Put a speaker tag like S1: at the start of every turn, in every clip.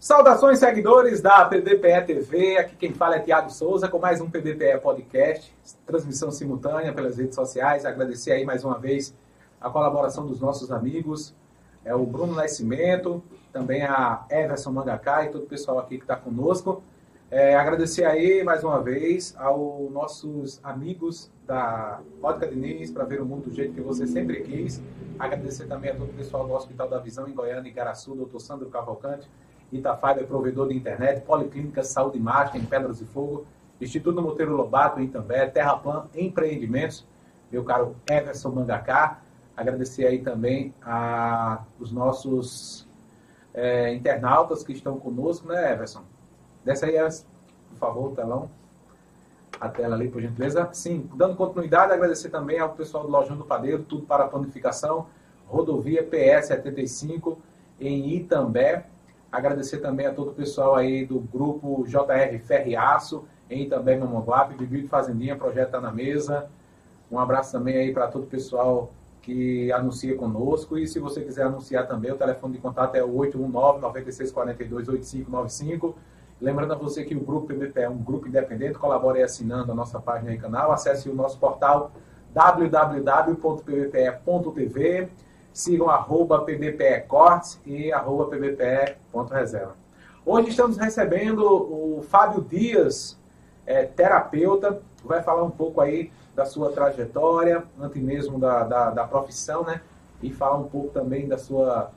S1: Saudações, seguidores da PBPE TV. Aqui quem fala é Tiago Souza com mais um PBPE Podcast, transmissão simultânea pelas redes sociais. Agradecer aí mais uma vez a colaboração dos nossos amigos, é o Bruno Nascimento, também a Everson Mangacá e todo o pessoal aqui que está conosco. É, agradecer aí mais uma vez aos nossos amigos da Ótica Diniz para ver o mundo do jeito que você sempre quis. Agradecer também a todo o pessoal do Hospital da Visão em Goiânia, em Garaçu, doutor Sandro Cavalcante Itafaga é provedor de internet, Policlínica Saúde Mágica em Pedras de Fogo, Instituto Monteiro Lobato em També, Terraplan Empreendimentos, meu caro Everson Mangacá. Agradecer aí também a os nossos é, internautas que estão conosco, né, Everson? Desce aí, por favor, o telão. A tela ali, por gentileza. Sim, dando continuidade, agradecer também ao pessoal do Lojão do Padeiro, tudo para a planificação, rodovia PS 75 em Itambé. Agradecer também a todo o pessoal aí do grupo JR Ferriaço, em também Mamanguape, Bibi Fazendinha, projeto está na mesa. Um abraço também aí para todo o pessoal que anuncia conosco. E se você quiser anunciar também, o telefone de contato é o 819-9642-8595. Lembrando a você que o Grupo PBP é um grupo independente, colabore assinando a nossa página e canal. Acesse o nosso portal www.pbpe.tv Sigam arroba PBPE Cortes e arroba PBPE.reserva. Hoje estamos recebendo o Fábio Dias, é, terapeuta, vai falar um pouco aí da sua trajetória, antes mesmo da, da, da profissão, né? E falar um pouco também da sua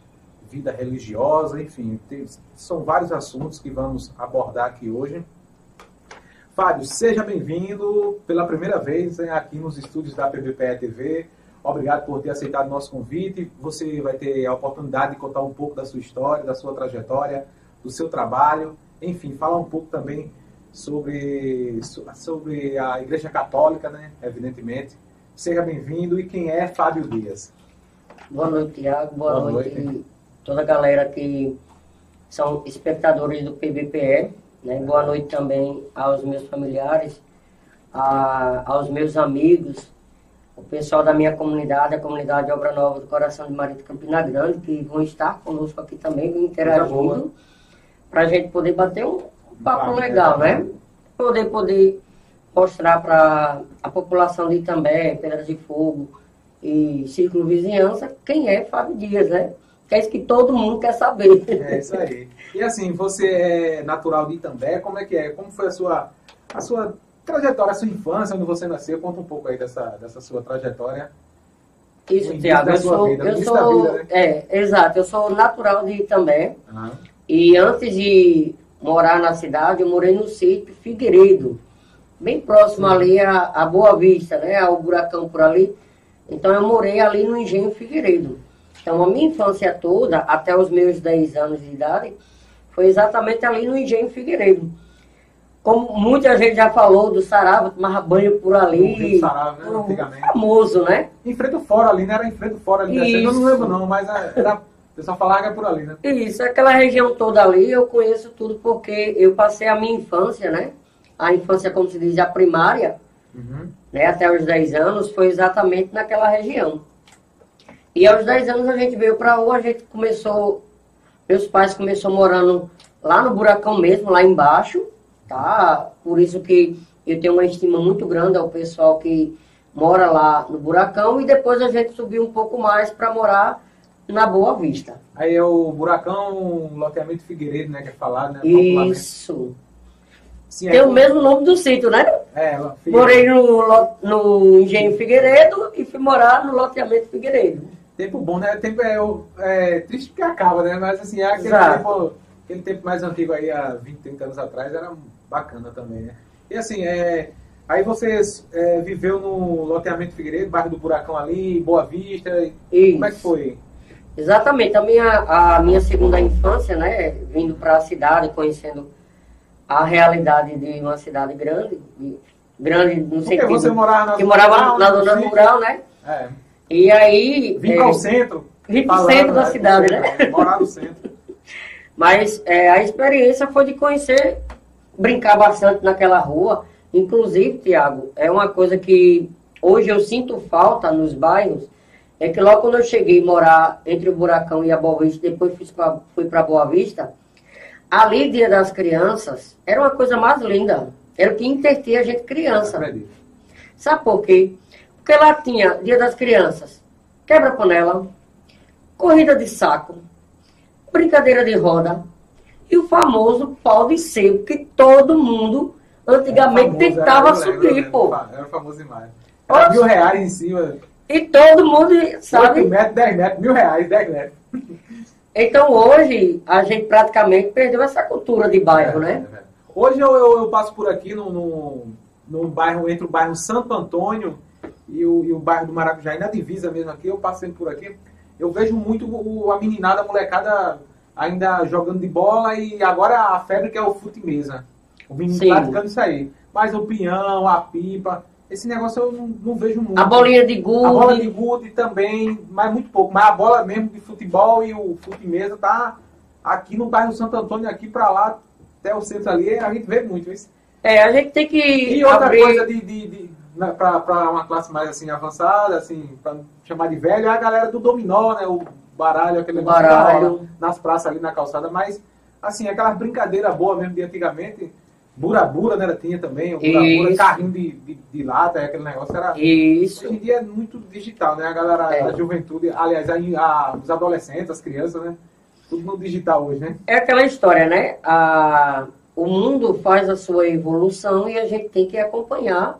S1: vida religiosa, enfim, tem, são vários assuntos que vamos abordar aqui hoje. Fábio, seja bem-vindo pela primeira vez aqui nos estúdios da PBPE TV. Obrigado por ter aceitado o nosso convite. Você vai ter a oportunidade de contar um pouco da sua história, da sua trajetória, do seu trabalho, enfim, falar um pouco também sobre, sobre a Igreja Católica, né? Evidentemente. Seja bem-vindo. E quem é Fábio Dias?
S2: Boa noite, Tiago. Boa, Boa noite, noite, toda a galera que são espectadores do PBPE. Né? Boa noite também aos meus familiares, a, aos meus amigos, o pessoal da minha comunidade, a comunidade de Obra Nova do Coração de Maria de Campina Grande, que vão estar conosco aqui também, interagindo, para a gente poder bater um papo legal, né? Poder, poder mostrar para a população de Itambé, Pedras de Fogo e Círculo Vizinhança quem é Fábio Dias, né? Que é isso que todo mundo quer saber.
S1: É isso aí. E assim, você é natural de Itambé, como é que é? Como foi a sua, a sua trajetória, sua infância, onde você nasceu, conta um pouco aí dessa, dessa sua trajetória.
S2: Isso, Tiago, eu sou, vida, eu sou, vida, né? é, exato, eu sou natural de Itambé, uhum. e antes de morar na cidade, eu morei no sítio Figueiredo, bem próximo Sim. ali a, a Boa Vista, né, ao Buracão por ali, então eu morei ali no Engenho Figueiredo. Então a minha infância toda, até os meus 10 anos de idade, foi exatamente ali no Engenho Figueiredo como muita gente já falou do Sarava, tomava banho por ali.
S1: O Sarava, né, antigamente.
S2: Famoso, né?
S1: Em frente fora ali, né? Era em frente fora ali. Eu não lembro não, mas era, o pessoal falava que é por ali, né?
S2: Isso, aquela região toda ali eu conheço tudo porque eu passei a minha infância, né? A infância, como se diz, a primária, uhum. né? Até os 10 anos, foi exatamente naquela região. E aos 10 anos a gente veio para rua, a gente começou, meus pais começaram morando lá no buracão mesmo, lá embaixo, tá? Por isso que eu tenho uma estima muito grande ao pessoal que mora lá no Buracão e depois a gente subiu um pouco mais para morar na Boa Vista.
S1: Aí é o Buracão, loteamento Figueiredo, né, que é falado, né?
S2: Isso. Sim, Tem é o mesmo nome do sítio, né?
S1: É,
S2: Morei no, no Engenho Figueiredo e fui morar no loteamento Figueiredo.
S1: Tempo bom, né? Tempo é, é triste porque acaba, né? Mas assim, é aquele tempo, aquele tempo mais antigo aí, há 20, 30 anos atrás, era bacana também, né? E assim, é, aí você é, viveu no loteamento Figueiredo, bairro do Buracão ali, Boa Vista, Isso. como é que foi?
S2: Exatamente, a minha, a minha segunda infância, né, vindo para a cidade, conhecendo a realidade de uma cidade grande, grande no Porque sentido
S1: você morava na
S2: que morava rural, na zona rural, né? É. E aí...
S1: Vim é, para o centro.
S2: Vim para o centro da né? cidade, né?
S1: Morar no centro.
S2: Mas é, a experiência foi de conhecer brincar bastante naquela rua. Inclusive, Tiago, é uma coisa que hoje eu sinto falta nos bairros, é que logo quando eu cheguei a morar entre o Buracão e a Boa Vista, depois fui para Boa Vista, ali, Dia das Crianças, era uma coisa mais linda. Era o que entretinha a gente criança. Sabe por quê? Porque lá tinha Dia das Crianças, quebra-panela, corrida de saco, brincadeira de roda e o famoso pau de sebo, que todo mundo antigamente tentava subir,
S1: lembro,
S2: pô.
S1: Era famoso demais. Era mil reais em cima.
S2: E todo mundo, sabe?
S1: 8 metros, 10 metros, mil reais, 10 metros.
S2: Então hoje a gente praticamente perdeu essa cultura de bairro, é, né? É, é.
S1: Hoje eu, eu, eu, passo por aqui no, no, no, bairro, entre o bairro Santo Antônio e o, e o bairro do Maracujaí, na divisa mesmo aqui, eu passei por aqui, eu vejo muito o, a meninada, a molecada ainda jogando de bola e agora a febre que é o fute mesa. O menino Sim. praticando isso aí. Mas o pinhão, a pipa, esse negócio eu não, não, vejo muito.
S2: A bolinha de gude. A
S1: bola de gude também, mas muito pouco. Mas a bola mesmo de futebol e o fute mesa tá aqui no bairro Santo Antônio, aqui para lá, até o centro ali, a gente vê muito isso.
S2: É, a gente tem que.
S1: E outra abrir... coisa de, de, de para uma classe mais assim avançada, assim, para chamar de velho, é a galera do dominó, né? O baralho, aquele
S2: baralho.
S1: nas praças ali na calçada, mas assim, aquelas brincadeiras boas mesmo de antigamente. Burabura, né? Tinha também, o burabura, carrinho de, de, de, lata, aquele negócio era.
S2: Isso.
S1: Hoje em dia é muito digital, né? A galera, é. a juventude, aliás, a, a, os adolescentes, as crianças, né? Tudo no digital hoje, né?
S2: É aquela história, né? A, o mundo faz a sua evolução e a gente tem que acompanhar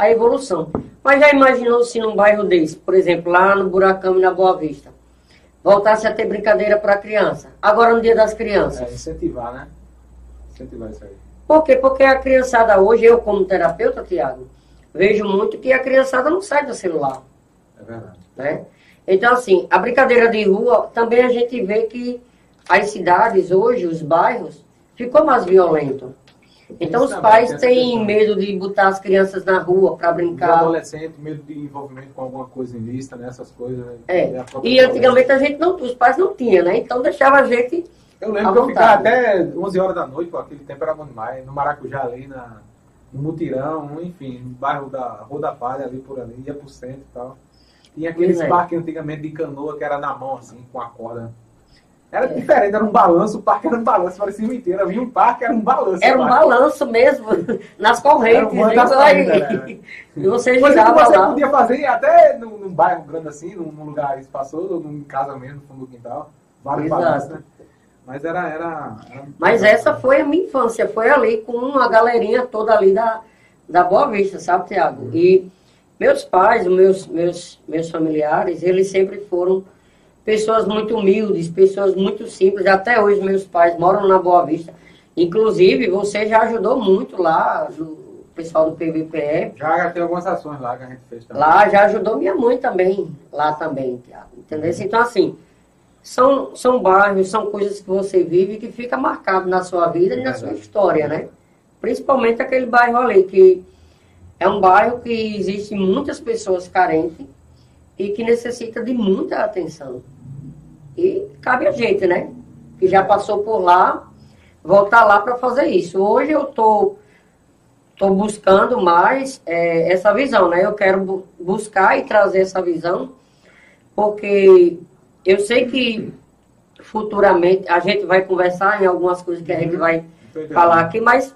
S2: a evolução. Mas já imaginou se num bairro desse, por exemplo, lá no Buracão e na Boa Vista, voltasse a ter brincadeira para criança. Agora no dia das crianças.
S1: É, incentivar, né? Incentivar isso aí.
S2: Por quê? Porque a criançada hoje, eu como terapeuta, Tiago, vejo muito que a criançada não sai do celular.
S1: É verdade.
S2: Né? Então, assim, a brincadeira de rua, também a gente vê que as cidades hoje, os bairros, ficou mais violento. Então os pais têm medo de botar as crianças na rua para brincar. Os
S1: adolescentes, medo de envolvimento com alguma coisa ilícita, né? Essas coisas. Né?
S2: É. E antigamente a gente não, os pais não tinham, né? Então deixava a gente.
S1: Eu lembro que eu ficava até 11 horas da noite, aquele tempo era bom demais, no Maracujá ali, na, no Mutirão, enfim, no bairro da Rua da Palha, ali por ali, ia pro centro e tal. Tinha aqueles é. parques antigamente de canoa que era na mão, assim, com a corda. Era diferente, era um balanço, o parque era um balanço, parecia mentira. Vinha um parque, era um balanço.
S2: Era um balanço mesmo, nas correntes. Era das correntes, né? E você girava
S1: você lá. podia fazer até num, num, bairro grande assim, num, num lugar espaçoso, ou num casa mesmo, no fundo do quintal. Vários balanços, né? Mas era, era, era
S2: Mas essa foi a minha infância, foi ali com a galerinha toda ali da, da Boa Vista, sabe, Tiago? Uhum. E meus pais, meus, meus, meus familiares, eles sempre foram pessoas muito humildes, pessoas muito simples. Até hoje meus pais moram na Boa Vista. Inclusive, você já ajudou muito lá, o pessoal do PVPE.
S1: Já, tem algumas ações lá que a gente fez também.
S2: Lá já ajudou minha mãe também, lá também, Tiago. Entendeu? Uhum. Então, assim, são, são bairros, são coisas que você vive que fica marcado na sua vida e na sua história, né? Principalmente aquele bairro ali, que é um bairro que existe muitas pessoas carentes e que necessita de muita atenção. E cabe a gente, né? Que já passou por lá, voltar lá para fazer isso. Hoje eu tô, tô buscando mais é, essa visão, né? Eu quero bu buscar e trazer essa visão, porque eu sei que futuramente a gente vai conversar em algumas coisas que a gente uhum. vai falar aqui, mas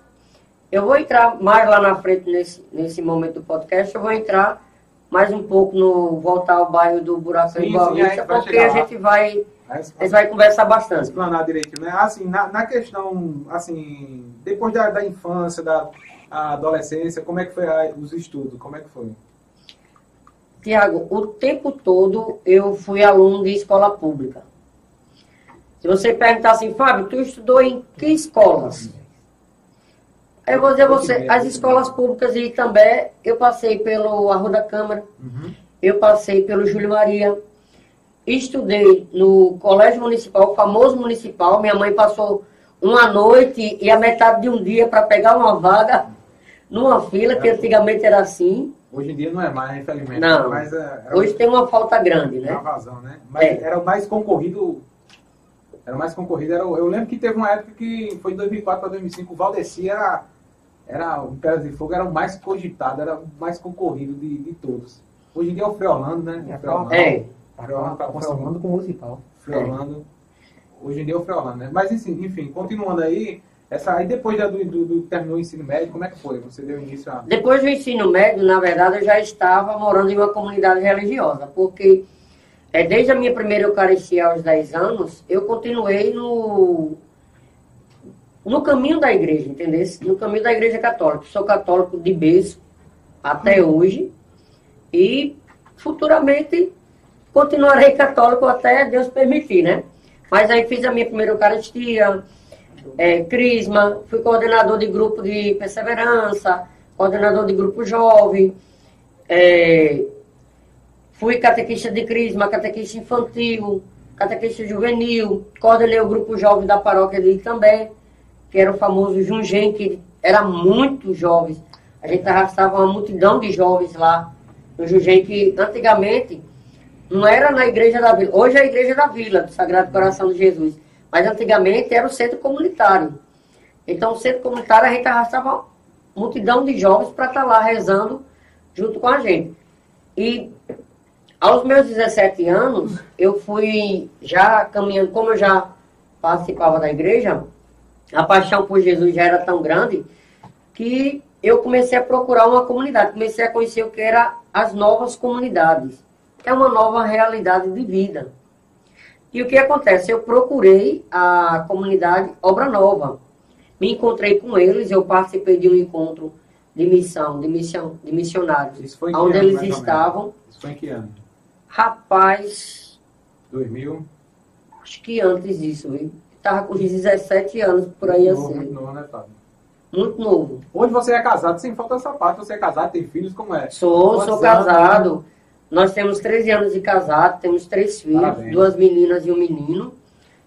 S2: eu vou entrar mais lá na frente nesse, nesse momento do podcast, eu vou entrar mais um pouco no voltar ao bairro do Buracão sim, Boa Vista, porque a gente vai, a gente vai conversar bastante.
S1: Explanar direitinho, né? Assim, na, na questão, assim, depois da, da infância, da adolescência, como é que foi a, os estudos? Como é que foi?
S2: Tiago, o tempo todo eu fui aluno de escola pública. Se você perguntar assim, Fábio, tu estudou em que escolas? Eu vou dizer a você, as escolas públicas e também eu passei pelo Arroio da Câmara, uhum. eu passei pelo Júlio Maria, estudei no Colégio Municipal, o famoso municipal. Minha mãe passou uma noite e a metade de um dia para pegar uma vaga numa fila, que antigamente era assim.
S1: Hoje em dia não é mais, infelizmente.
S2: Não, mas, é, hoje tem uma falta grande, né?
S1: Uma vazão, né? Mas é. era o mais concorrido era mais concorrido. Era, eu lembro que teve uma época que foi de 2004 para 2005, o Valdeci era era, o Pedras de Fogo era o mais cogitado, era o mais concorrido de, de todos. Hoje em dia é o Freolando, né?
S2: É, Freolando, é.
S1: Freolando, tá Freolando com o municipal. Freolando. Hoje em dia é o Freolano, né? Mas enfim, enfim, continuando aí, essa, aí depois já do, do, do, terminou o ensino médio, como é que foi? Você deu início a...
S2: Depois do ensino médio, na verdade, eu já estava morando em uma comunidade religiosa, porque é, desde a minha primeira Eucaristia aos 10 anos, eu continuei no, no caminho da igreja, entendeu? No caminho da igreja católica. Sou católico de berço até hoje e futuramente continuarei católico até Deus permitir, né? Mas aí fiz a minha primeira Eucaristia, é, Crisma, fui coordenador de grupo de perseverança, coordenador de grupo jovem, é, fui catequista de Crisma, catequista infantil, catequista juvenil, coordenei o grupo jovem da paróquia de Itambé, que era o famoso Jungem, que era muito jovens. A gente arrastava uma multidão de jovens lá no Jungem, que antigamente não era na igreja da vila. Hoje é a igreja da vila, do Sagrado Coração de Jesus. Mas antigamente era o centro comunitário. Então, o centro comunitário a gente arrastava multidão de jovens para estar tá lá rezando junto com a gente. E aos meus 17 anos, eu fui já caminhando, como eu já participava da igreja, a paixão por Jesus já era tão grande que eu comecei a procurar uma comunidade, comecei a conhecer o que eram as novas comunidades. É uma nova realidade de vida. E o que acontece? Eu procurei a comunidade Obra Nova. Me encontrei com eles, eu participei de um encontro de missão, de, missão, de missionários.
S1: Isso foi
S2: onde
S1: ano,
S2: eles estavam.
S1: Isso foi em que ano?
S2: Rapaz.
S1: 2000?
S2: Acho que antes disso, viu? Estava com 17 anos, por aí
S1: muito
S2: assim.
S1: Novo, muito novo, né, Fábio?
S2: Muito novo.
S1: Hoje você é casado, sem falta essa parte, você é casado, tem filhos, como é?
S2: Sou,
S1: Quantos
S2: sou
S1: anos?
S2: Nós temos 13 anos de casado, temos três filhos,
S1: Parabéns.
S2: duas meninas e um menino.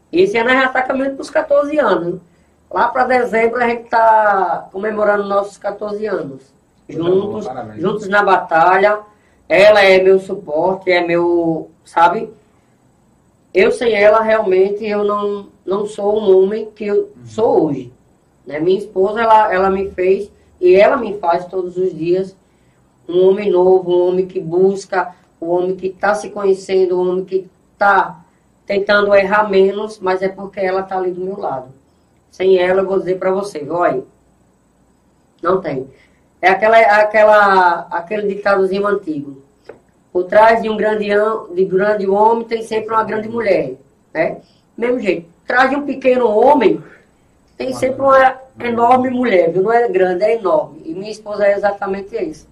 S2: Esse ano a gente já está caminhando para os 14 anos. Lá para dezembro a gente está comemorando nossos 14 anos. Juntos,
S1: boa,
S2: juntos na batalha. Ela é meu suporte, é meu, sabe? Eu sem ela realmente eu não, não sou um homem que eu sou hoje. Né? Minha esposa, ela, ela me fez e ela me faz todos os dias um homem novo, um homem que busca, um homem que está se conhecendo, um homem que está tentando errar menos, mas é porque ela está ali do meu lado. Sem ela, eu vou dizer para você, olha, não tem. É aquela, aquela, aquele ditadozinho antigo. Por trás de um grande, de grande homem tem sempre uma grande mulher. Né? Mesmo jeito. Atrás de um pequeno homem tem sempre uma enorme mulher, viu? Não é grande, é enorme. E minha esposa é exatamente isso.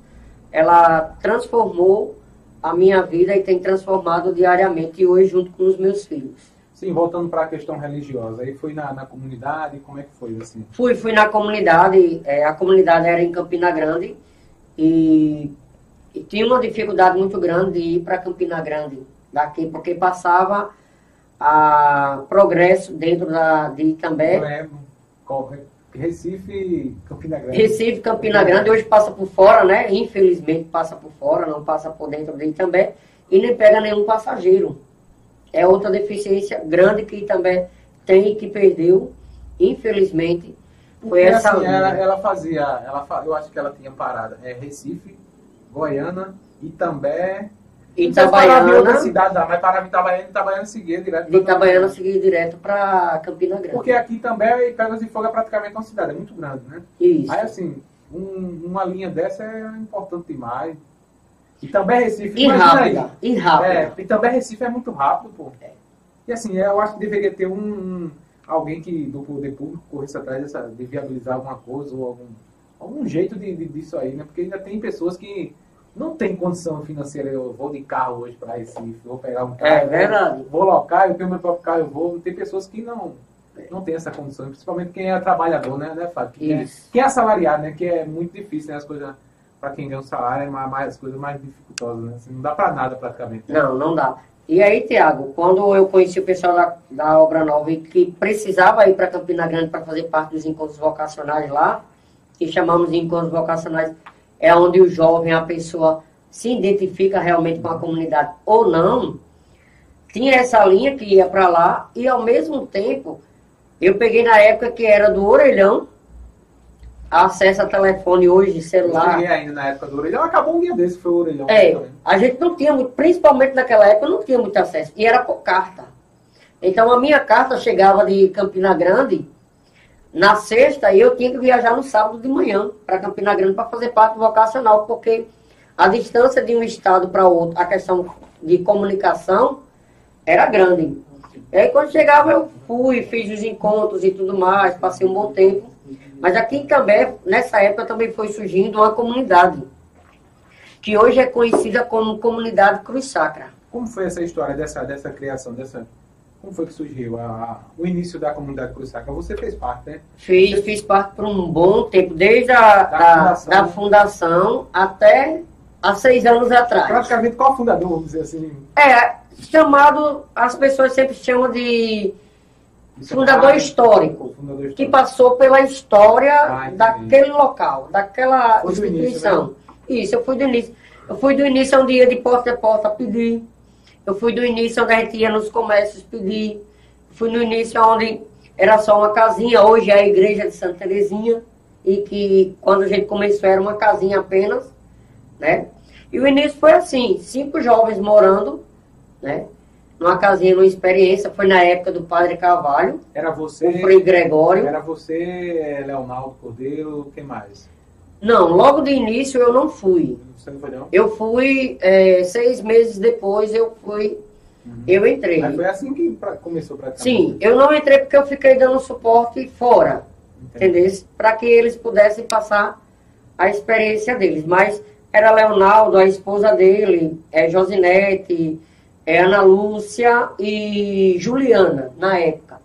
S2: Ela transformou a minha vida e tem transformado diariamente e hoje junto com os meus filhos.
S1: Sim, voltando para a questão religiosa, aí foi na, na comunidade, como é que foi assim?
S2: Fui, fui na comunidade, é, a comunidade era em Campina Grande e, e tinha uma dificuldade muito grande de ir para Campina Grande daqui, porque passava a progresso dentro da, de Itambé.
S1: Qual- Recife, Campina Grande.
S2: Recife, Campina Grande, hoje passa por fora, né? Infelizmente passa por fora, não passa por dentro de Itambé e nem pega nenhum passageiro. É outra deficiência grande que Itambé tem e que perdeu, infelizmente. Foi
S1: Porque,
S2: essa
S1: assim, ela, ela fazia, ela, eu acho que ela tinha parada, é Recife, Goiânia, Itambé, não sei se parava em outra
S2: Itabaiana,
S1: cidade, não, mas parava em Itabaiana, Itabaiana seguia direto.
S2: de Itabaiana seguir direto para Campina Grande.
S1: Porque aqui também, Pedras de Fogo é praticamente uma cidade, é muito grande, né?
S2: Isso.
S1: Aí, assim, um- uma linha dessa é importante demais. E também Recife,
S2: E
S1: imagina aí.
S2: E rápida.
S1: É, e também Recife é muito rápido, pô. E assim, eu acho que deveria ter um, um- alguém que do poder público corresse atrás dessa, de viabilizar alguma coisa ou algum, algum jeito de, de- disso aí, né? Porque ainda tem pessoas que não têm condição financeira. Eu vou de carro hoje para Recife, vou pegar um carro.
S2: É verdade.
S1: Vou local, eu tenho meu próprio carro, eu vou. Tem pessoas que não, não tem essa condição, principalmente quem é trabalhador, né, né Fábio? Quem é, quem é assalariado, né? Que é muito difícil, né? As coisas, para quem ganha um salário, é mais, mais- as coisas mais dificultosas, né? Assim, não dá para nada praticamente. né?
S2: Não, não dá. E aí, Tiago, quando eu conheci o pessoal da, da Obra Nova e que precisava ir para Campina Grande para fazer parte dos encontros vocacionais lá, que chamamos de encontros vocacionais, é onde o jovem, a pessoa se identifica realmente com a comunidade ou não, tinha essa linha que ia para lá e ao mesmo tempo eu peguei na época que era do orelhão, acesso a telefone hoje,
S1: Eu
S2: celular.
S1: cheguei ainda na época do orelhão, acabou um dia desse, foi o orelhão.
S2: É,
S1: também.
S2: a gente não tinha muito, principalmente naquela época, não tinha muito acesso. E era por carta. Então a minha carta chegava de Campina Grande na sexta eu tinha que viajar no sábado de manhã para Campina Grande para fazer parte vocacional, porque a distância de um estado para outro, a questão de comunicação era grande. E aí quando chegava eu fui, fiz os encontros e tudo mais, passei um bom tempo. Mas aqui em Cambé, nessa época também foi surgindo uma comunidade, que hoje é conhecida como Comunidade Cruz Sacra.
S1: Como foi essa história dessa, dessa criação, dessa... Como foi que surgiu a, a, o início da Comunidade Cruz Sacra? Você fez parte, né?
S2: Fiz, fiz parte por um bom tempo, desde a da, da, fundação. da fundação até há seis anos atrás.
S1: Praticamente qual fundador, vamos dizer assim?
S2: É, chamado, as pessoas sempre chamam de fundador histórico, fundador histórico, que passou pela história ah, daquele local, daquela foi instituição. Início, né? Isso, eu fui do início. Eu fui do início um dia de porta a porta pedir. Eu fui do início onde a gente ia nos comércios pedir. Fui no início onde era só uma casinha, hoje é a igreja de Santa Terezinha, e que quando a gente começou era uma casinha apenas, né? E o início foi assim, cinco jovens morando, né? Numa casinha, numa experiência, foi na época do Padre Carvalho.
S1: Era você?
S2: O Frei Gregório.
S1: Era você, Leonardo Cordeiro, quem mais?
S2: Não, logo de início eu não fui.
S1: Você não foi não?
S2: Eu fui, é, seis meses depois eu fui, uhum. eu entrei.
S1: Mas foi assim que pra, começou praticamente?
S2: Sim, eu não entrei porque eu fiquei dando suporte fora, entendeu? Para que eles pudessem passar a experiência deles. Mas era Leonardo, a esposa dele, é Josinete, é Ana Lúcia e Juliana, na época.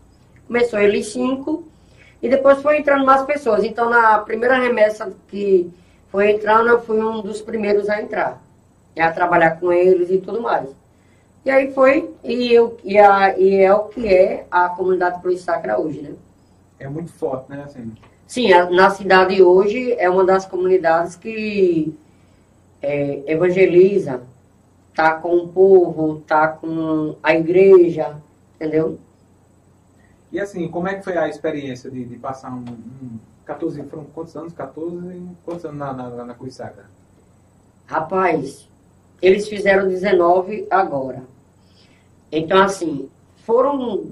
S2: Começou eles cinco e depois foi entrando mais pessoas. Então, na primeira remessa que foi entrando, eu fui um dos primeiros a entrar, a trabalhar com eles e tudo mais. E aí foi, e, eu, e, a, e é o que é a comunidade Cruz Sacra hoje, né?
S1: É muito forte, né? Assim.
S2: Sim, a, na cidade hoje é uma das comunidades que é, evangeliza, tá com o povo, tá com a igreja, entendeu?
S1: E assim, como é que foi a experiência de, de passar um, um 14, foram quantos anos? 14, quantos anos na, na, na?
S2: Rapaz, eles fizeram 19 agora. Então, assim, foram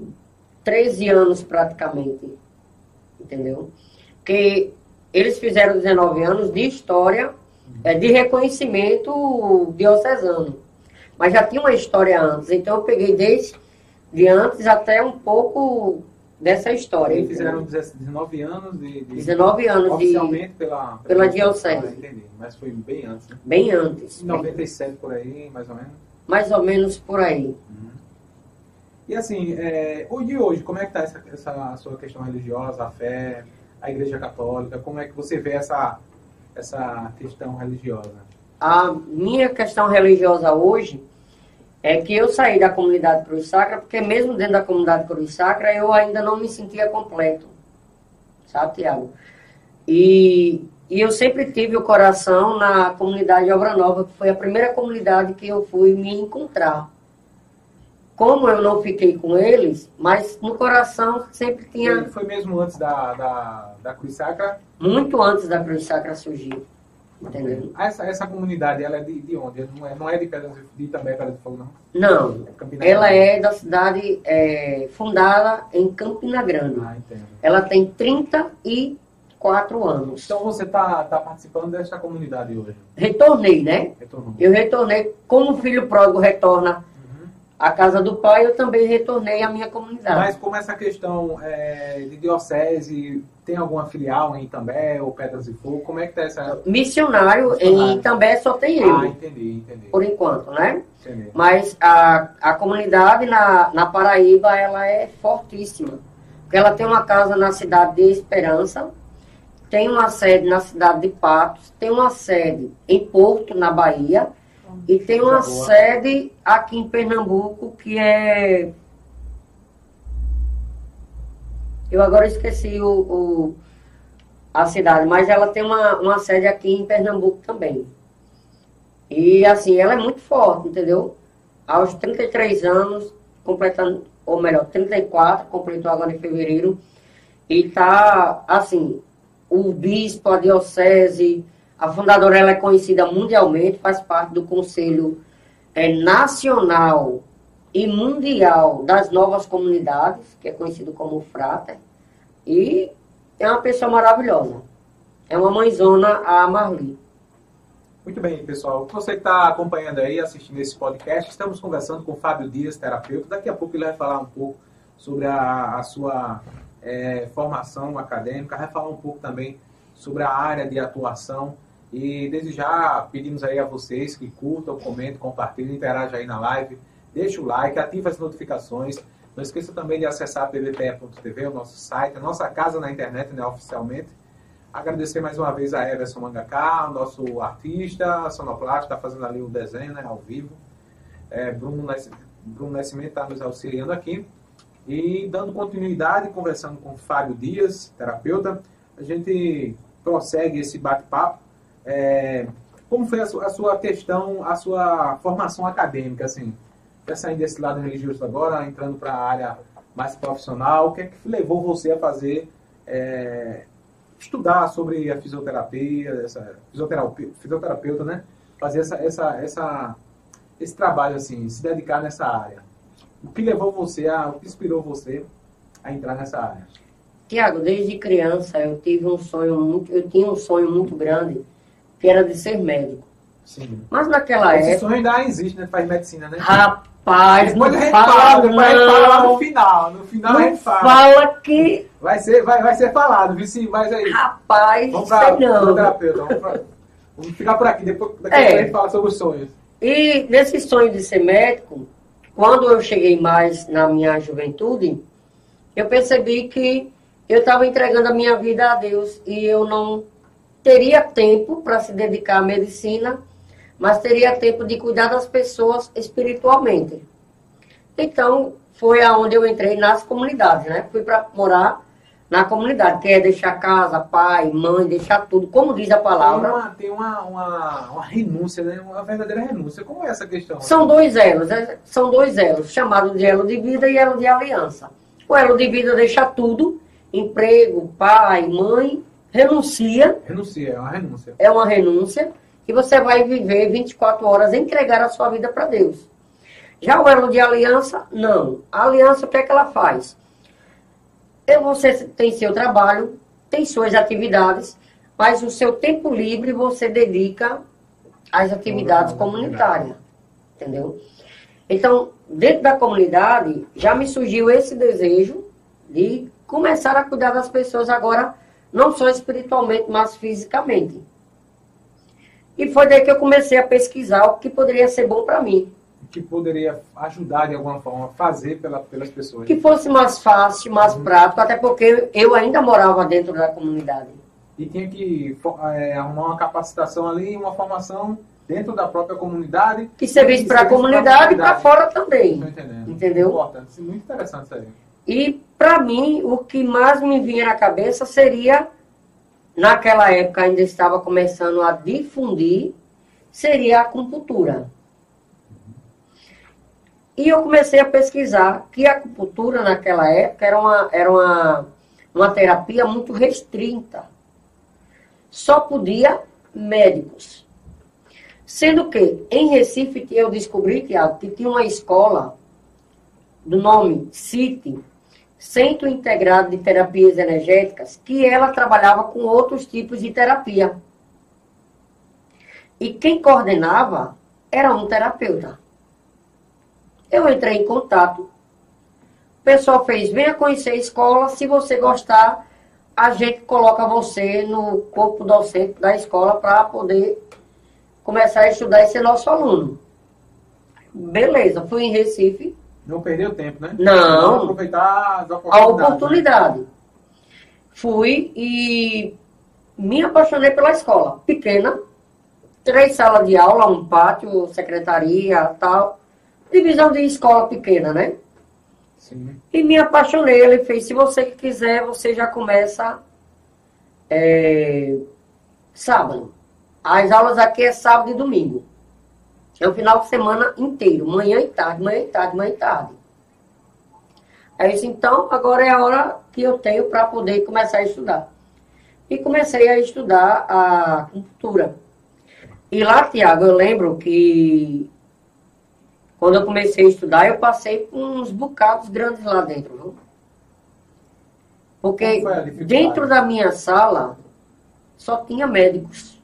S2: 13 anos praticamente, entendeu? Que eles fizeram 19 anos de história é, de reconhecimento diocesano. Mas já tinha uma história antes, então eu peguei desde de antes até um pouco dessa história.
S1: Eles fizeram 19 anos de. de
S2: 19 anos
S1: oficialmente de, pela,
S2: pela, diocese.
S1: Ah, entendi. Mas foi bem antes. Né?
S2: Bem antes.
S1: Em 97 por aí, mais ou menos?
S2: Mais ou menos por aí.
S1: Uhum. E assim, é, hoje hoje, como é que está essa, essa sua questão religiosa, a fé, a igreja católica? Como é que você vê essa essa questão religiosa?
S2: A minha questão religiosa hoje é que eu saí da comunidade Cruz Sacra, porque mesmo dentro da comunidade Cruz Sacra, eu ainda não me sentia completo. Sabe, Tiago? E, e eu sempre tive o coração na comunidade Obra Nova, que foi a primeira comunidade que eu fui me encontrar. Como eu não fiquei com eles, mas no coração sempre tinha.
S1: Foi, foi mesmo antes da, da, da Cruz Sacra?
S2: muito antes da Cruz Sacra surgir. Entendeu?
S1: Essa, essa comunidade, ela é de, de onde? Não é, não é de Pedras de também Pedra de Fogo, não?
S2: Não. É ela é da cidade é, fundada em Campina Grande.
S1: Ah, entendo.
S2: Ela tem 34 anos.
S1: Então você está tá participando dessa comunidade hoje?
S2: Retornei, né?
S1: Retornou.
S2: Eu retornei, como o filho pródigo retorna a casa do pai, eu também retornei à minha comunidade.
S1: Mas como essa questão é, de diocese, tem alguma filial em Itambé ou Pedras de Fogo? Como é que está essa...
S2: Missionário, Missionário. em Itambé só tem eu.
S1: Ah, entendi, entendi.
S2: Por enquanto, né?
S1: Entendi.
S2: Mas a, a comunidade na, na Paraíba, ela é fortíssima. Porque ela tem uma casa na cidade de Esperança, tem uma sede na cidade de Patos, tem uma sede em Porto, na Bahia, e tem uma sede aqui em Pernambuco que é. Eu agora esqueci o, o, a cidade, mas ela tem uma, uma sede aqui em Pernambuco também. E assim, ela é muito forte, entendeu? Aos 33 anos, completando, ou melhor, 34, completou agora em fevereiro, e tá assim, o bispo, a diocese, a fundadora ela é conhecida mundialmente, faz parte do Conselho é, Nacional e mundial das novas comunidades, que é conhecido como Frater, e é uma pessoa maravilhosa. É uma mãezona, a Marli.
S1: Muito bem, pessoal. Você que está acompanhando aí, assistindo esse podcast, estamos conversando com o Fábio Dias, terapeuta. Daqui a pouco ele vai falar um pouco sobre a, a sua é, formação acadêmica, vai falar um pouco também sobre a área de atuação. E desde já pedimos aí a vocês que curtam, comentem, compartilhem, interajam aí na live, deixe o like, ative as notificações. Não esqueça também de acessar pvpe.tv, o nosso site, a nossa casa na internet, né, oficialmente Agradecer mais uma vez a Everson Mangaká, nosso artista, sonoplasta, está fazendo ali o desenho né, ao vivo. É, Bruno, Bruno Nascimento está nos auxiliando aqui. E dando continuidade, conversando com Fábio Dias, terapeuta, a gente prossegue esse bate-papo. É, como foi a sua, a sua, questão, a sua formação acadêmica, assim? Já saindo desse lado religioso agora, entrando para a área mais profissional, o que é que levou você a fazer é, estudar sobre a fisioterapia, essa fisioterapeuta, fisioterapeuta né? Fazer essa, essa, essa, esse trabalho assim, se dedicar nessa área. O que levou você a, o que inspirou você a entrar nessa área?
S2: Tiago, desde criança eu tive um sonho muito, eu tinha um sonho muito grande, que era de ser médico.
S1: Sim.
S2: Mas naquela
S1: Esse
S2: época.
S1: Esse sonho ainda existe, né? Faz medicina, né?
S2: Rapaz,
S1: depois
S2: não fala,
S1: fala, depois fala
S2: não.
S1: no final. No final
S2: Não
S1: a gente fala.
S2: fala que.
S1: Vai ser, vai, vai ser falado, viu? Sim, mas aí.
S2: Rapaz,
S1: Vamos para
S2: sei não.
S1: terapeuta. Vamos, pra, vamos ficar por aqui. Depois daqui a
S2: É.
S1: pouco a gente fala sobre os sonhos.
S2: E nesse sonho de ser médico, quando eu cheguei mais na minha juventude, eu percebi que eu estava entregando a minha vida a Deus e eu não teria tempo para se dedicar à medicina, mas teria tempo de cuidar das pessoas espiritualmente. Então, foi aonde eu entrei nas comunidades, né? Fui para morar na comunidade, que é deixar casa, pai, mãe, deixar tudo, como diz a
S1: Tem,
S2: palavra.
S1: uma, tem uma, uma, uma renúncia, né? Uma verdadeira renúncia. Como é essa questão?
S2: São dois elos, né? são dois elos, chamados de elo de vida e elo de aliança. O elo de vida deixa tudo, emprego, pai, mãe, renuncia,
S1: Renuncia, é uma renúncia.
S2: é uma renúncia, e você vai viver 24 horas, entregar a sua vida para Deus. Já o elo de aliança, não. A aliança, o que é que ela faz? É Você tem seu trabalho, tem suas atividades, mas o seu tempo livre você dedica às atividades comunitárias. Entendeu? Então, dentro da comunidade, já me surgiu esse desejo de começar a cuidar das pessoas agora, não só espiritualmente, mas fisicamente. E foi daí que eu comecei a pesquisar o que poderia ser bom para mim.
S1: Que poderia ajudar de alguma forma a fazer pela, pelas pessoas.
S2: Que fosse mais fácil, mais prático, até porque eu ainda morava dentro da comunidade.
S1: E tinha que é, arrumar uma capacitação ali, uma formação dentro da própria comunidade.
S2: Que serviço
S1: E
S2: para a comunidade e para fora também.
S1: Tô entendendo.
S2: Entendeu?
S1: Importante, muito interessante isso aí.
S2: E para mim, o que mais me vinha na cabeça seria, naquela época ainda estava começando a difundir, seria a acupuntura. E eu comecei a pesquisar que a acupuntura naquela época era uma, era uma, uma terapia muito restrita. Só podia médicos. Sendo que em Recife eu descobri, que tinha uma escola do nome CIT, Centro Integrado de Terapias Energéticas, que ela trabalhava com outros tipos de terapia. E quem coordenava era um terapeuta. Eu entrei em contato. O pessoal fez, venha conhecer a escola, se você gostar, a gente coloca você no corpo docente da escola para poder começar a estudar e ser nosso aluno. Beleza, fui em Recife,
S1: Não perdeu tempo, né?
S2: Não.
S1: Aproveitar as
S2: a
S1: oportunidades.
S2: oportunidade. Fui e me apaixonei pela escola. Pequena, três salas de aula, um pátio, secretaria, tal. Divisão de escola pequena, né?
S1: Sim.
S2: E me apaixonei. Ele fez, se você quiser, você já começa é, sábado. As aulas aqui é sábado e domingo. É o final de semana inteiro, manhã e tarde, manhã e tarde, manhã e tarde. Aí eu disse, então, agora é a hora que eu tenho para poder começar a estudar. E comecei a estudar a cultura. E lá, Tiago, eu lembro que Quando eu comecei a estudar, eu passei por uns bocados grandes lá dentro, viu? Porque dentro da minha sala só tinha médicos.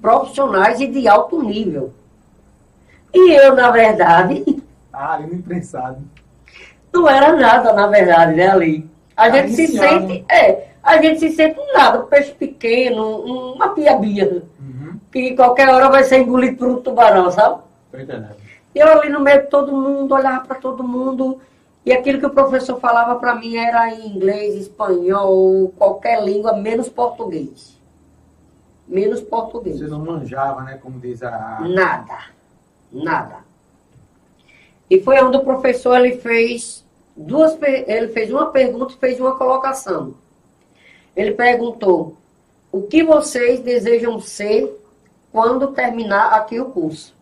S2: Profissionais e de alto nível. E eu, na verdade.
S1: Ah, ali no imprensado.
S2: Não era nada, na verdade, né, ali. A tá gente se sente. É, a gente se sente nada, um peixe pequeno, uma piabinha. Uhum. Que qualquer hora vai ser engolido por um tubarão, sabe? Tô entendendo. Eu ali no meio de todo mundo, olhava para todo mundo. E aquilo que o professor falava para mim era em inglês, espanhol, qualquer língua, menos português. Menos português.
S1: Você não manjava, né? Como diz a.
S2: Nada. Nada. E foi onde o professor ele fez duas ele fez uma pergunta e fez uma colocação. Ele perguntou: "O que vocês desejam ser quando terminar aqui o curso?"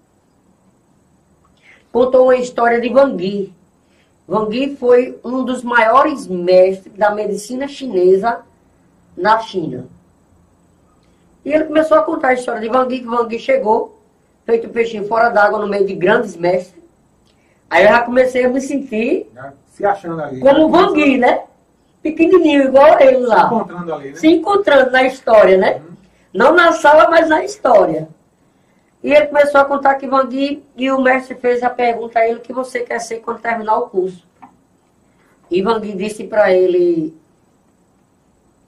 S2: Contou uma história de. Van Gogh foi um dos maiores mestres da medicina chinesa na China. E ele começou a contar a história de Van Gogh, que Van Gogh chegou, feito peixinho fora d'água no meio de grandes mestres. Aí eu já comecei a me sentir
S1: se achando ali.
S2: Como o Van Gogh, né? Pequenininho, igual ele lá.
S1: Se encontrando ali, né?
S2: Se encontrando na história, né? Uhum. Não na sala, mas na história. E ele começou a contar que Van Gogh, e o mestre fez a pergunta a ele, o que você quer ser quando terminar o curso? E Van Gogh disse para ele,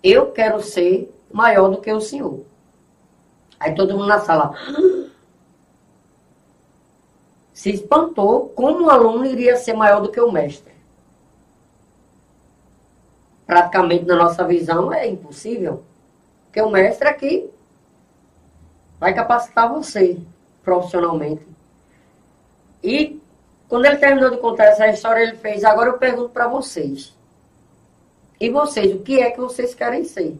S2: eu quero ser maior do que o senhor. Aí todo mundo na sala se espantou como o aluno iria ser maior do que o mestre praticamente na nossa visão é impossível. Porque o mestre aqui vai capacitar você profissionalmente. E quando ele terminou de contar essa história, ele fez: Agora eu pergunto para vocês. E vocês, o que é que vocês querem ser?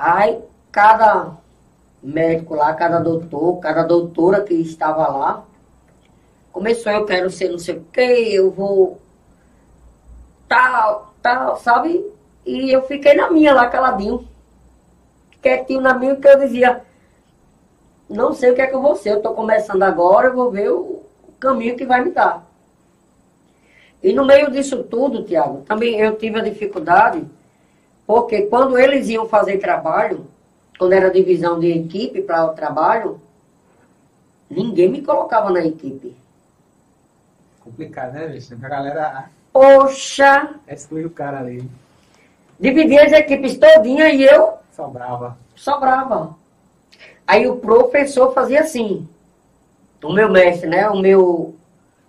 S2: Aí, cada médico lá, cada doutor, cada doutora que estava lá, começou: Eu quero ser não sei o quê, eu vou tal, tal, sabe? E eu fiquei na minha lá, caladinho. Quietinho na minha, que eu dizia, não sei o que é que eu vou ser, eu tô começando agora, eu vou ver o caminho que vai me dar. E no meio disso tudo, Tiago, também eu tive a dificuldade, porque quando eles iam fazer trabalho, quando era divisão de equipe para o trabalho, ninguém me colocava na equipe.
S1: Complicado, né, bicho? A galera
S2: Poxa!
S1: Exclui o cara ali.
S2: Dividi as equipes todinha e eu...
S1: Sobrava.
S2: Sobrava. Aí o professor fazia assim. O meu mestre, né? O meu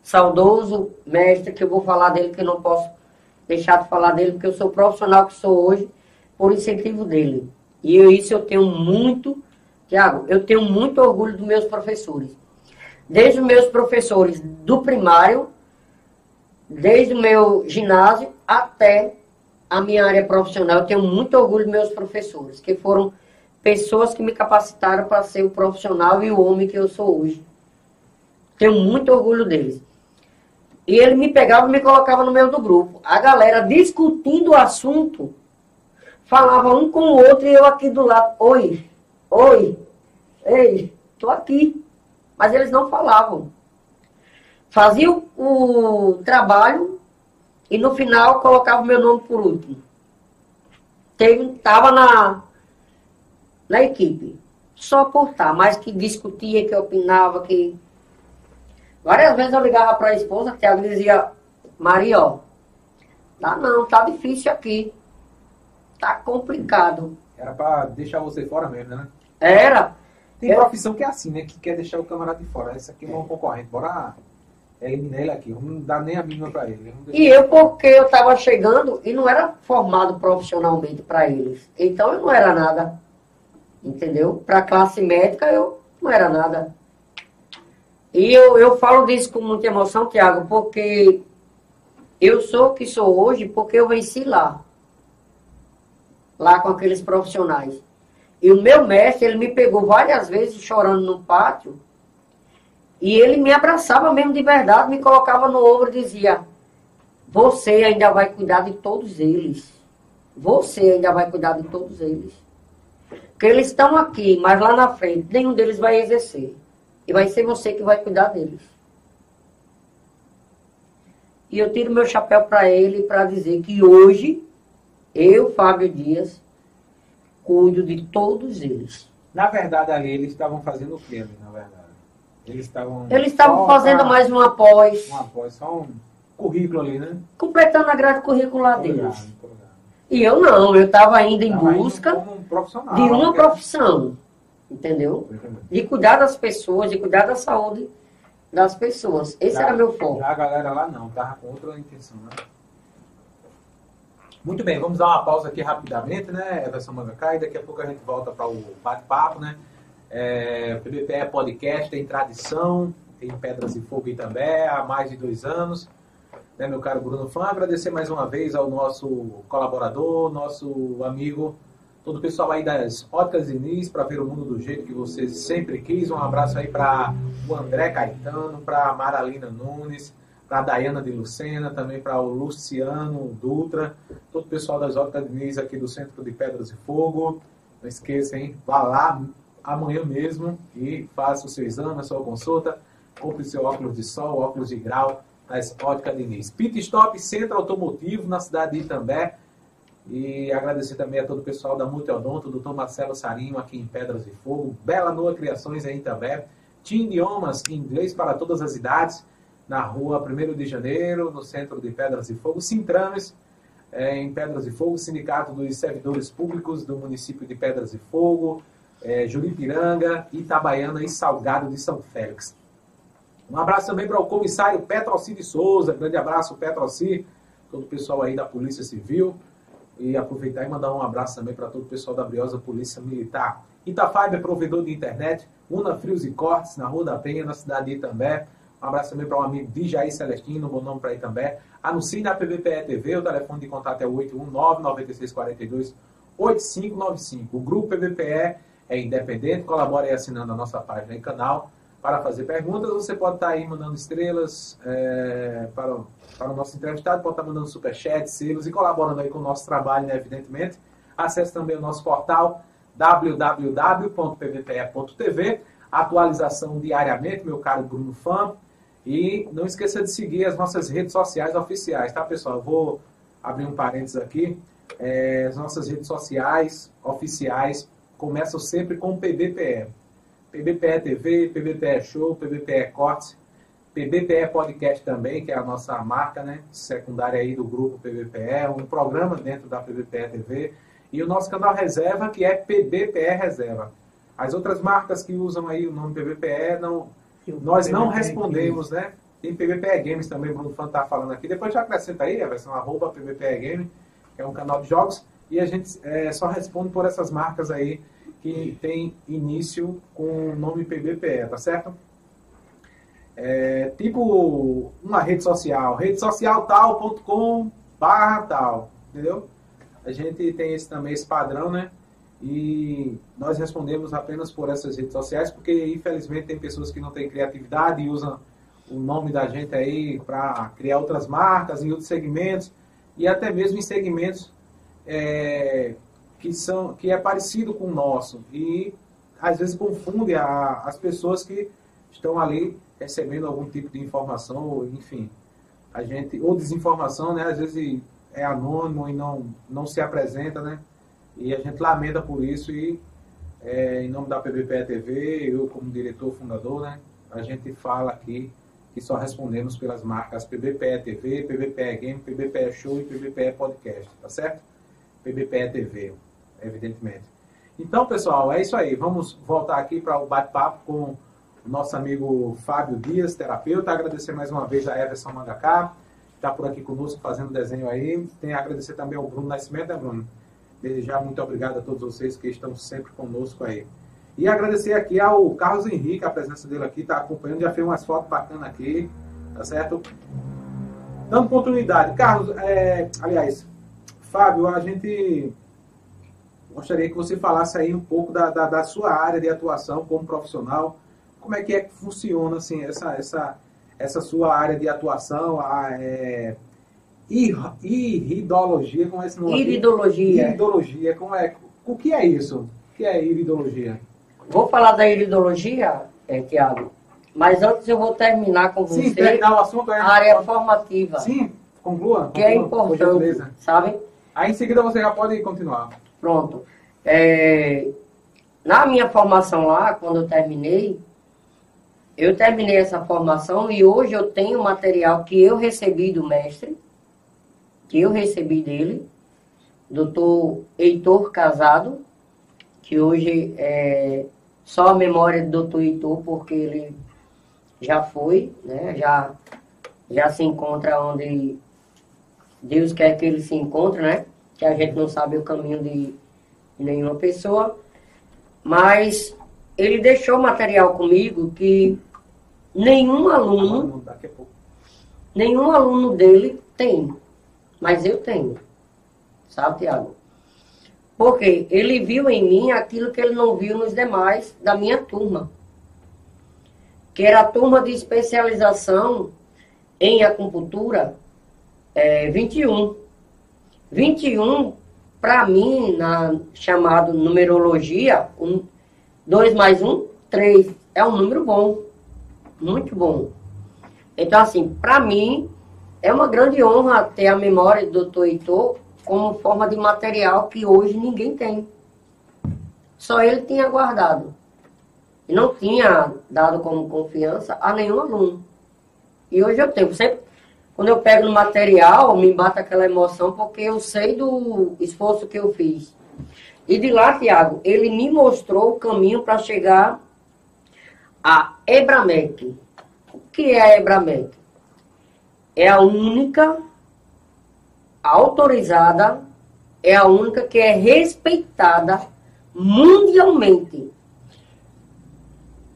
S2: saudoso mestre, que eu vou falar dele, que eu não posso deixar de falar dele, porque eu sou profissional que sou hoje, por incentivo dele. E eu, isso eu tenho muito, Tiago, eu tenho muito orgulho dos meus professores. Desde os meus professores do primário desde o meu ginásio até a minha área profissional. Eu tenho muito orgulho dos meus professores, que foram pessoas que me capacitaram para ser o profissional e o homem que eu sou hoje. Tenho muito orgulho deles. E ele me pegava e me colocava no meio do grupo. A galera discutindo o assunto, falava um com o outro e eu aqui do lado. Oi, oi, ei, tô aqui. Mas eles não falavam fazia o, trabalho e no final colocava o meu nome por último. Estava na, na equipe. Só por estar, mas que discutia, que opinava, que. Várias vezes eu ligava para a esposa, que ela dizia, Maria, ó, tá não, tá difícil aqui. Tá complicado.
S1: Era para deixar você fora mesmo, né?
S2: Era.
S1: Tem profissão que é assim, né? Que quer deixar o camarada de fora. Esse aqui é um concorrente. Bora eliminar ele aqui, não dá nem a mínima para ele.
S2: E eu, porque eu estava chegando e não era formado profissionalmente para eles. Então eu não era nada. Entendeu? Para a classe médica eu não era nada. E eu, eu falo disso com muita emoção, Tiago, porque eu sou o que sou hoje porque eu venci lá. Lá com aqueles profissionais. E o meu mestre, ele me pegou várias vezes chorando no pátio e ele me abraçava mesmo de verdade, me colocava no ombro e dizia: Você ainda vai cuidar de todos eles. Você ainda vai cuidar de todos eles. Que eles estão aqui, mas lá na frente, nenhum deles vai exercer. E vai ser você que vai cuidar deles. E eu tiro meu chapéu para ele para dizer que hoje, eu, Fábio Dias, cuido de todos eles.
S1: Na verdade, ali, eles estavam fazendo o quê, na verdade?
S2: Eles estavam. Eles estavam fazendo mais um após.
S1: Um após, só um currículo ali, né?
S2: Completando a grade curricular deles. E eu não, eu estava indo em tava busca
S1: um
S2: de uma profissão. Entendeu? De cuidar das pessoas, de cuidar da saúde das pessoas. Esse já, era meu foco.
S1: A galera lá não, tava com outra intenção, né? Muito bem, vamos dar uma pausa aqui rapidamente, né, Everson Mangacá, e daqui a pouco a gente volta para o bate-papo, né? É, o PBPE Podcast tem tradição, tem Pedras e Fogo também há mais de dois anos. Né, meu caro Bruno Fã, agradecer mais uma vez ao nosso colaborador, nosso amigo todo o pessoal aí das Óticas Diniz para ver o mundo do jeito que você sempre quis. Um abraço aí para o André Caetano, para a Maralina Nunes, para a Dayana de Lucena, também para o Luciano Dutra, todo o pessoal das Óticas Diniz aqui do Centro de Pedras e Fogo. Não esqueça, hein? Vá lá amanhã mesmo e faça o seu exame, a sua consulta. Compre seu óculos de sol, óculos de grau das Óticas Diniz. Pit Stop Centro Automotivo na cidade de Itambé e agradecer também a todo o pessoal da Multiodonto, doutor Marcelo Sarinho, aqui em Pedras de Fogo. Bela Noa Criações aí também. Tim Idiomas, inglês para todas as idades, na rua 1 de Janeiro, no centro de Pedras de Fogo. Sintrames, é, em Pedras de Fogo, Sindicato dos Servidores Públicos do município de Pedras de Fogo, é, Juripiranga, Itabaiana e Salgado de São Félix. Um abraço também para o comissário Petrocir de Souza. Grande abraço, Petrocir, todo o pessoal aí da Polícia Civil. E aproveitar e mandar um abraço também para todo o pessoal da Briosa Polícia Militar. Itafiber é provedor de internet, Una Frios e Cortes, na Rua da Penha, na cidade de Itambé. Um abraço também para o um amigo Dijaí Celestino, bom nome para Itambé. Anuncie na PBPE TV, o telefone de contato é 819-9642-8595. O grupo PBPE é independente, colabora aí assinando a nossa página e canal para fazer perguntas. Você pode estar aí mandando estrelas é, para para o nosso entrevistado, pode estar mandando superchat, selos e colaborando aí com o nosso trabalho, né, evidentemente. Acesse também o nosso portal www.pvpe.tv, atualização diariamente, meu caro Bruno Fã. E não esqueça de seguir as nossas redes sociais oficiais, tá, pessoal? Eu vou abrir um parênteses aqui. É, as nossas redes sociais oficiais começam sempre com o PBPE. PBPE TV, PBPE Show, PBPE Cortes, PBPE Podcast também, que é a nossa marca né, secundária aí do grupo PBPE, um programa dentro da PBPE TV, e o nosso canal reserva, que é PBPE Reserva. As outras marcas que usam aí o nome PBPE, não, nós não respondemos, né? Tem PBPE Games também, o Bruno Fan está falando aqui. Depois já acrescenta aí a versão arroba PBPE Game, que é um canal de jogos, e a gente é, só responde por essas marcas aí que tem início com o nome PBPE, tá certo? É, tipo uma rede social, rede social tal.com barra tal, entendeu? A gente tem esse, também esse padrão, né? E nós respondemos apenas por essas redes sociais, porque infelizmente tem pessoas que não têm criatividade e usam o nome da gente aí para criar outras marcas em outros segmentos e até mesmo em segmentos é, que são que é parecido com o nosso e às vezes confunde a, as pessoas que estão ali recebendo algum tipo de informação, ou, enfim, a gente, ou desinformação, né? Às vezes é anônimo e não, não se apresenta, né? E a gente lamenta por isso e, é, em nome da PBPE TV, eu como diretor fundador, né? A gente fala aqui que só respondemos pelas marcas PBPE TV, PBPE Game, PBPE Show e PBPE Podcast, tá certo? PBPE TV, evidentemente. Então, pessoal, é isso aí. Vamos voltar aqui para o bate-papo com nosso amigo Fábio Dias, terapeuta. Agradecer mais uma vez a Everson Mandacá, que está por aqui conosco fazendo desenho aí. Tem a agradecer também ao Bruno Nascimento, né, Bruno? Desejar muito obrigado a todos vocês que estão sempre conosco aí. E agradecer aqui ao Carlos Henrique, a presença dele aqui, está acompanhando, já fez umas fotos bacanas aqui, tá certo? Dando continuidade. Carlos, é, aliás, Fábio, a gente gostaria que você falasse aí um pouco da, da, da sua área de atuação como profissional, como é que é que funciona assim, essa, essa, essa sua área de atuação? A, é, iridologia, como é esse nome?
S2: Iridologia.
S1: Iridologia, como é, o que é isso? que é iridologia?
S2: Vou falar da iridologia, é, Tiago, mas antes eu vou terminar com
S1: Sim,
S2: você
S1: terminar o assunto é.
S2: a área formativa,
S1: Sim, conclua.
S2: que é
S1: conclua, por
S2: importante, sabe?
S1: Aí em seguida você já pode continuar.
S2: Pronto. É, na minha formação lá, quando eu terminei, eu terminei essa formação e hoje eu tenho material que eu recebi do mestre, que eu recebi dele, doutor Heitor Casado, que hoje é só a memória do doutor Heitor, porque ele já foi, né? já, já se encontra onde Deus quer que ele se encontre, né? Que a gente não sabe o caminho de nenhuma pessoa. Mas ele deixou material comigo que nenhum aluno, nenhum aluno dele tem. Mas eu tenho. Sabe, Tiago? Porque ele viu em mim aquilo que ele não viu nos demais da minha turma. Que era a turma de especialização em acupuntura é, 21. 21, para mim, na chamado numerologia, 2 mais 1, 3. É um número bom. Muito bom. Então, assim, para mim, é uma grande honra ter a memória do Dr. Heitor como forma de material que hoje ninguém tem. Só ele tinha guardado. E não tinha dado como confiança a nenhum aluno. E hoje eu tenho. Sempre, quando eu pego no material, me bate aquela emoção, porque eu sei do esforço que eu fiz. E de lá, Tiago, ele me mostrou o caminho para chegar a Ebramec. O que é a Ebramec? É a única autorizada, é a única que é respeitada mundialmente.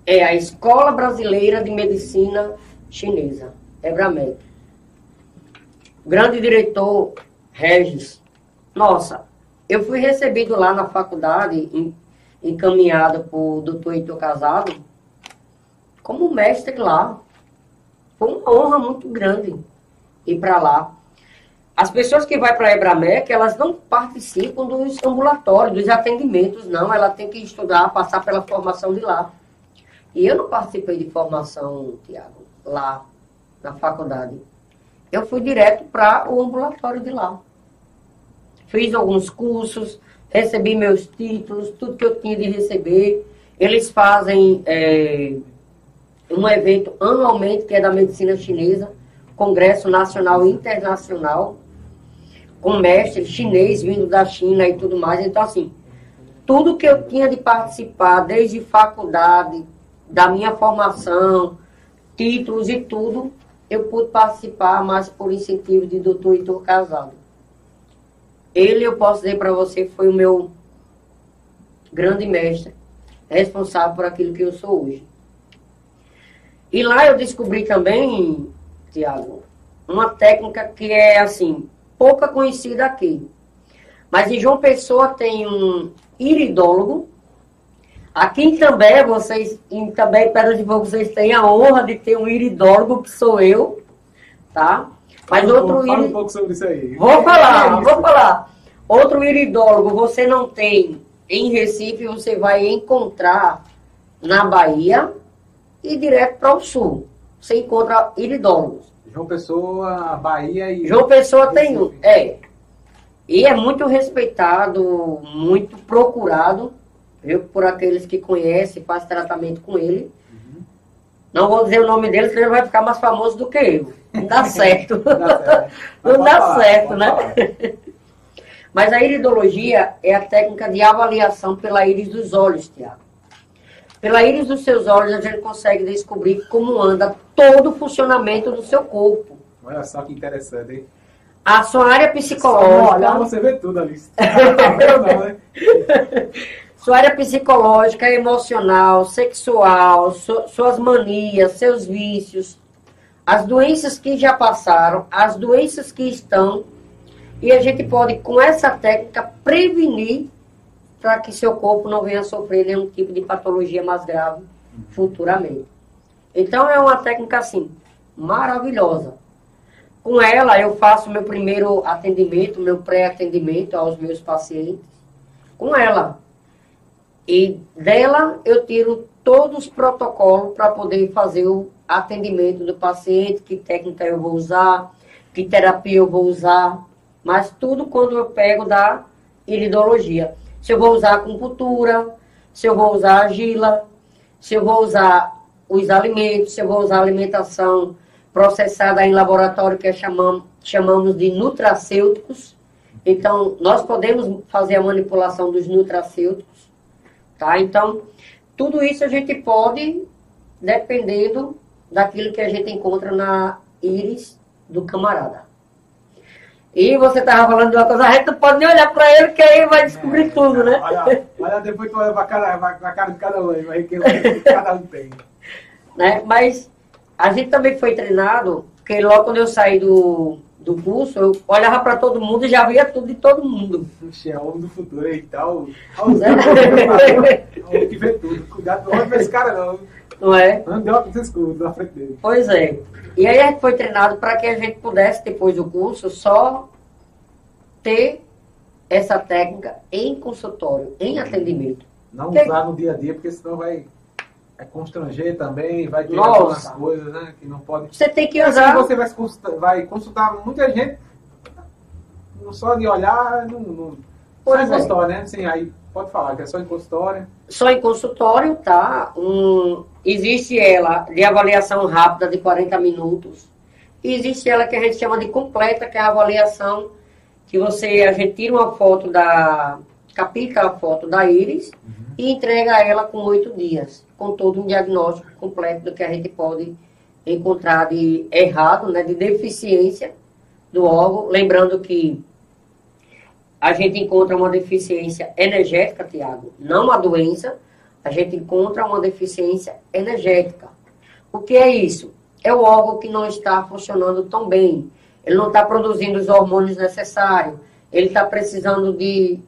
S2: É a Escola Brasileira de Medicina Chinesa, Ebramec. O grande diretor Regis, nossa, eu fui recebido lá na faculdade, encaminhado por doutor Heitor Casado, como mestre lá. Foi uma honra muito grande ir para lá. As pessoas que vão para a Ebramec, elas não participam dos ambulatórios, dos atendimentos, não. Ela tem que estudar, passar pela formação de lá. E eu não participei de formação, Tiago, lá na faculdade. Eu fui direto para o ambulatório de lá. Fiz alguns cursos, recebi meus títulos, tudo que eu tinha de receber. Eles fazem é, um evento anualmente que é da medicina chinesa, Congresso Nacional e Internacional, com mestre chinês vindo da China e tudo mais. Então, assim, tudo que eu tinha de participar, desde faculdade, da minha formação, títulos e tudo, eu pude participar, mas por incentivo de doutor Heitor Casado. Ele, eu posso dizer para você, foi o meu grande mestre, responsável por aquilo que eu sou hoje. E lá eu descobri também, Tiago, uma técnica que é, assim, pouca conhecida aqui. Mas em João Pessoa tem um iridólogo. Aqui em També, vocês, em També, Pedra de Fogo, vocês têm a honra de ter um iridólogo, que sou eu, tá? Mas
S1: Fala
S2: outro
S1: pouco- Fala um pouco sobre isso aí.
S2: Vou falar,
S1: É
S2: vou falar. Outro iridólogo você não tem em Recife, você vai encontrar na Bahia e direto para o sul. Você encontra iridólogos.
S1: João Pessoa, Bahia e.
S2: João Pessoa tem um,
S1: Recife.
S2: é. E é muito respeitado, muito procurado, viu, por aqueles que conhecem, faz tratamento com ele. Não vou dizer o nome dele, senão ele vai ficar mais famoso do que eu. Não dá certo.
S1: Dá certo. Mas
S2: Não dá
S1: falar,
S2: certo, né?
S1: falar.
S2: Mas a iridologia é a técnica de avaliação pela íris dos olhos, Tiago. Pela íris dos seus olhos, a gente consegue descobrir como anda todo o funcionamento do seu corpo.
S1: Olha só que interessante, hein?
S2: A sua área
S1: Só
S2: psicológica,
S1: você vê tudo ali. Não, né?
S2: sua área psicológica, emocional, sexual, su- suas manias, seus vícios, as doenças que já passaram, as doenças que estão, e a gente pode, com essa técnica, prevenir para que seu corpo não venha sofrer nenhum tipo de patologia mais grave futuramente. Então é uma técnica assim, maravilhosa. Com ela eu faço meu primeiro atendimento, meu pré-atendimento aos meus pacientes. Com ela. E dela eu tiro todos os protocolos para poder fazer o atendimento do paciente, que técnica eu vou usar, que terapia eu vou usar, mas tudo quando eu pego da iridologia. Se eu vou usar acupuntura, se eu vou usar argila, se eu vou usar os alimentos, se eu vou usar alimentação processada em laboratório, que é chamamos, chamamos de nutracêuticos. Então, nós podemos fazer a manipulação dos nutracêuticos, tá? Então, tudo isso a gente pode, dependendo daquilo que a gente encontra na íris do camarada. E você estava falando de uma coisa, a gente não pode nem olhar para ele, que aí vai descobrir é, tudo, né?
S1: Olha, olha, depois tu olha para a cara de cada um, vai que cada um tem.
S2: Né? Mas a gente também foi treinado, porque logo quando eu saí do, do curso, eu olhava para todo mundo e já via tudo de todo mundo.
S1: Puxa, é homem do futuro aí, tal. Olha que vê tudo. Cuidado, não olha pra esse cara não.
S2: Não é?
S1: Não deu uma escudo na frente dele.
S2: Pois é. E aí a gente foi treinado para que a gente pudesse, depois do curso, só ter essa técnica em consultório, em atendimento.
S1: Não porque... usar no dia a dia, porque senão vai é constranger também, vai ter algumas coisas, né? Que não pode.
S2: Você tem que usar.
S1: Assim você vai consultar, vai consultar muita gente, só de olhar, não. não só em é. consultório, né? Sim, aí pode falar que é só em consultório.
S2: Só em consultório, tá? Um, existe ela de avaliação rápida de 40 minutos. E existe ela que a gente chama de completa, que é a avaliação que você, a gente tira uma foto da. capica a foto da íris uhum. E entrega ela com oito dias, com todo um diagnóstico completo do que a gente pode encontrar de errado, né, de deficiência do órgão. Lembrando que a gente encontra uma deficiência energética, Tiago, não uma doença, a gente encontra uma deficiência energética. O que é isso? É o órgão que não está funcionando tão bem. Ele não está produzindo os hormônios necessários. Ele está precisando de,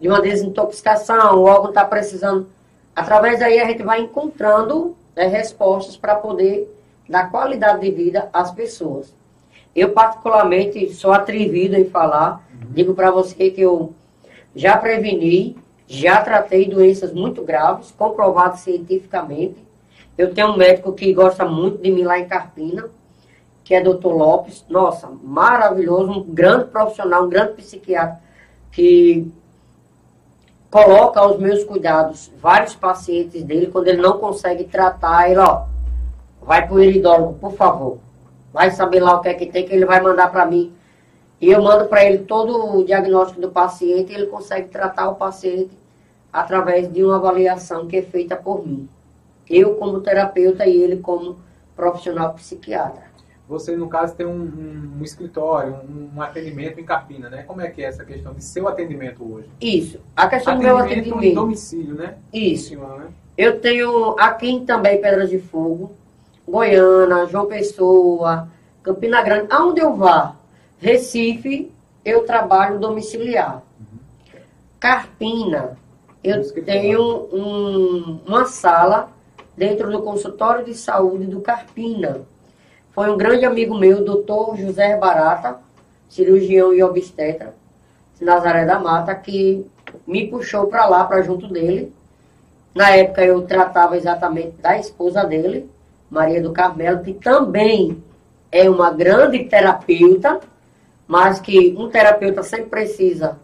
S2: de uma desintoxicação. O órgão está precisando. Através daí a gente vai encontrando né, respostas para poder dar qualidade de vida às pessoas. Eu, particularmente, sou atrevido em falar. Uhum. Digo para você que eu já preveni já tratei doenças muito graves, comprovadas cientificamente. Eu tenho um médico que gosta muito de mim lá em Carpina, que é Dr. Lopes. Nossa, maravilhoso, um grande profissional, um grande psiquiatra, que coloca aos meus cuidados vários pacientes dele, quando ele não consegue tratar, ele, ó, vai para o iridólogo, por favor. Vai saber lá o que é que tem, que ele vai mandar para mim. E eu mando para ele todo o diagnóstico do paciente e ele consegue tratar o paciente através de uma avaliação que é feita por mim. Eu como terapeuta e ele como profissional psiquiatra.
S1: Você, no caso, tem um, um, um escritório, um, um, atendimento em Capina, né? Como é que é essa questão de seu atendimento hoje?
S2: Isso. A questão atendimento do meu atendimento.
S1: em domicílio, né?
S2: Isso. né? Eu tenho aqui também Pedras de Fogo, Goiânia, João Pessoa, Campina Grande, aonde eu vá, Recife, eu trabalho domiciliar. Uhum. Carpina, eu tenho um, uma sala dentro do consultório de saúde do Carpina. Foi um grande amigo meu, doutor José Barata, cirurgião e obstetra, de Nazaré da Mata, que me puxou para lá, para junto dele. Na época eu tratava exatamente da esposa dele, Maria do Carmelo, que também é uma grande terapeuta, mas que um terapeuta sempre precisa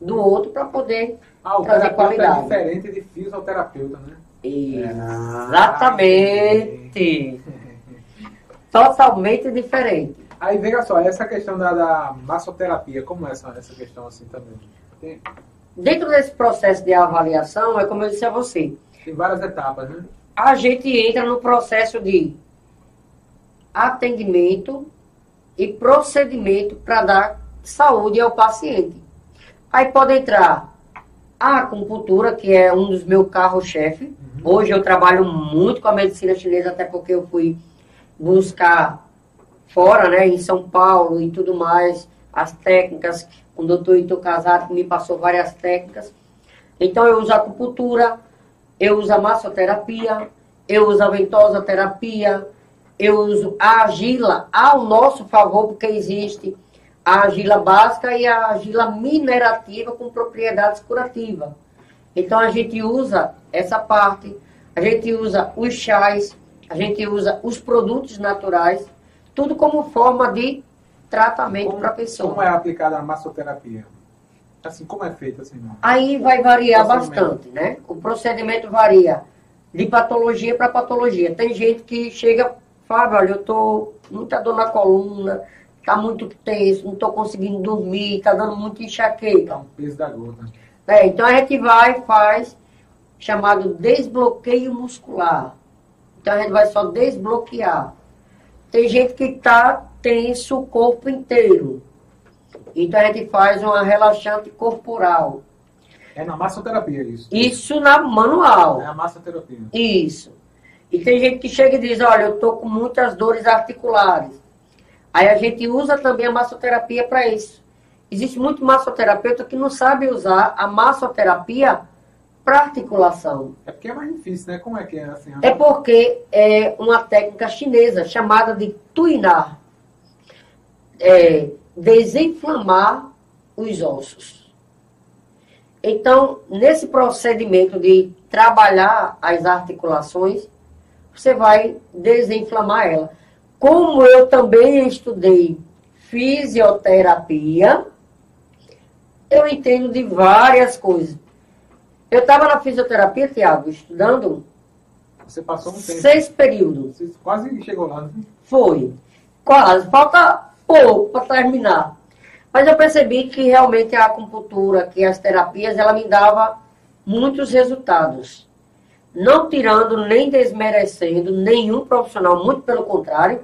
S2: do outro para poder
S1: ah, o trazer é qualidade. é diferente de fisioterapeuta, né?
S2: Exatamente. Totalmente diferente.
S1: Aí, veja só, essa questão da, da massoterapia, como é essa, essa questão assim também?
S2: Tem... Dentro desse processo de avaliação, é como eu disse a você.
S1: Tem várias etapas, né?
S2: A gente entra no processo de atendimento e procedimento para dar saúde ao paciente. Aí pode entrar a acupuntura, que é um dos meus carros-chefe. Uhum. Hoje eu trabalho muito com a medicina chinesa, até porque eu fui buscar fora, né, em São Paulo e tudo mais, as técnicas, o doutor Ito Casado, me passou várias técnicas. Então eu uso acupuntura, eu uso a massoterapia, eu uso a ventosa terapia, eu uso a argila ao nosso favor, porque existe a argila básica e a argila minerativa com propriedades curativas. Então a gente usa essa parte, a gente usa os chás, a gente usa os produtos naturais, tudo como forma de tratamento para a pessoa.
S1: Como é aplicada a massoterapia? Assim, como é feito assim?
S2: Aí vai variar bastante, né? O procedimento varia de patologia para patologia. Tem gente que chega, fala, olha, eu tô muita dor na coluna, tá muito tenso, não tô conseguindo dormir, tá dando muito enxaqueca.
S1: o peso da gota.
S2: É, então a gente vai e faz chamado desbloqueio muscular. Então a gente vai só desbloquear. Tem gente que tá tenso o corpo inteiro. Então a gente faz uma relaxante corporal.
S1: É na massoterapia isso?
S2: Isso na manual.
S1: É a massoterapia.
S2: Isso. E tem gente que chega e diz, olha, eu tô com muitas dores articulares. Aí a gente usa também a massoterapia para isso. Existe muito massoterapeuta que não sabe usar a massoterapia para articulação.
S1: É porque é mais difícil, né? Como é que é assim?
S2: É porque é uma técnica chinesa chamada de tuinar. É, desinflamar os ossos. Então, nesse procedimento de trabalhar as articulações, você vai desinflamar ela. Como eu também estudei fisioterapia, eu entendo de várias coisas. Eu estava na fisioterapia, Tiago, estudando.
S1: Você passou um tempo.
S2: Seis períodos.
S1: Você quase chegou lá. Né?
S2: Foi. Quase. Falta pouco para terminar. Mas eu percebi que realmente a acupuntura, que as terapias, ela me dava muitos resultados. Não tirando nem desmerecendo nenhum profissional, muito pelo contrário.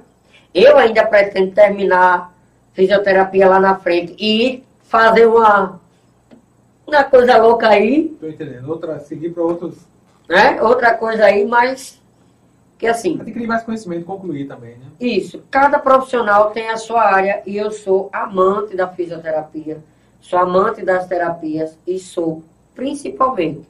S2: Eu ainda pretendo terminar fisioterapia lá na frente e fazer uma, uma coisa louca aí.
S1: Estou entendendo. Outra, seguir para outros.
S2: Né? Outra coisa aí, mas que assim.
S1: Adquirir mais conhecimento, concluir também, né?
S2: Isso. Cada profissional tem a sua área e eu sou amante da fisioterapia, sou amante das terapias e sou, principalmente,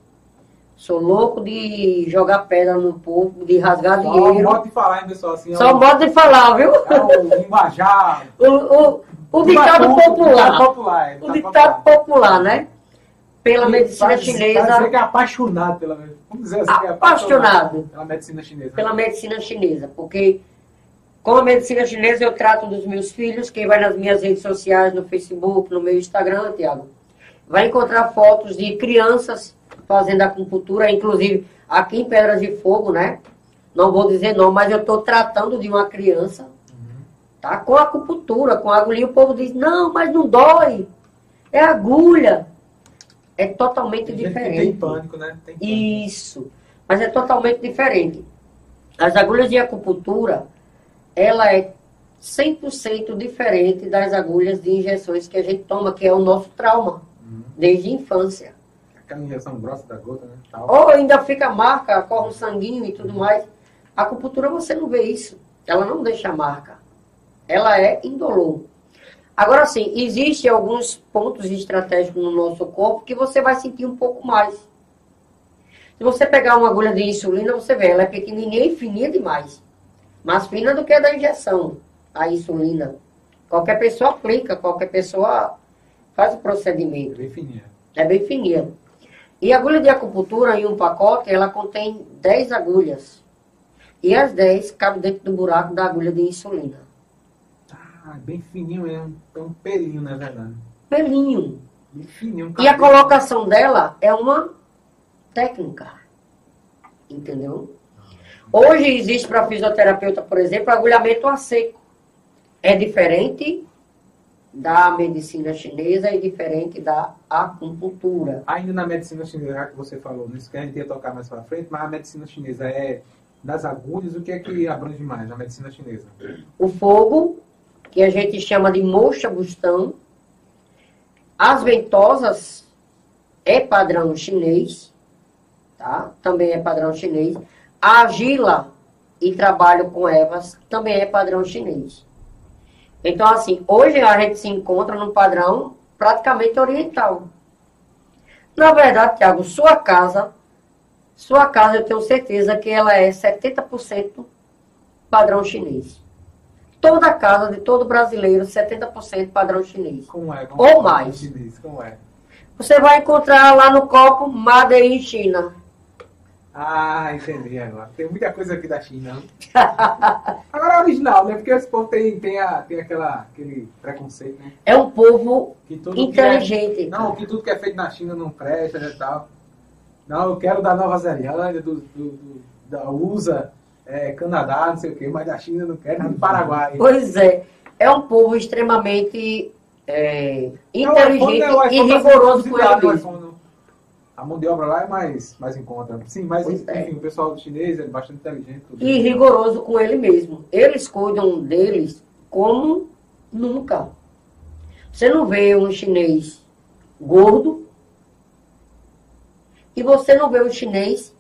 S2: sou louco de jogar pedra no povo, de rasgar
S1: Só
S2: dinheiro.
S1: modo de falar, hein, pessoal? Assim,
S2: Só
S1: é o-
S2: modo de falar, viu?
S1: É o linguajar.
S2: O, o, o ditado
S1: Ditado
S2: popular.
S1: popular. é,
S2: O
S1: ditado
S2: ditado popular, né? Pela
S1: E
S2: medicina chinesa.
S1: dizer que é apaixonado pela Vamos dizer assim, é
S2: Apaixonado.
S1: pela medicina chinesa.
S2: pela medicina chinesa, porque com a medicina chinesa eu trato dos meus filhos, quem vai nas minhas redes sociais, no Facebook, no meu Instagram, Tiago, vai encontrar fotos de crianças fazendo acupuntura, inclusive aqui em Pedras de Fogo, né? Não vou dizer não, mas eu estou tratando de uma criança, tá? Com acupuntura, com agulhinha, o povo diz, não, mas não dói, é agulha. É totalmente diferente.
S1: tem pânico, né? Tem pânico.
S2: Isso. Mas é totalmente diferente. As agulhas de acupuntura, ela é 100% diferente das agulhas de injeções que a gente toma, que é o nosso trauma,
S1: Uhum.
S2: desde a infância.
S1: Aquela injeção grossa da gota, né? Tal.
S2: Ou ainda fica marca, corre o sanguinho e tudo mais. A acupuntura você não vê isso. Ela não deixa marca. Ela é indolor. Agora sim, existem alguns pontos estratégicos no nosso corpo que você vai sentir um pouco mais. Se você pegar uma agulha de insulina, você vê, ela é pequenininha e fininha demais. Mais fina do que a da injeção, a insulina. Qualquer pessoa aplica, qualquer pessoa faz o procedimento.
S1: Bem fininha.
S2: É bem fininha. E a agulha de acupuntura em um pacote, ela contém 10 agulhas. E as 10 cabem dentro do buraco da agulha de insulina.
S1: Ah, bem fininho mesmo. É um pelinho, na verdade.
S2: Pelinho.
S1: Bem fininho. um
S2: E a colocação dela é uma técnica. Entendeu? Hoje existe para fisioterapeuta, por exemplo, agulhamento a seco. É diferente da medicina chinesa e diferente da acupuntura.
S1: Ainda na medicina chinesa, já que você falou, nisso que a gente ia tocar mais pra frente, mas a medicina chinesa é das agulhas, o que é que abrange mais na medicina chinesa?
S2: o fogo, que a gente chama de mocha bustão. As ventosas é padrão chinês, tá? Também é padrão chinês. A argila e trabalho com ervas também é padrão chinês. Então, assim, hoje a gente se encontra num padrão praticamente oriental. Na verdade, Tiago, sua casa, sua casa eu tenho certeza que ela é 70% padrão chinês. Toda casa de todo brasileiro, 70% padrão chinês.
S1: Como é?
S2: Ou mais.
S1: Chinês, como é?
S2: você vai encontrar lá no copo Made in China.
S1: Ah, entendi agora. Tem muita coisa aqui da China. Agora é original, né? Porque esse povo tem, tem, a, tem aquela, aquele preconceito, né?
S2: É um povo inteligente.
S1: Que é, não, que tudo que é feito na China não presta e né, tal. Não, eu quero da Nova Zelândia, do, do, do da USA, é, Canadá, não sei o quê, mas da China não quero, do Paraguai.
S2: Pois é. É um povo extremamente é, inteligente não, iPhone, e rigoroso com ele mesmo.
S1: A mão de obra lá é mais, mais em conta. Sim, mas é. enfim, é. o pessoal chinês é bastante inteligente.
S2: E rigoroso com ele mesmo. Eles cuidam deles como nunca. Você não vê um chinês gordo e você não vê um chinês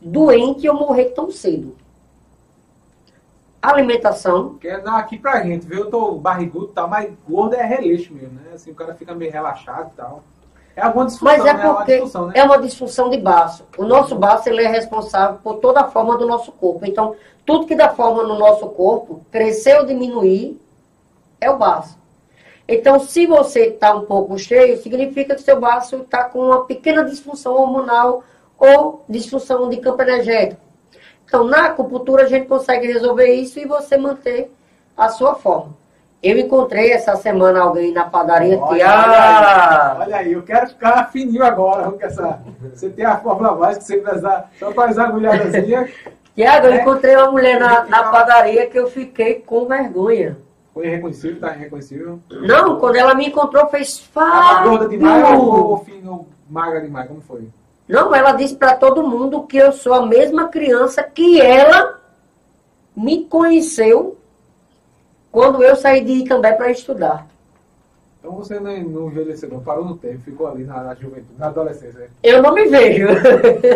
S2: doente ou morrer tão cedo. Alimentação.
S1: Quer dar aqui pra gente, viu? Eu tô barrigudo e tal, mas gordo é releixo mesmo, né? Assim, o cara fica meio relaxado e tal. É alguma disfunção,
S2: Mas é né? porque é uma, disfunção, né? é uma disfunção de baço. O nosso baço ele é responsável por toda a forma do nosso corpo. Então, tudo que dá forma no nosso corpo, crescer ou diminuir, é o baço. Então, se você está um pouco cheio, significa que seu baço está com uma pequena disfunção hormonal ou disfunção de campo energético. Então, na acupuntura, a gente consegue resolver isso e você manter a sua forma. Eu encontrei essa semana alguém na padaria.
S1: Olha, olha, olha aí, eu quero ficar fininho agora. Com essa, você tem a fórmula básica, você precisa só faz a agulhadazinha.
S2: Tiago, eu encontrei uma mulher na, na padaria que eu fiquei com vergonha.
S1: Foi reconhecível, tá reconhecível?
S2: Não, quando ela me encontrou, fez
S1: fácil. A gorda demais ou, ou magra demais? Como foi?
S2: Não, ela disse para todo mundo que eu sou a mesma criança que ela me conheceu quando eu saí de Itambé para estudar.
S1: Então você não, não envelheceu, não parou no tempo, ficou ali na, na juventude, na adolescência.
S2: Eu não me vejo.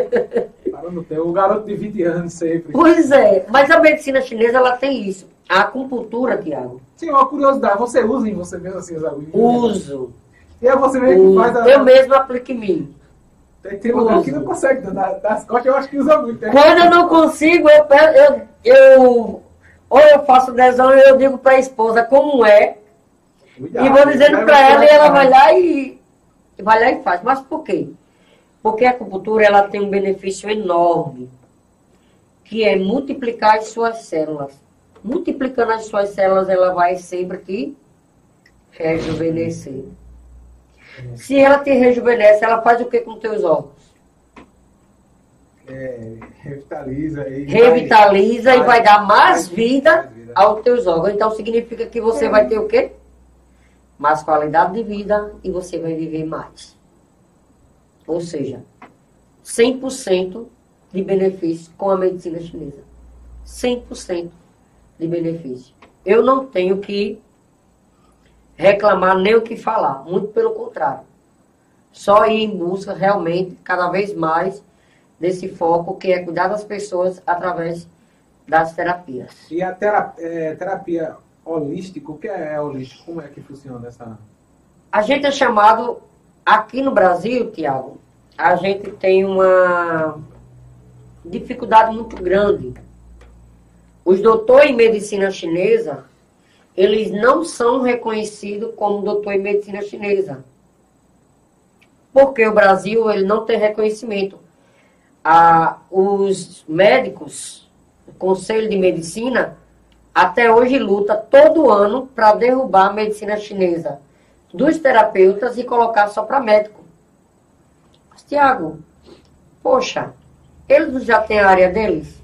S1: parou no tempo, o garoto de 20 anos sempre.
S2: Pois é, mas a medicina chinesa ela tem isso. A acupuntura, Tiago.
S1: Sim, uma curiosidade, você usa em você mesmo assim as agulhas?
S2: Uso.
S1: E é você mesmo que faz a...
S2: Eu mesmo aplico em mim.
S1: Tem, lugar que não consegue, das costas eu acho que usa muito. Né?
S2: Quando eu não consigo, eu, eu, eu ou eu faço adesão e eu digo para a esposa como é. Cuidado, e vou dizendo para ela e ela vai lá e vai lá e faz. Mas por quê? Porque a acupuntura ela tem um benefício enorme, que é multiplicar as suas células. Multiplicando as suas células, ela vai sempre te rejuvenescer. Se ela te rejuvenesce, ela faz o que com teus órgãos?
S1: é, revitaliza e
S2: revitaliza vai, e vai dar mais, mais vida, mais vida aos teus órgãos. Então significa que você é. vai ter o quê? Mais qualidade de vida e você vai viver mais. Ou seja, 100% de benefício com a medicina chinesa. 100% de benefício. Eu não tenho que reclamar nem o que falar, muito pelo contrário. Só ir em busca realmente cada vez mais desse foco que é cuidar das pessoas através das terapias.
S1: E a terapia, é, terapia holística, o que é holístico? Como é que funciona essa?
S2: A gente é chamado, aqui no Brasil, Tiago, a gente tem uma dificuldade muito grande. Os doutores em medicina chinesa, eles não são reconhecidos como doutor em medicina chinesa. Porque o Brasil ele não tem reconhecimento a, os médicos, o Conselho de Medicina, até hoje luta todo ano para derrubar a medicina chinesa dos terapeutas e colocar só para médico. Mas, Tiago, poxa, eles já têm a área deles?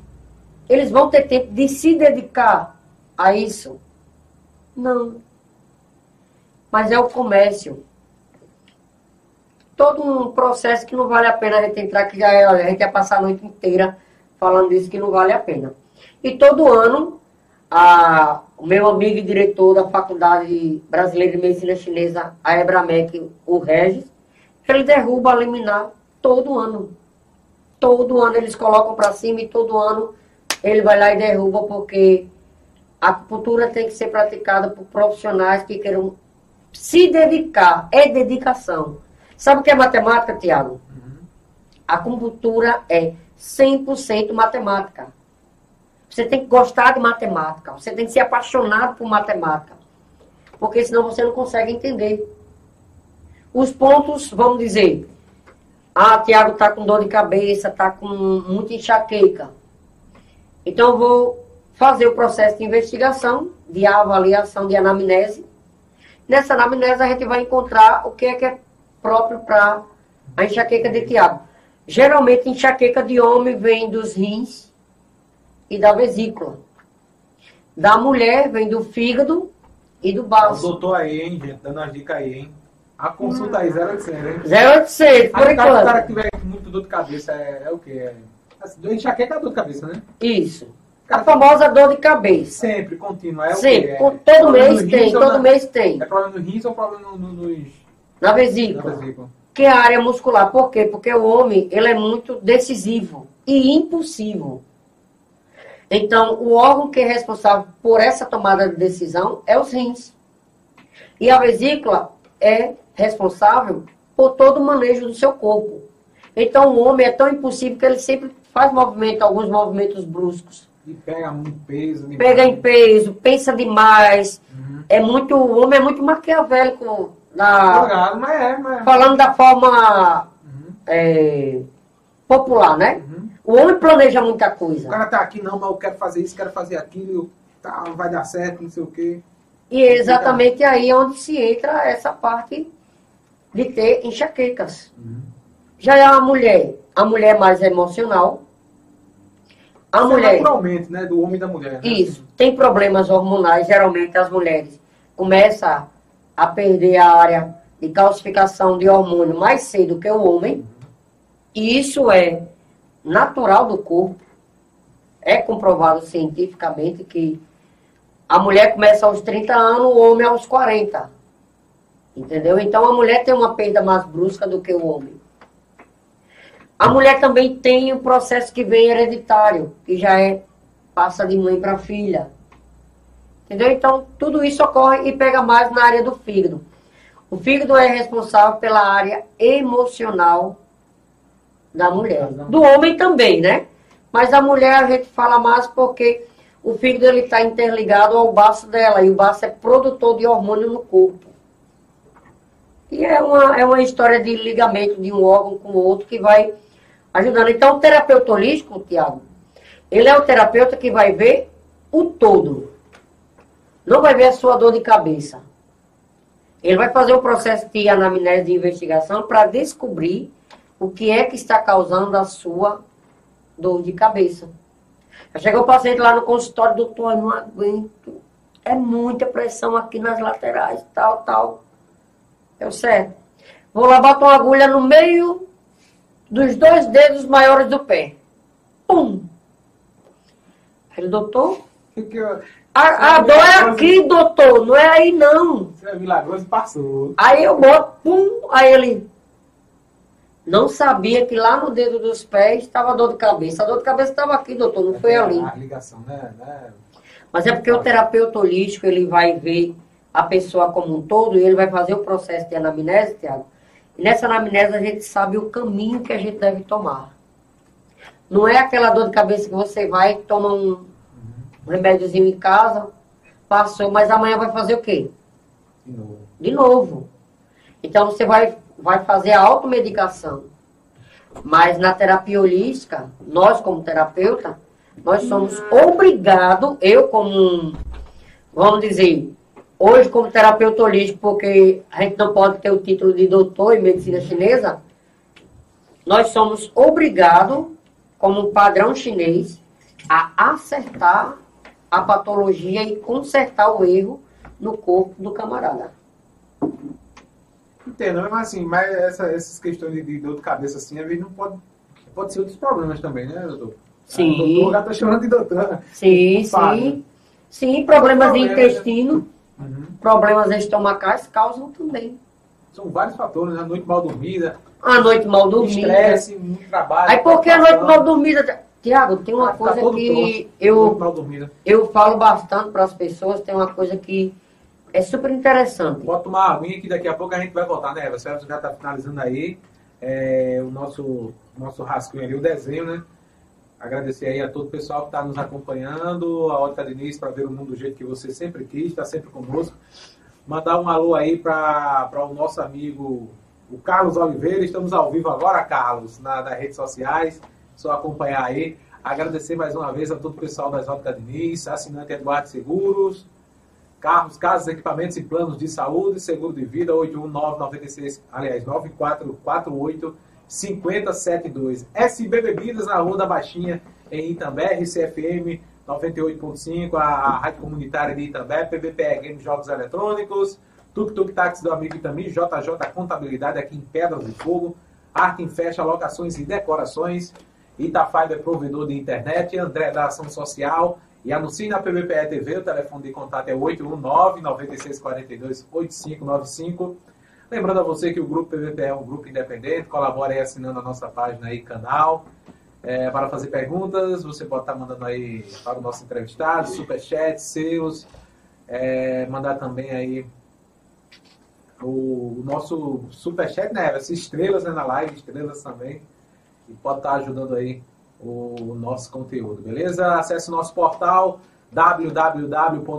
S2: Eles vão ter tempo de se dedicar a isso? Não. Mas é o comércio todo um processo que não vale a pena a gente entrar, que já é, a gente ia passar a noite inteira falando disso que não vale a pena. E todo ano, a, o meu amigo e diretor da Faculdade Brasileira de Medicina Chinesa, a Ebramec, o Regis, ele derruba a liminar todo ano. Todo ano eles colocam para cima e todo ano ele vai lá e derruba, porque a acupuntura tem que ser praticada por profissionais que queiram se dedicar. É dedicação. Sabe o que é matemática, Tiago? Uhum. A acupuntura é 100% matemática. Você tem que gostar de matemática. Você tem que ser apaixonado por matemática. Porque senão você não consegue entender. os pontos, vamos dizer, ah, Tiago está com dor de cabeça, está com muita enxaqueca. Então, eu vou fazer o processo de investigação, de avaliação, de anamnese. Nessa anamnese, a gente vai encontrar o que é que é próprio para a enxaqueca de Tiago. Geralmente, enxaqueca de homem vem dos rins e da vesícula. Da mulher, vem do fígado e do baço.
S1: O doutor aí, hein, gente, dando as dicas aí, hein? A consulta aí, 0800, hein?
S2: 0800, por
S1: Aí,
S2: enquanto.
S1: o cara que tiver muito dor de cabeça, é, é o quê? É, assim, enxaqueca é dor de cabeça, né?
S2: Isso. A famosa dor de cabeça.
S1: Sempre, contínua. É o
S2: Sempre.
S1: É
S2: Todo
S1: problema
S2: mês tem, todo
S1: na-
S2: mês tem.
S1: É problema no rins ou problema no, no, nos,
S2: Na
S1: na
S2: vesícula.
S1: vesícula?
S2: Que é a área muscular. Por quê? Porque o homem, ele é muito decisivo e impulsivo. Então, o órgão que é responsável por essa tomada de decisão é os rins. E a vesícula é responsável por todo o manejo do seu corpo. Então, o homem é tão impulsivo que ele sempre faz movimento, alguns movimentos bruscos.
S1: E pega muito peso. demais.
S2: Pega em peso, pensa demais.
S1: Uhum.
S2: É muito, o homem é muito maquiavélico na,
S1: Folgado, mas é, mas é.
S2: falando da forma
S1: Uhum,
S2: é, popular, né?
S1: uhum.
S2: O homem planeja muita
S1: O
S2: coisa.
S1: cara tá aqui, não, mas eu quero fazer isso, quero fazer aquilo, tá, vai dar certo, não sei o quê.
S2: E é exatamente aí onde se entra essa parte de ter enxaquecas. Já é a mulher, a mulher mais emocional. A
S1: é
S2: mulher,
S1: Naturalmente, né? Do homem e da mulher. Né?
S2: isso, tem problemas hormonais, geralmente as mulheres começam a perder a área de calcificação de hormônio mais cedo que o homem. E isso é natural do corpo. É comprovado cientificamente que a mulher começa aos 30 anos, o homem aos 40. Entendeu? Então a mulher tem uma perda mais brusca do que o homem. A mulher também tem o processo que vem hereditário, que já é passa de mãe para filha. Entendeu? Então tudo isso ocorre e pega mais na área do fígado. O fígado é responsável pela área emocional da mulher. Do homem também, né? Mas a mulher a gente fala mais porque o fígado ele está interligado ao baço dela e o baço é produtor de hormônio no corpo. E é uma, é uma história de ligamento de um órgão com o outro que vai ajudando. Então, o terapeuta holístico, Tiago, ele é o terapeuta que vai ver o todo. Não vai ver a sua dor de cabeça. Ele vai fazer o processo de anamnese de investigação para descobrir o que é que está causando a sua dor de cabeça. Chega o paciente lá no consultório, doutor, eu não aguento. É muita pressão aqui nas laterais, tal, tal. Eu certo. Vou lá, boto uma agulha no meio dos dois dedos maiores do pé. Pum! Aí, doutor,
S1: Que que eu-
S2: a, a dor é aqui, doutor, não é aí não.
S1: Você é milagroso passou.
S2: Aí eu boto, pum, aí ele não sabia que lá no dedo dos pés estava dor de cabeça. A dor de cabeça estava aqui, doutor, não foi ali.
S1: A ligação, né? né?
S2: Mas é porque o terapeuta holístico, ele vai ver a pessoa como um todo e ele vai fazer o processo de anamnese, Tiago. E nessa anamnese a gente sabe o caminho que a gente deve tomar. Não é aquela dor de cabeça que você vai, toma um, um remédiozinho em casa, passou, mas amanhã vai fazer o quê?
S1: De novo.
S2: de novo. Então você vai, vai fazer a automedicação. Mas na terapia holística, nós como terapeuta, nós somos obrigados, eu como, vamos dizer, hoje como terapeuta holístico, porque a gente não pode ter o título de doutor em medicina chinesa, nós somos obrigados, como padrão chinês, a acertar a patologia e consertar o erro no corpo do camarada.
S1: Entendo, mas assim, mas essa- essas questões de, de dor de cabeça assim, às vezes não pode. Pode ser outros problemas também, né, doutor?
S2: Sim.
S1: O doutor já tá chamando de doutor.
S2: Sim,
S1: Fábio.
S2: sim. Sim, problemas de
S1: né?
S2: intestino,
S1: Uhum.
S2: problemas estomacais causam também.
S1: São vários fatores, né? A noite mal dormida,
S2: A noite mal dormida.
S1: estresse, muito trabalho.
S2: Aí por que a noite mal dormida? Tiago, tem uma
S1: Tá
S2: coisa
S1: todo
S2: que eu,
S1: mal dormida.
S2: eu falo bastante para as pessoas, tem uma coisa que é super interessante.
S1: Pode tomar uma aguinha que daqui a pouco a gente vai voltar, né? Você já está finalizando aí é, o nosso, nosso rascunho ali, o desenho, né? Agradecer aí a todo o pessoal que está nos acompanhando, a Ótica Diniz para ver o mundo do jeito que você sempre quis, está sempre conosco. Mandar um alô aí para o nosso amigo o Carlos Oliveira. Estamos ao vivo agora, Carlos, na, nas redes sociais. Só acompanhar aí. Agradecer mais uma vez a todo o pessoal da Exótica Diniz, assinante Eduardo Seguros, carros, casas, equipamentos e planos de saúde, seguro de vida, 81996, aliás, 9448 5072. SB Bebidas na Rua da Baixinha, em Itambé, RCFM 98.5, a Rádio Comunitária de Itambé, PBPE Games Jogos Eletrônicos, Tuk Tuk Táxi do amigo Itami, JJ Contabilidade aqui em Pedras de Fogo, Arte em Fecha, Locações e Decorações, Itafiber Provedor de Internet, André da Ação Social e anuncie na PBPE TV, o telefone de contato é 819-9642-8595. Lembrando a você que o Grupo PBPE é um grupo independente, colabora aí assinando a nossa página e canal. É, para fazer perguntas, você pode estar mandando aí para o nosso entrevistado, superchat, seus, é, mandar também aí o, o nosso superchat, né? As estrelas né, na live, estrelas também. E pode estar ajudando aí o, o nosso conteúdo, beleza? Acesse o nosso portal www.pvpe.tv,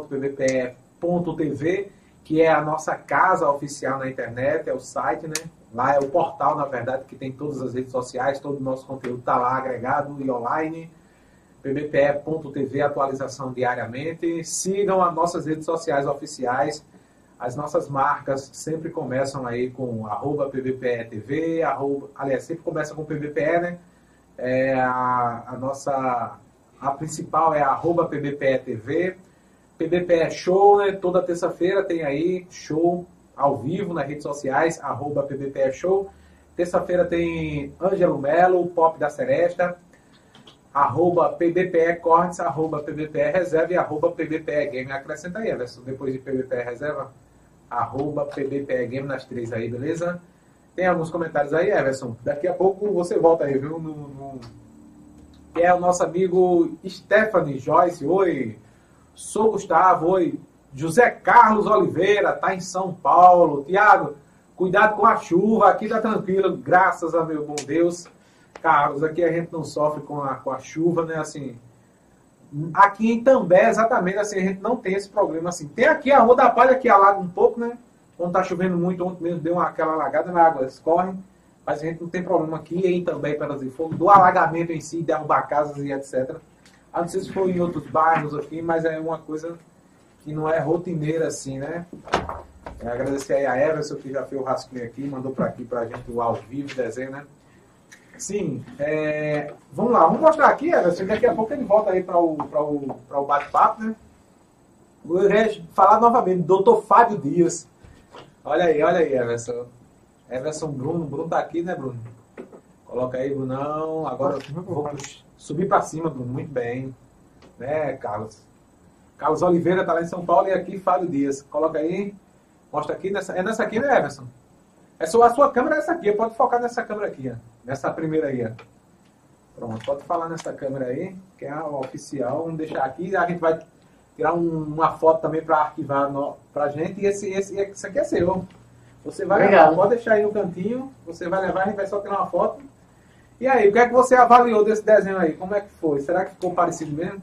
S1: que é a nossa casa oficial na internet, é o site, né? Lá é o portal, na verdade, que tem todas as redes sociais, todo o nosso conteúdo está lá agregado e online. pbpe.tv, atualização diariamente. Sigam as nossas redes sociais oficiais. As nossas marcas sempre começam aí com arroba pbpe.tv, arroba, aliás, sempre começa com pbpe, né? É, a, a nossa, a principal é arroba pbpe.tv. PBPE Show, né? Toda terça-feira tem aí show ao vivo nas redes sociais, arroba PBPE Show. Terça-feira tem Ângelo Melo, Pop da Seresta, arroba PBPE Cortes, arroba PBPE Reserva e arroba PBPE Game. Acrescenta aí, Everson, depois de PBPE Reserva, arroba PBPE Game nas três aí, beleza? Tem alguns comentários aí, Everson. Daqui a pouco você volta aí, viu? No, no... É o nosso amigo Stephanie Joyce. Oi, sou Gustavo. Oi, José Carlos Oliveira, tá em São Paulo. Tiago, cuidado com a chuva, aqui tá tranquilo, graças a meu bom Deus. Carlos, aqui a gente não sofre com a, com a chuva, né? Assim, aqui em També, exatamente assim, a gente não tem esse problema assim. Tem aqui a Rua da Palha que alaga um pouco, né? Quando tá chovendo muito, ontem mesmo deu uma, aquela alagada na água, escorre. Mas a gente não tem problema aqui em També, Pedras de Fogo, do alagamento em si, derrubar casas e etc. A não sei se foi em outros bairros aqui, mas é uma coisa que não é rotineira assim, né? É, agradecer aí a Everson que já fez o rascunho aqui, mandou para aqui para a gente o ao vivo, desenho, né? Sim, é, vamos lá, vamos mostrar aqui, Everson, daqui a pouco ele volta aí para o, o, o bate-papo, né? Vou falar novamente, doutor Fábio Dias. Olha aí, olha aí, Everson. Everson Bruno, Bruno tá aqui, né, Bruno? Coloca aí, Brunão. Agora vou subir para cima, Bruno, muito bem. Né, Carlos? Carlos Oliveira está lá em São Paulo e aqui Fábio Dias. Coloca aí. Mostra aqui. Nessa, é nessa aqui, né, Everson? É só a sua câmera é essa aqui. Pode focar nessa câmera aqui, ó. Nessa primeira aí, ó. Pronto, pode falar nessa câmera aí, que é a oficial. Vamos deixar aqui. A gente vai tirar um, uma foto também para arquivar no, pra gente. E esse, esse, esse aqui é seu. Você vai Obrigado. levar, pode deixar aí no cantinho. Você vai levar, a gente vai só tirar uma foto. E aí, o que é que você avaliou desse desenho aí? Como é que foi? Será que ficou parecido mesmo?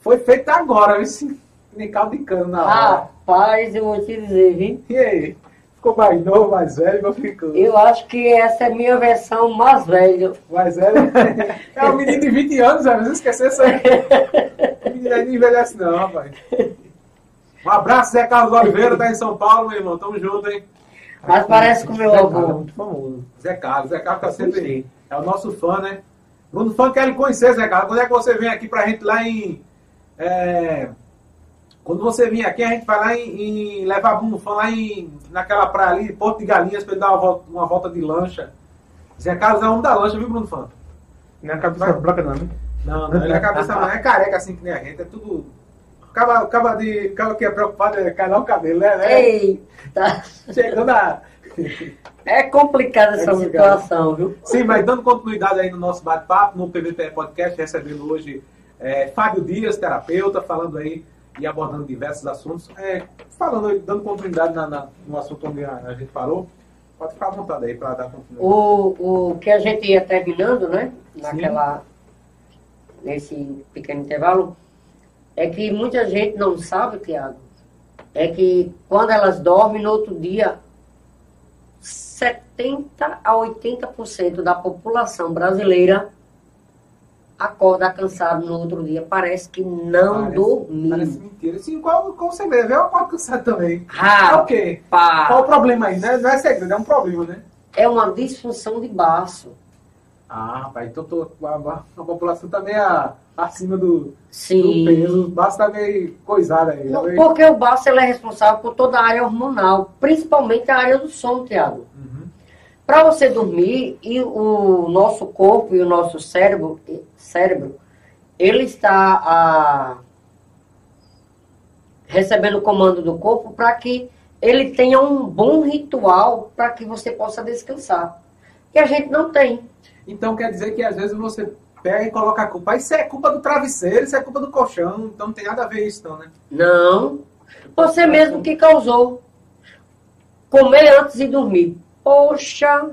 S1: Foi feito agora? Nem caldo de cano na hora.
S2: Rapaz, eu vou te dizer, viu?
S1: E aí? Ficou mais novo, mais velho, ou ficou?
S2: Eu acho que essa é a minha versão mais velha.
S1: Mais velha? É um menino de 20 anos, velho. Não esquecer isso aí. O menino aí não envelhece não, rapaz. Um abraço, Zé Carlos Oliveira, tá em São Paulo, meu irmão. Tamo junto, hein?
S2: Mas parece com o meu avô. É
S1: muito famoso. Zé Carlos, Zé Carlos tá sempre aí. É o nosso fã, né? Bruno Fã quer lhe conhecer, Zé Carlos. Quando é que você vem aqui pra gente lá em é, quando você vir aqui, a gente vai lá em, em levar Bruno Fã lá em, naquela praia ali, Porto de Galinhas, para ele dar uma volta, uma volta de lancha. Zé Carlos é um da lancha, viu, Bruno Fã?
S3: Não é a cabeça branca, não, né?
S1: Não, não, ele é a cabeça não é careca assim que nem a gente, é tudo. Acaba, acaba de. Acaba que é preocupado é cair o cabelo, né?
S2: Eita!
S1: Chegando a.
S2: É complicada essa é complicado. situação, viu?
S1: Sim, mas dando continuidade aí no nosso bate-papo, no PVP Podcast, recebendo hoje é, Fábio Dias, terapeuta, falando aí e abordando diversos assuntos. É, falando, dando continuidade na, na, no assunto onde a, a, gente parou. Pode ficar à vontade aí para dar continuidade.
S2: O, o que a gente ia terminando, né? Naquela, nesse pequeno intervalo, é que muita gente não sabe, Tiago, é que quando elas dormem, no outro dia 70 a 80% da população brasileira acorda cansado no outro dia. Parece que não
S1: Parece-
S2: dormiu.
S1: Parece mentira. Sim, qual, qual você vê? Eu acordo cansado também.
S2: Ah,
S1: É o quê? Qual o problema aí? né? Não é segredo, é um problema, né?
S2: é uma disfunção de baço.
S1: Ah, rapaz, então tô, a, a- a população tá meio a- acima do, do peso. O baço tá meio coisado aí. tá meio-
S2: Porque o baço ele é responsável por toda a área hormonal, principalmente a área do sono, Tiago.
S1: Uhum.
S2: Para você dormir, e o nosso corpo e o nosso cérebro, cérebro ele está ah, recebendo o comando do corpo para que ele tenha um bom ritual para que você possa descansar. E a gente não tem.
S1: Então quer dizer que às vezes você pega e coloca a culpa. Isso é culpa do travesseiro, isso é culpa do colchão. Então não tem nada a ver isso, não, né?
S2: Não. Você mesmo que causou. Comer antes de dormir. Poxa,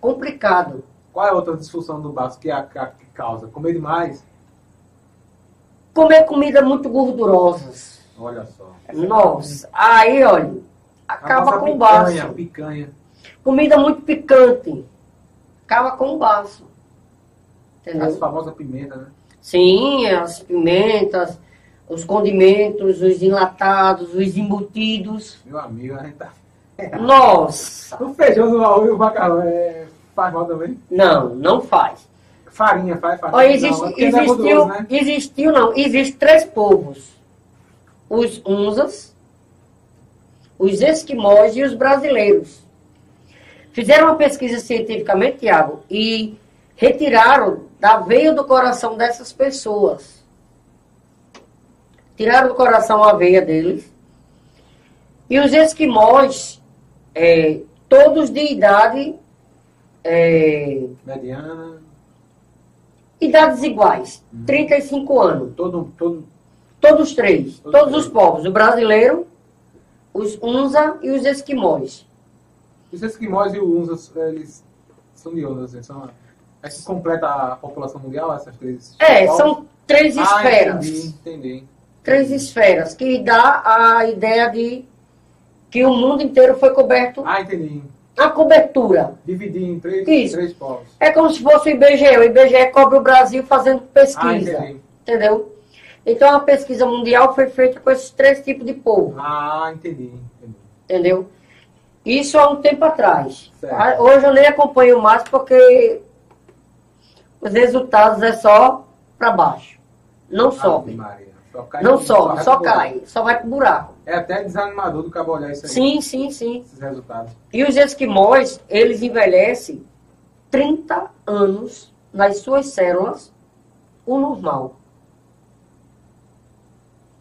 S2: complicado.
S1: Qual é a outra disfunção do baço que, é a, que causa? Comer demais?
S2: Comer comida muito gordurosas.
S1: Olha só.
S2: Nossa, aí, olha, acaba com o
S1: picanha,
S2: baço.
S1: picanha.
S2: Comida muito picante. Acaba com o baço.
S1: As
S2: Entendeu?
S1: famosas pimentas, né?
S2: Sim, as pimentas, os condimentos, os enlatados, os embutidos.
S1: Meu amigo, a gente tá...
S2: Nossa!
S1: O feijão no arroz e o macarrão é... faz mal também?
S2: Não, não faz.
S1: Farinha, faz farinha.
S2: Olha, existe-
S1: não, é não é
S2: existiu,
S1: gorduroso, né?
S2: existiu, não, existe três povos. Os unzas, os esquimós e os brasileiros. Fizeram uma pesquisa cientificamente, Tiago, e retiraram da veia do coração dessas pessoas. Tiraram do coração a veia deles. E os esquimós, é, todos de idade, é,
S1: Mediana,
S2: idades iguais, 35 anos.
S1: todo, todo...
S2: Todos três,
S1: Todos
S2: todos os povos, o brasileiro, os Unza e os esquimós.
S1: Os esquimós e o Unza, eles são de onde? Assim, são... É que completa a população mundial, essas três?
S2: É, são três
S1: Ah,
S2: esferas.
S1: entendi, entendi.
S2: Três esferas, que dá a ideia de que o mundo inteiro foi coberto.
S1: Ah, entendi.
S2: A cobertura.
S1: Dividir em três,
S2: Isso.
S1: três povos.
S2: É como se fosse o IBGE. O IBGE cobre o Brasil fazendo
S1: Ah,
S2: pesquisa.
S1: entendi.
S2: entendeu? Então a pesquisa mundial foi feita com esses três tipos de povo.
S1: Ah, entendi. entendi.
S2: entendeu? Isso há um tempo atrás.
S1: Certo.
S2: Ah, Hoje eu nem acompanho mais porque os resultados é só para baixo. Não
S1: Ave
S2: sobe.
S1: Maria. Só cai,
S2: Não sobe, só
S1: buraco.
S2: cai. Só vai pro buraco.
S1: É até desanimador do cabo olhar isso aí,
S2: Sim, sim, sim.
S1: esses resultados.
S2: E os esquimós, eles envelhecem 30 anos nas suas células, o normal.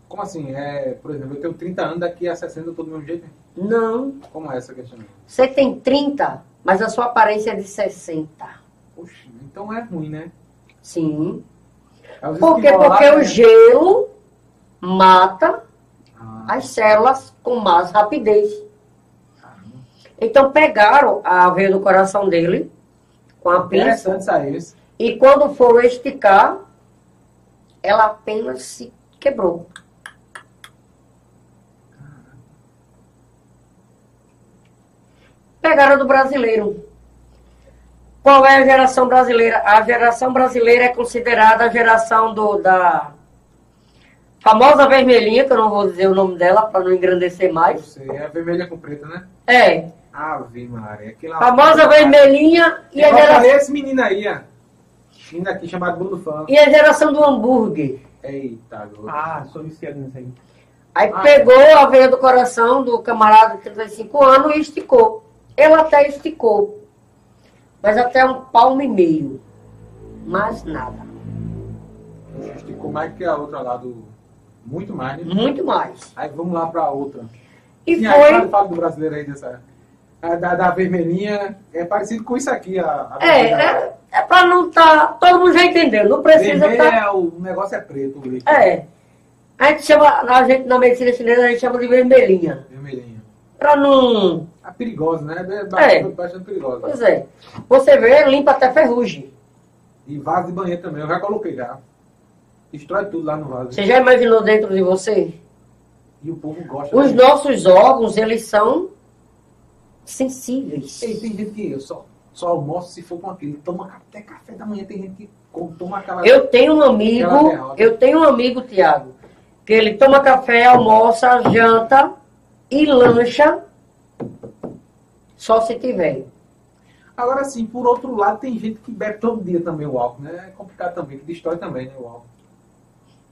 S1: Como assim? É, por exemplo, eu tenho 30 anos, daqui a 60 eu tô do mesmo jeito?
S2: Não.
S1: Como é essa questão?
S2: Você tem 30, mas a sua aparência é de 60.
S1: Poxa, então é ruim, né?
S2: Sim. Por quê?
S1: esquimó lá,
S2: Porque o
S1: né?
S2: gelo mata
S1: Ah,
S2: as células com mais rapidez.
S1: caramba.
S2: Então pegaram a veia do coração dele com a pinça
S1: Interessante isso
S2: e quando for esticar, ela apenas se quebrou. Pegaram do brasileiro. Qual é a geração brasileira? A geração brasileira é considerada a geração do, da famosa vermelhinha, que eu não vou dizer o nome dela para não engrandecer
S1: Eu
S2: mais.
S1: sei, é vermelha com preto, né?
S2: É,
S1: Ave Maria. Aquilo lá-
S2: famosa vermelhinha e a, geração,
S1: esse menino aí, ó. Menino aqui chamado Bruno Fã.
S2: e a geração do hambúrguer.
S1: Eita, grosso.
S3: Ah, sou viciado nisso aí.
S2: Aí
S1: Ah,
S2: pegou a veia do coração do camarada de 35 anos e esticou. Ele até esticou. Mas até um palmo e meio. Mais nada.
S1: Esticou mais que a outra lá do. Muito mais, né?
S2: Muito mais.
S1: Aí vamos lá pra outra.
S2: E
S1: Sim, aí fala,
S2: foi.
S1: do brasileiro aí dessa. a da, da vermelhinha. É parecido com isso aqui. A, a
S2: É, é, é pra não tá. Todo mundo já entendeu. Não precisa
S1: Vermelho
S2: tá.
S1: é o, negócio é preto, o.
S2: É. A gente chama, a gente na medicina chinesa, a gente chama de vermelhinha.
S1: Vermelhinha.
S2: Pra não.
S1: É perigosa, né? É bastante, bastante perigosa.
S2: Pois é. Você vê, limpa até ferrugem.
S1: E vaso de banheiro também, eu já coloquei já. Destrói tudo lá no vaso.
S2: Você já imaginou dentro de você?
S1: E o povo gosta.
S2: Os nossos órgãos, eles são sensíveis.
S1: Ei, tem gente que só, só almoça se for com aquele. Toma até café da manhã, tem gente que toma aquela.
S2: Eu tenho um amigo, eu tenho um amigo, Tiago, que ele toma café, almoça, janta e lancha só se tiver.
S1: Agora sim, por outro lado, tem gente que bebe todo dia também o álcool, né? É complicado também, que destrói também, né, o álcool.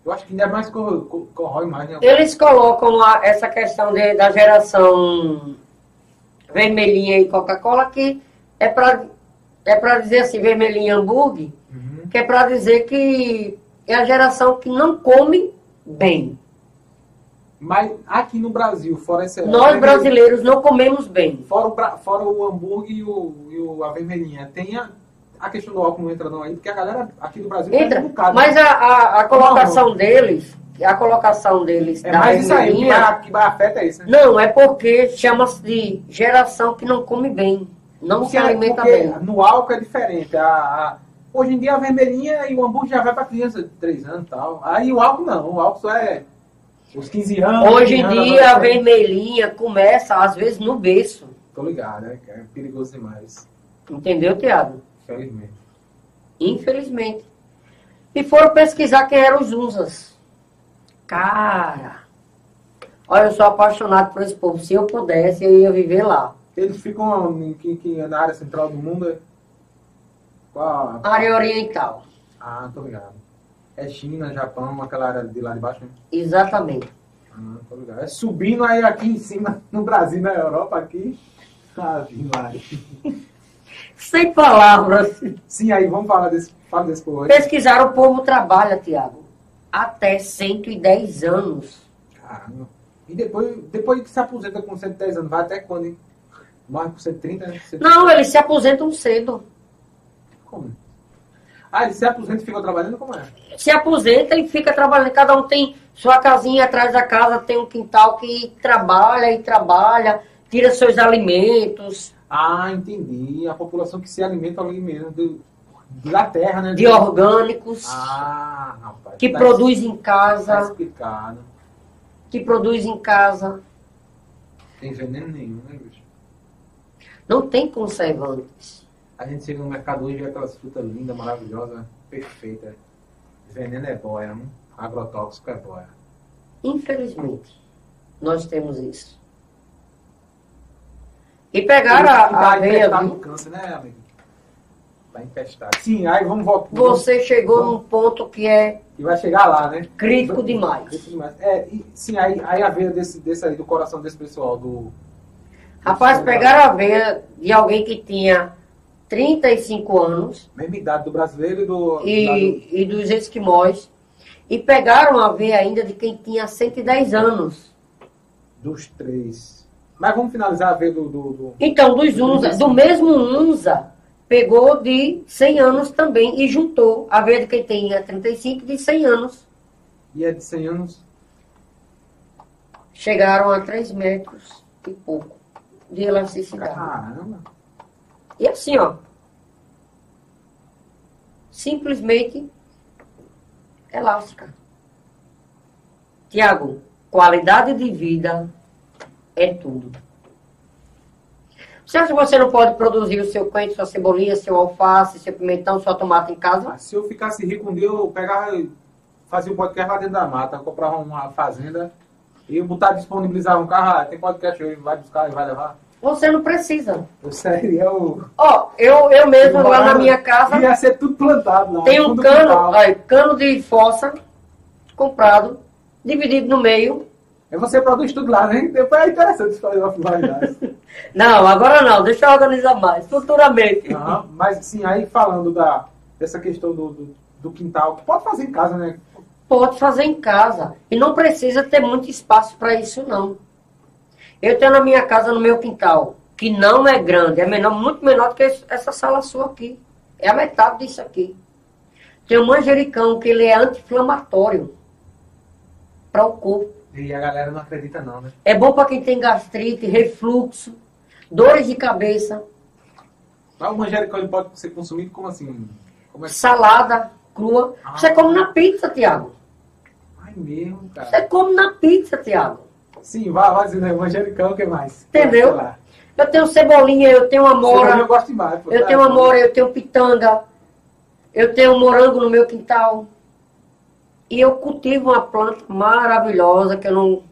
S1: Eu acho que ainda mais cor- cor- corrói mais, né?
S2: Eles colocam a- essa questão de- da geração vermelhinha e Coca-Cola que é para é pra dizer assim, vermelhinha hambúrguer,
S1: Uhum.
S2: que é para dizer que é a geração que não come bem.
S1: Mas aqui no Brasil, fora essa.
S2: Nós brasileiros não comemos bem.
S1: Fora o, fora o hambúrguer e, o, e o- a vermelhinha, tem a, a questão do álcool não entra não aí, porque a galera aqui do Brasil
S2: Entra,
S1: bebe um bocado,
S2: mas
S1: né?
S2: a, a, a colocação deles, a colocação deles
S1: É
S2: da
S1: mais isso aí, que que afeta é isso, né?
S2: não, é porque chama-se de geração que não come bem, não se
S1: Porque-
S2: alimenta
S1: porque
S2: bem.
S1: no álcool é diferente. A, a- hoje em dia a vermelhinha e o hambúrguer já vai pra criança de 3 anos e tal. Aí o álcool não, o álcool só é os 15 anos.
S2: Hoje em
S1: 15 anos,
S2: dia a vermelhinha começa, às vezes, no berço.
S1: Tô ligado, né? É perigoso demais.
S2: Entendeu, Tiago?
S1: Infelizmente.
S2: Infelizmente. E foram pesquisar quem eram os Unzas. Cara, olha, eu sou apaixonado por esse povo. Se eu pudesse, eu ia viver lá.
S1: Eles ficam em, que, que na área central do mundo. é? Qual
S2: Área Oriental.
S1: Ah, tô ligado. É China, Japão, aquela área de lá de baixo, né?
S2: Exatamente.
S1: Ah, ligado. É subindo aí aqui em cima, no Brasil, na Europa, aqui. Ah, Maria.
S2: Sem palavras.
S1: Sim, aí vamos falar desse, fala desse povo aí.
S2: Pesquisaram, o povo trabalha, Tiago, até 110 anos.
S1: Caramba. E depois, depois que se aposenta com 110 anos, vai até quando, hein? Morre com 130, né?
S2: Não, eles se aposentam cedo.
S1: Como? Ah, ele se aposenta e fica trabalhando? Como é?
S2: Se aposenta e fica trabalhando. Cada um tem sua casinha atrás da casa, tem um quintal que trabalha e trabalha, tira seus alimentos
S1: Ah, entendi. A população que se alimenta ali mesmo, do, da terra, né?
S2: de orgânicos,
S1: Ah, rapaz.
S2: que
S1: tá-
S2: produz em
S1: Tá
S2: casa,
S1: explicado.
S2: que produz em casa.
S1: Tem veneno nenhum, né, bicho?
S2: Não tem conservantes.
S1: A gente chega no mercado hoje e vê aquelas frutas lindas, maravilosas, perfeitas. Veneno é boia, hein? agrotóxico é boia.
S2: Infelizmente, nós temos isso. E pegaram a, a
S1: tá
S2: viu?
S1: no câncer, né, amigo? Tá infestado. Sim, aí vamos voltar.
S2: Você chegou num ponto que é
S1: E vai chegar lá, né?
S2: crítico demais.
S1: Crítico demais. É, e, sim, aí, aí a veia desse, desse aí, do coração desse pessoal, do.
S2: Rapaz, pegaram a veia de alguém que tinha 35 anos
S1: Mesma idade do brasileiro e do.
S2: e, e dos esquimós e pegaram a veia ainda de quem tinha 110 anos.
S1: do- dos três. Mas vamos finalizar a veia do. do, do-
S2: Então, dos Unza, do mesmo Unza, pegou de 100 anos também e juntou a veia de quem tinha 35 de 100 anos.
S1: E é de 100 anos.
S2: Chegaram a 3 metros e pouco de elasticidade.
S1: Caramba.
S2: E assim, ó. Simplesmente elástica. Tiago, qualidade de vida é tudo. Que você não pode produzir o seu coentro, sua cebolinha, seu alface, seu pimentão, sua tomate em casa?
S1: Ah, Se eu ficasse rico um dia, eu pegava fazia um podcast lá dentro da mata, comprava uma fazenda e botar, disponibilizava um carro, ah, tem podcast hoje, vai buscar e vai levar.
S2: Você não precisa.
S1: Eu seria o.
S2: Ó, eu, eu mesmo lá na minha casa
S1: Ia ser tudo plantado lá.
S2: tem um cano, ó, cano de fossa comprado, dividido no meio,
S1: Aí você produz tudo lá, né? Depois é interessante fazer uma finalidade.
S2: Não, agora não, deixa eu organizar mais, futuramente.
S1: Aham, Mas sim, aí falando da, dessa questão do, do, do quintal, que pode fazer em casa, né?
S2: Pode fazer em casa. E não precisa ter muito espaço para isso, não. Eu tenho na minha casa, no meu quintal, que não é grande, é menor, muito menor do que essa sala sua aqui. É a metade disso aqui. Tem um manjericão, que ele é anti-inflamatório para o corpo.
S1: E a galera não acredita não, né?
S2: É bom para quem tem gastrite, refluxo, dores de cabeça,
S1: Mas o manjericão ele pode ser consumido como assim? Como é que...
S2: salada crua. Você come na pizza, Tiago.
S1: Ai mesmo, cara.
S2: Você come na pizza, Tiago.
S1: Sim, vai, vai dizendo aí, manjericão, o que mais?
S2: Entendeu? Eu tenho cebolinha, eu tenho amora.
S1: Eu gosto demais.
S2: Eu tenho amora, eu tenho pitanga. Eu tenho morango no meu quintal. E eu cultivo uma planta maravilhosa que eu não.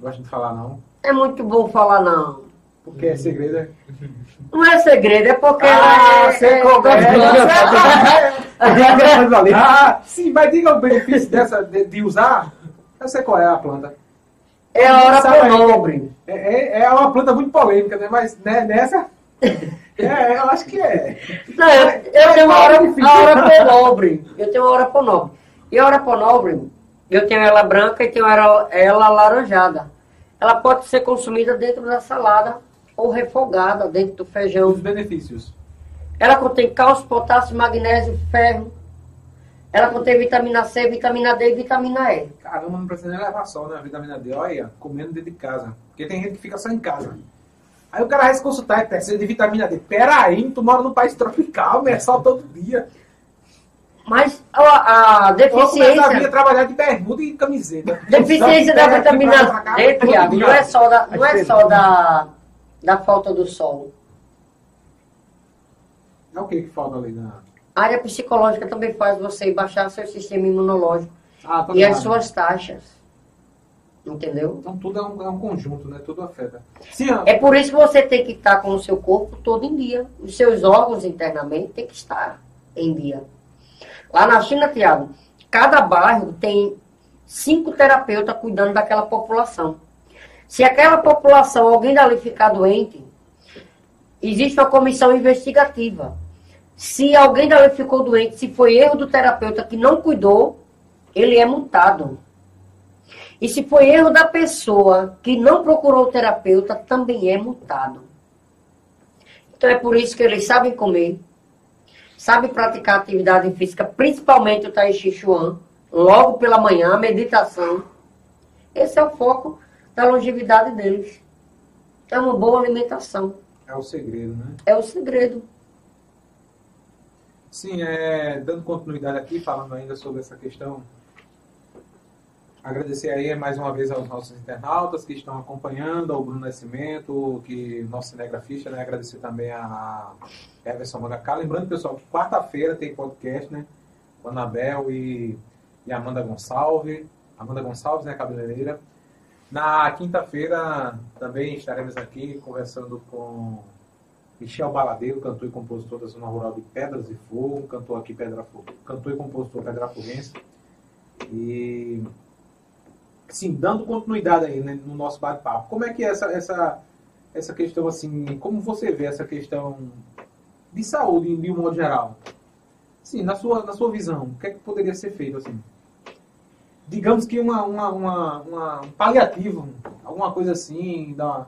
S1: Gosto de falar, não.
S2: É muito bom falar, não.
S1: Porque é segredo, é?
S2: Não é segredo, é porque.
S1: Ah,
S2: é,
S1: você
S2: é,
S1: é, ah, sim, mas diga o benefício dessa, de, de usar. Eu sei qual é a planta.
S2: É a hora nobre.
S1: É, é, é, uma planta muito polêmica, né? Mas né, nessa. É, eu acho que é.
S2: Não, eu, eu tenho uma hora, a hora nobre. Eu tenho uma hora nobre. E a hora nobre, eu tenho ela branca e tenho ela, ela laranjada. Ela pode ser consumida dentro da salada ou refogada dentro do feijão.
S1: Os benefícios.
S2: Ela contém cálcio, potássio, magnésio, ferro, ela contém vitamina C, vitamina D e vitamina E.
S1: Caramba, não precisa nem levar sol, né? A vitamina D, olha, comendo dentro de casa. Porque tem gente que fica só em casa. Aí o cara vai se consultar e precisa de vitamina D. Peraí, tu mora num país tropical, né? Só todo dia.
S2: Mas a, a deficiência.
S1: Eu trabalhar de bermuda e camiseta.
S2: Deficiência da vitamina D, Tiago, não é só, da, não é só da, da falta do sol.
S1: É o que que falta ali na.
S2: A área psicológica também faz você baixar seu sistema imunológico ah, e as suas taxas. Entendeu?
S1: Então tudo é um, é um conjunto, né? Tudo afeta.
S2: Sim, é por isso que você tem que estar com o seu corpo todo em dia. Os seus órgãos internamente têm que estar em dia. Lá na China, Tiago, cada bairro tem cinco terapeutas cuidando daquela população. Se aquela população, alguém dali ficar doente, existe uma comissão investigativa se alguém dali ficou doente, se foi erro do terapeuta que não cuidou, ele é multado. E se foi erro da pessoa que não procurou o terapeuta, também é multado. Então é por isso que eles sabem comer, sabem praticar atividade física, principalmente o Tai Chi Chuan, logo pela manhã, a meditação. Esse é o foco da longevidade deles. É uma boa alimentação.
S1: É o segredo, né?
S2: É o segredo.
S1: Sim, é, dando continuidade aqui, falando ainda sobre essa questão, agradecer aí mais uma vez aos nossos internautas que estão acompanhando, ao Bruno Nascimento, que nosso cinegrafista, né? Agradecer também a Everson Magacá. Lembrando, pessoal, que quarta-feira tem podcast, né? Com a Anabel e, e Amanda Gonçalves. Amanda Gonçalves, né, cabeleireira. Na quinta-feira também estaremos aqui conversando com Michel Baladeiro, cantor e compositor da zona rural de Pedras e Fogo, cantor aqui Pedra cantor e compositor Pedra Foguense. E sim, dando continuidade aí né, no nosso bate-papo. Como é que é essa, essa, essa questão assim, como você vê essa questão de saúde de um modo geral? Sim, na sua, na sua visão, o que é que poderia ser feito assim? Digamos que uma, uma, uma, uma um paliativo, alguma coisa assim, da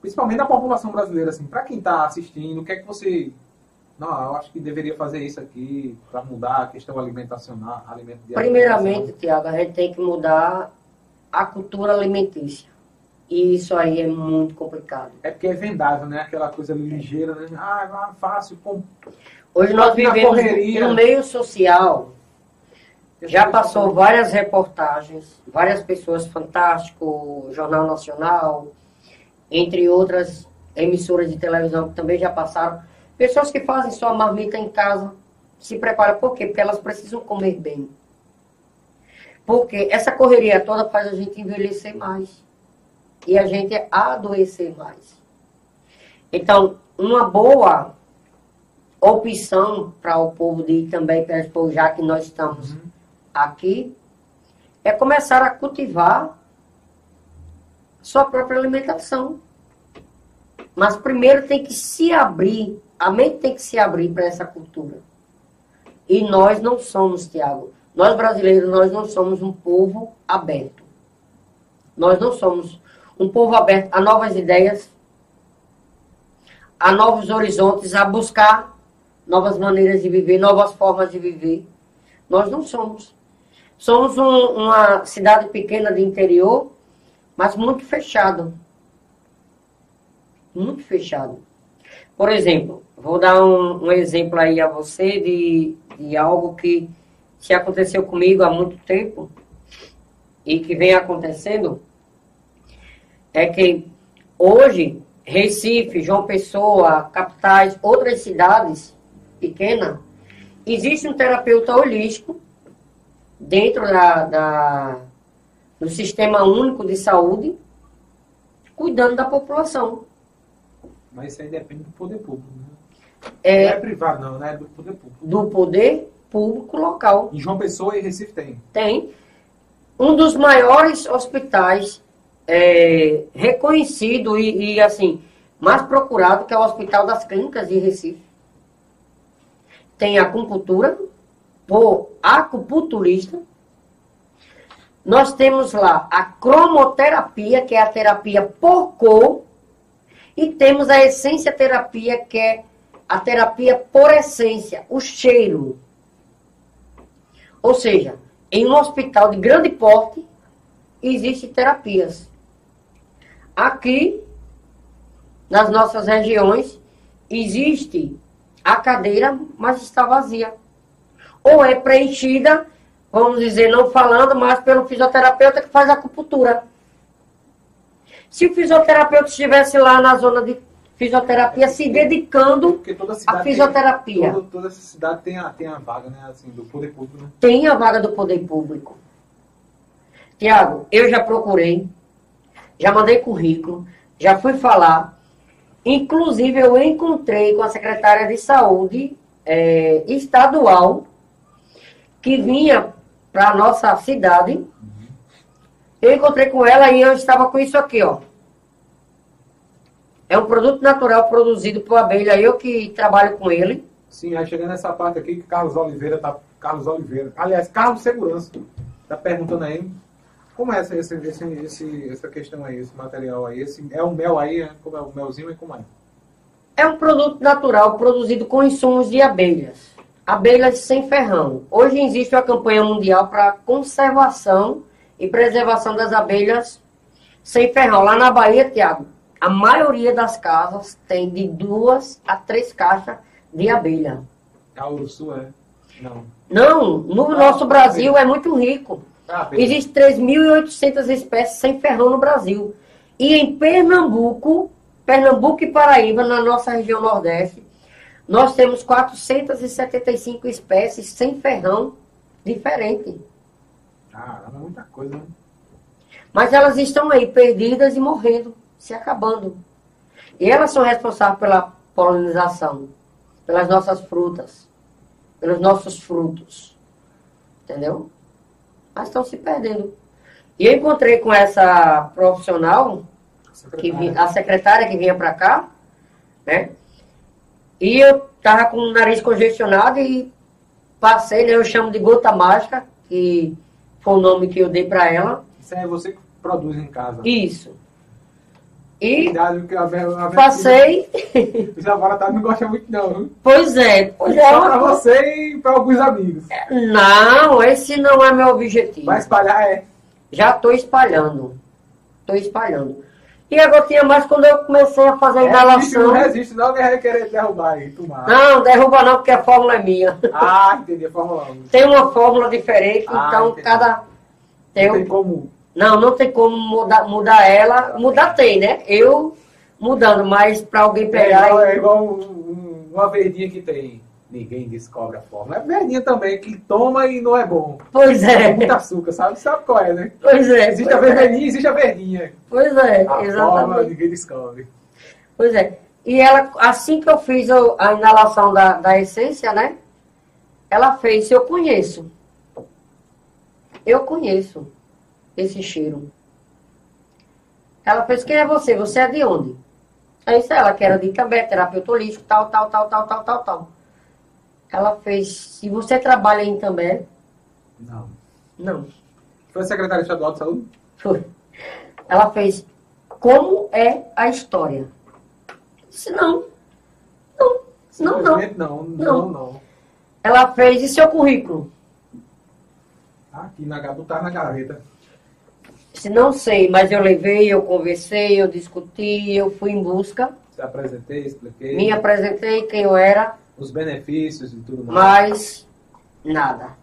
S1: principalmente da população brasileira, assim, para quem está assistindo, o que é que você. Não, eu acho que deveria fazer isso aqui para mudar a questão alimentacional. Alimento
S2: Primeiramente, Tiago, a gente tem que mudar a cultura alimentícia. E isso aí é muito complicado.
S1: É porque é vendável, né? Aquela coisa ligeira, né? Ah, fácil. Com...
S2: Hoje nós vivemos no meio social. Já passou várias reportagens, várias pessoas, fantástico, Jornal Nacional, entre outras emissoras de televisão que também já passaram. Pessoas que fazem sua marmita em casa, se preparam. Por quê? Porque elas precisam comer bem. Porque essa correria toda faz a gente envelhecer mais. E a gente adoecer mais. Então, uma boa opção para o povo de ir também para já que nós estamos uhum. aqui, é começar a cultivar sua própria alimentação. Mas primeiro tem que se abrir, a mente tem que se abrir para essa cultura. E nós não somos, Tiago, nós brasileiros, nós não somos um povo aberto. Nós não somos um povo aberto a novas ideias, a novos horizontes, a buscar novas maneiras de viver, novas formas de viver. Nós não somos. Somos um, uma cidade pequena de interior mas muito fechado. Muito fechado. Por exemplo, vou dar um, um exemplo aí a você de, de algo que se aconteceu comigo há muito tempo e que vem acontecendo, é que hoje Recife, João Pessoa, capitais, outras cidades pequenas, existe um terapeuta holístico dentro da, da, do Sistema Único de Saúde, cuidando da população.
S1: Mas isso aí depende do poder público, né?
S2: É,
S1: Não é privado, não, né? É do poder público.
S2: do poder público local.
S1: Em João Pessoa e Recife tem.
S2: Tem um dos maiores hospitais é, reconhecido e, e, assim mais procurado que é o Hospital das Clínicas de Recife. Tem acupuntura por acupunturista. Nós temos lá a cromoterapia, que é a terapia por cor, e temos a essência terapia, que é a terapia por essência, o cheiro. Ou seja, em um hospital de grande porte, existem terapias. Aqui, nas nossas regiões, existe a cadeira, mas está vazia. Ou é preenchida, vamos dizer, não falando, mas pelo fisioterapeuta que faz acupuntura. Se o fisioterapeuta estivesse lá na zona de fisioterapia se dedicando à fisioterapia.
S1: Tem, toda, toda essa cidade tem a, tem a vaga, né? Assim, do poder público, né?
S2: tem a vaga do poder público. Tiago, eu já procurei, já mandei currículo, já fui falar. Inclusive, eu encontrei com a secretária de saúde eh, estadual, que vinha para a nossa cidade. Eu encontrei com ela e eu estava com isso aqui, ó. É um produto natural produzido por abelha, eu que trabalho com ele.
S1: Sim, aí chegando nessa parte aqui que Carlos Oliveira tá. Carlos Oliveira. Aliás, Carlos Segurança. Tá perguntando aí. Como é essa, esse, esse, essa questão aí, esse material aí? Esse, é o mel aí, né? Como é o melzinho e como é?
S2: É um produto natural produzido com insumos de abelhas. Abelhas sem ferrão. Hoje existe uma campanha mundial para conservação e preservação das abelhas sem ferrão. Lá na Bahia, Tiago, a maioria das casas tem de duas a três caixas de abelha.
S1: A Uruçu é? Não.
S2: Não, no nosso Brasil é muito rico.
S1: Ah.
S2: Existem 3.800 espécies sem ferrão no Brasil. E em Pernambuco, Pernambuco e Paraíba, na nossa região Nordeste, nós temos 475 espécies sem ferrão diferente.
S1: Caramba, é muita coisa, né?
S2: Mas elas estão aí perdidas e morrendo, se acabando. E elas são responsáveis pela polinização, pelas nossas frutas, pelos nossos frutos. Entendeu? Mas estão se perdendo. E eu encontrei com essa profissional, que vi- a secretária que vinha para cá, né? E eu tava com o nariz congestionado e passei, né? Eu chamo de gota mágica, que foi o nome que eu dei para ela.
S1: Isso aí é você que produz em casa.
S2: Isso. E
S1: Cuidado, porque a, a,
S2: passei.
S1: Os laboratórios não gostam muito, não. viu?
S2: Pois é, pois é.
S1: Só pra você e pra alguns amigos.
S2: Não, esse não é meu objetivo.
S1: Vai espalhar, é.
S2: Já estou espalhando. Estou espalhando. E a gotinha mais quando eu comecei a fazer a
S1: Resiste, não
S2: inalação.
S1: resiste, não, que vai querer derrubar aí, tomar.
S2: Não, derruba não, porque a fórmula é minha.
S1: Ah, entendi, a Fórmula 1.
S2: Tem uma fórmula diferente,
S1: Ah,
S2: então
S1: entendi.
S2: cada. Tem
S1: Não
S2: um-
S1: tem como.
S2: Não, não tem como mudar, mudar ela. Mudar tem, né? Eu mudando, mas para alguém
S1: É
S2: pegar.
S1: igual,
S2: e-
S1: é igual um- um- uma verdinha que tem. Ninguém descobre a fórmula. É verdinha também, que toma e não é bom.
S2: Pois
S1: É
S2: é,
S1: muito açúcar, sabe? Sabe qual é, né?
S2: pois é.
S1: Existe a
S2: pois é.
S1: vermelhinha e existe a verdinha.
S2: Pois é,
S1: A fórmula
S2: exatamente.
S1: ninguém descobre.
S2: Pois é. E ela, assim que eu fiz a inalação da, da essência, né? Ela fez, eu conheço. Eu conheço esse cheiro. Ela fez, quem é você? Você é de onde? Aí disse ela que era de Cambé, terapeuta holístico, tal, tal, tal, tal, tal, tal, tal. Ela fez, se você trabalha em Cambé,
S1: Não.
S2: não.
S1: Foi secretária estadual de saúde?
S2: Foi. Ela fez, como é a história? Disse, não. Não, não, não.
S1: Não, não,
S2: Não. Ela fez, e seu currículo?
S1: Aqui na botar na gaveta.
S2: Disse, não sei, mas eu levei, eu conversei, eu discuti, eu fui em busca,
S1: Se apresentei, expliquei.
S2: me apresentei quem eu era,
S1: Os benefícios e tudo mais.
S2: mas nada.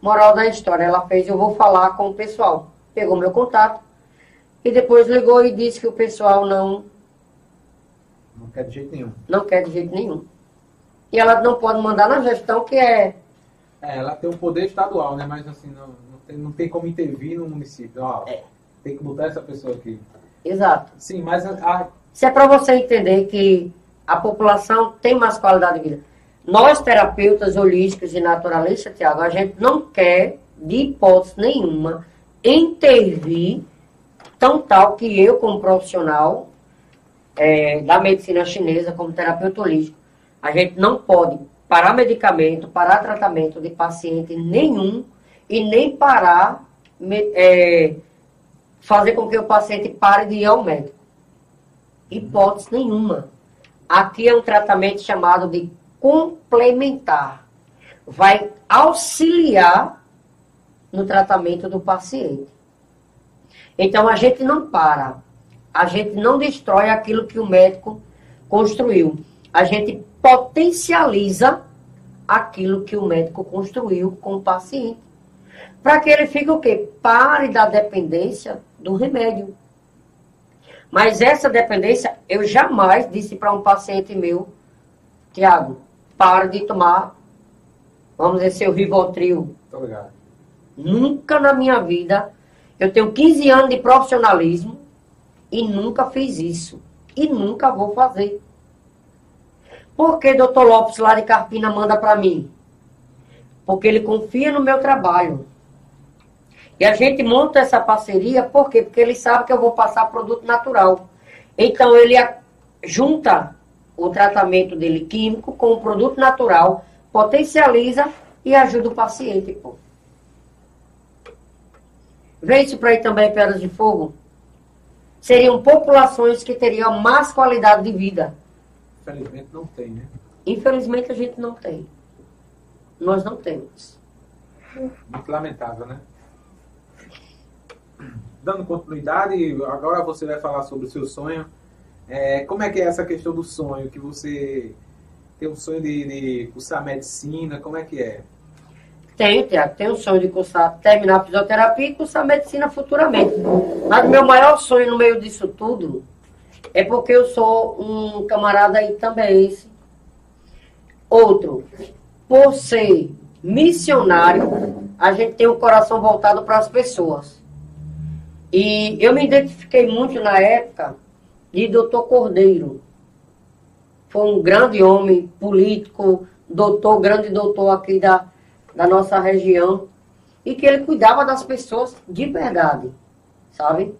S2: Moral da história, ela fez, eu vou falar com o pessoal. Pegou meu contato e depois ligou e disse que o pessoal não
S1: Não quer de jeito nenhum.
S2: Não quer de jeito nenhum. E ela não pode mandar na gestão, que é.
S1: É, ela tem o poder estadual, né? Mas assim, não, não, tem, não tem como intervir no município. Ó,
S2: É.
S1: Tem que botar essa pessoa aqui.
S2: Exato.
S1: Sim, mas a,
S2: Isso é para você entender que a população tem mais qualidade de vida. Nós, terapeutas holísticos e naturalistas, Tiago, a gente não quer, de hipótese nenhuma, intervir tão tal que eu, como profissional é, da medicina chinesa, como terapeuta holístico, a gente não pode parar medicamento, parar tratamento de paciente nenhum e nem parar, é, fazer com que o paciente pare de ir ao médico. Hipótese nenhuma. Aqui é um tratamento chamado de complementar. Vai auxiliar no tratamento do paciente. Então a gente não para. A gente não destrói aquilo que o médico construiu. A gente potencializa aquilo que o médico construiu com o paciente. Para que ele fique o quê? Pare da dependência do remédio. Mas essa dependência, eu jamais disse para um paciente meu, Tiago, pare de tomar, vamos dizer, seu Rivotril.
S1: Tô ligado.
S2: Nunca na minha vida, eu tenho 15 anos de profissionalismo e nunca fiz isso. E nunca vou fazer. Por que doutor Lopes lá de Carpina manda para mim? Porque ele confia no meu trabalho. E a gente monta essa parceria, por quê? Porque ele sabe que eu vou passar produto natural. Então ele junta o tratamento dele químico com o produto natural, potencializa e ajuda o paciente, pô. Vê isso para aí também, Pedras de Fogo. Seriam populações que teriam mais qualidade de vida.
S1: Infelizmente não tem, né?
S2: Infelizmente a gente não tem. Nós não temos.
S1: Muito lamentável, né? Dando continuidade, agora você vai falar sobre o seu sonho. É, como é que é essa questão do sonho? Que você tem um sonho de, de cursar medicina, como é que é?
S2: Tenho, Tiago, tenho o sonho de cursar, terminar a fisioterapia e cursar medicina futuramente. Mas meu maior sonho no meio disso tudo é porque eu sou um camarada aí também. Outro, por ser missionário, a gente tem o coração voltado para as pessoas. E eu me identifiquei muito na época de doutor Cordeiro. Foi um grande homem político, doutor, grande doutor aqui da, da nossa região. E que ele cuidava das pessoas de verdade, sabe?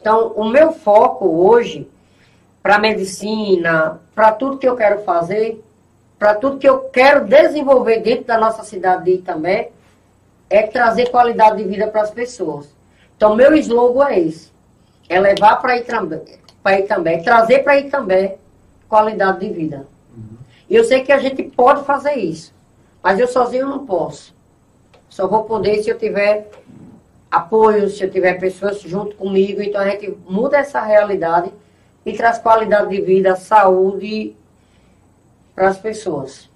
S2: Então, o meu foco hoje, para medicina, para tudo que eu quero fazer, para tudo que eu quero desenvolver dentro da nossa cidade de Itambé, é trazer qualidade de vida para as pessoas. Então, meu slogan é esse. É levar para Itambé, para Itambé, trazer para Itambé qualidade de vida. E eu sei que a gente pode fazer isso, mas eu sozinho não posso. Só vou poder se eu tiver apoio, se eu tiver pessoas junto comigo. Então a gente muda essa realidade e traz qualidade de vida, saúde para as pessoas.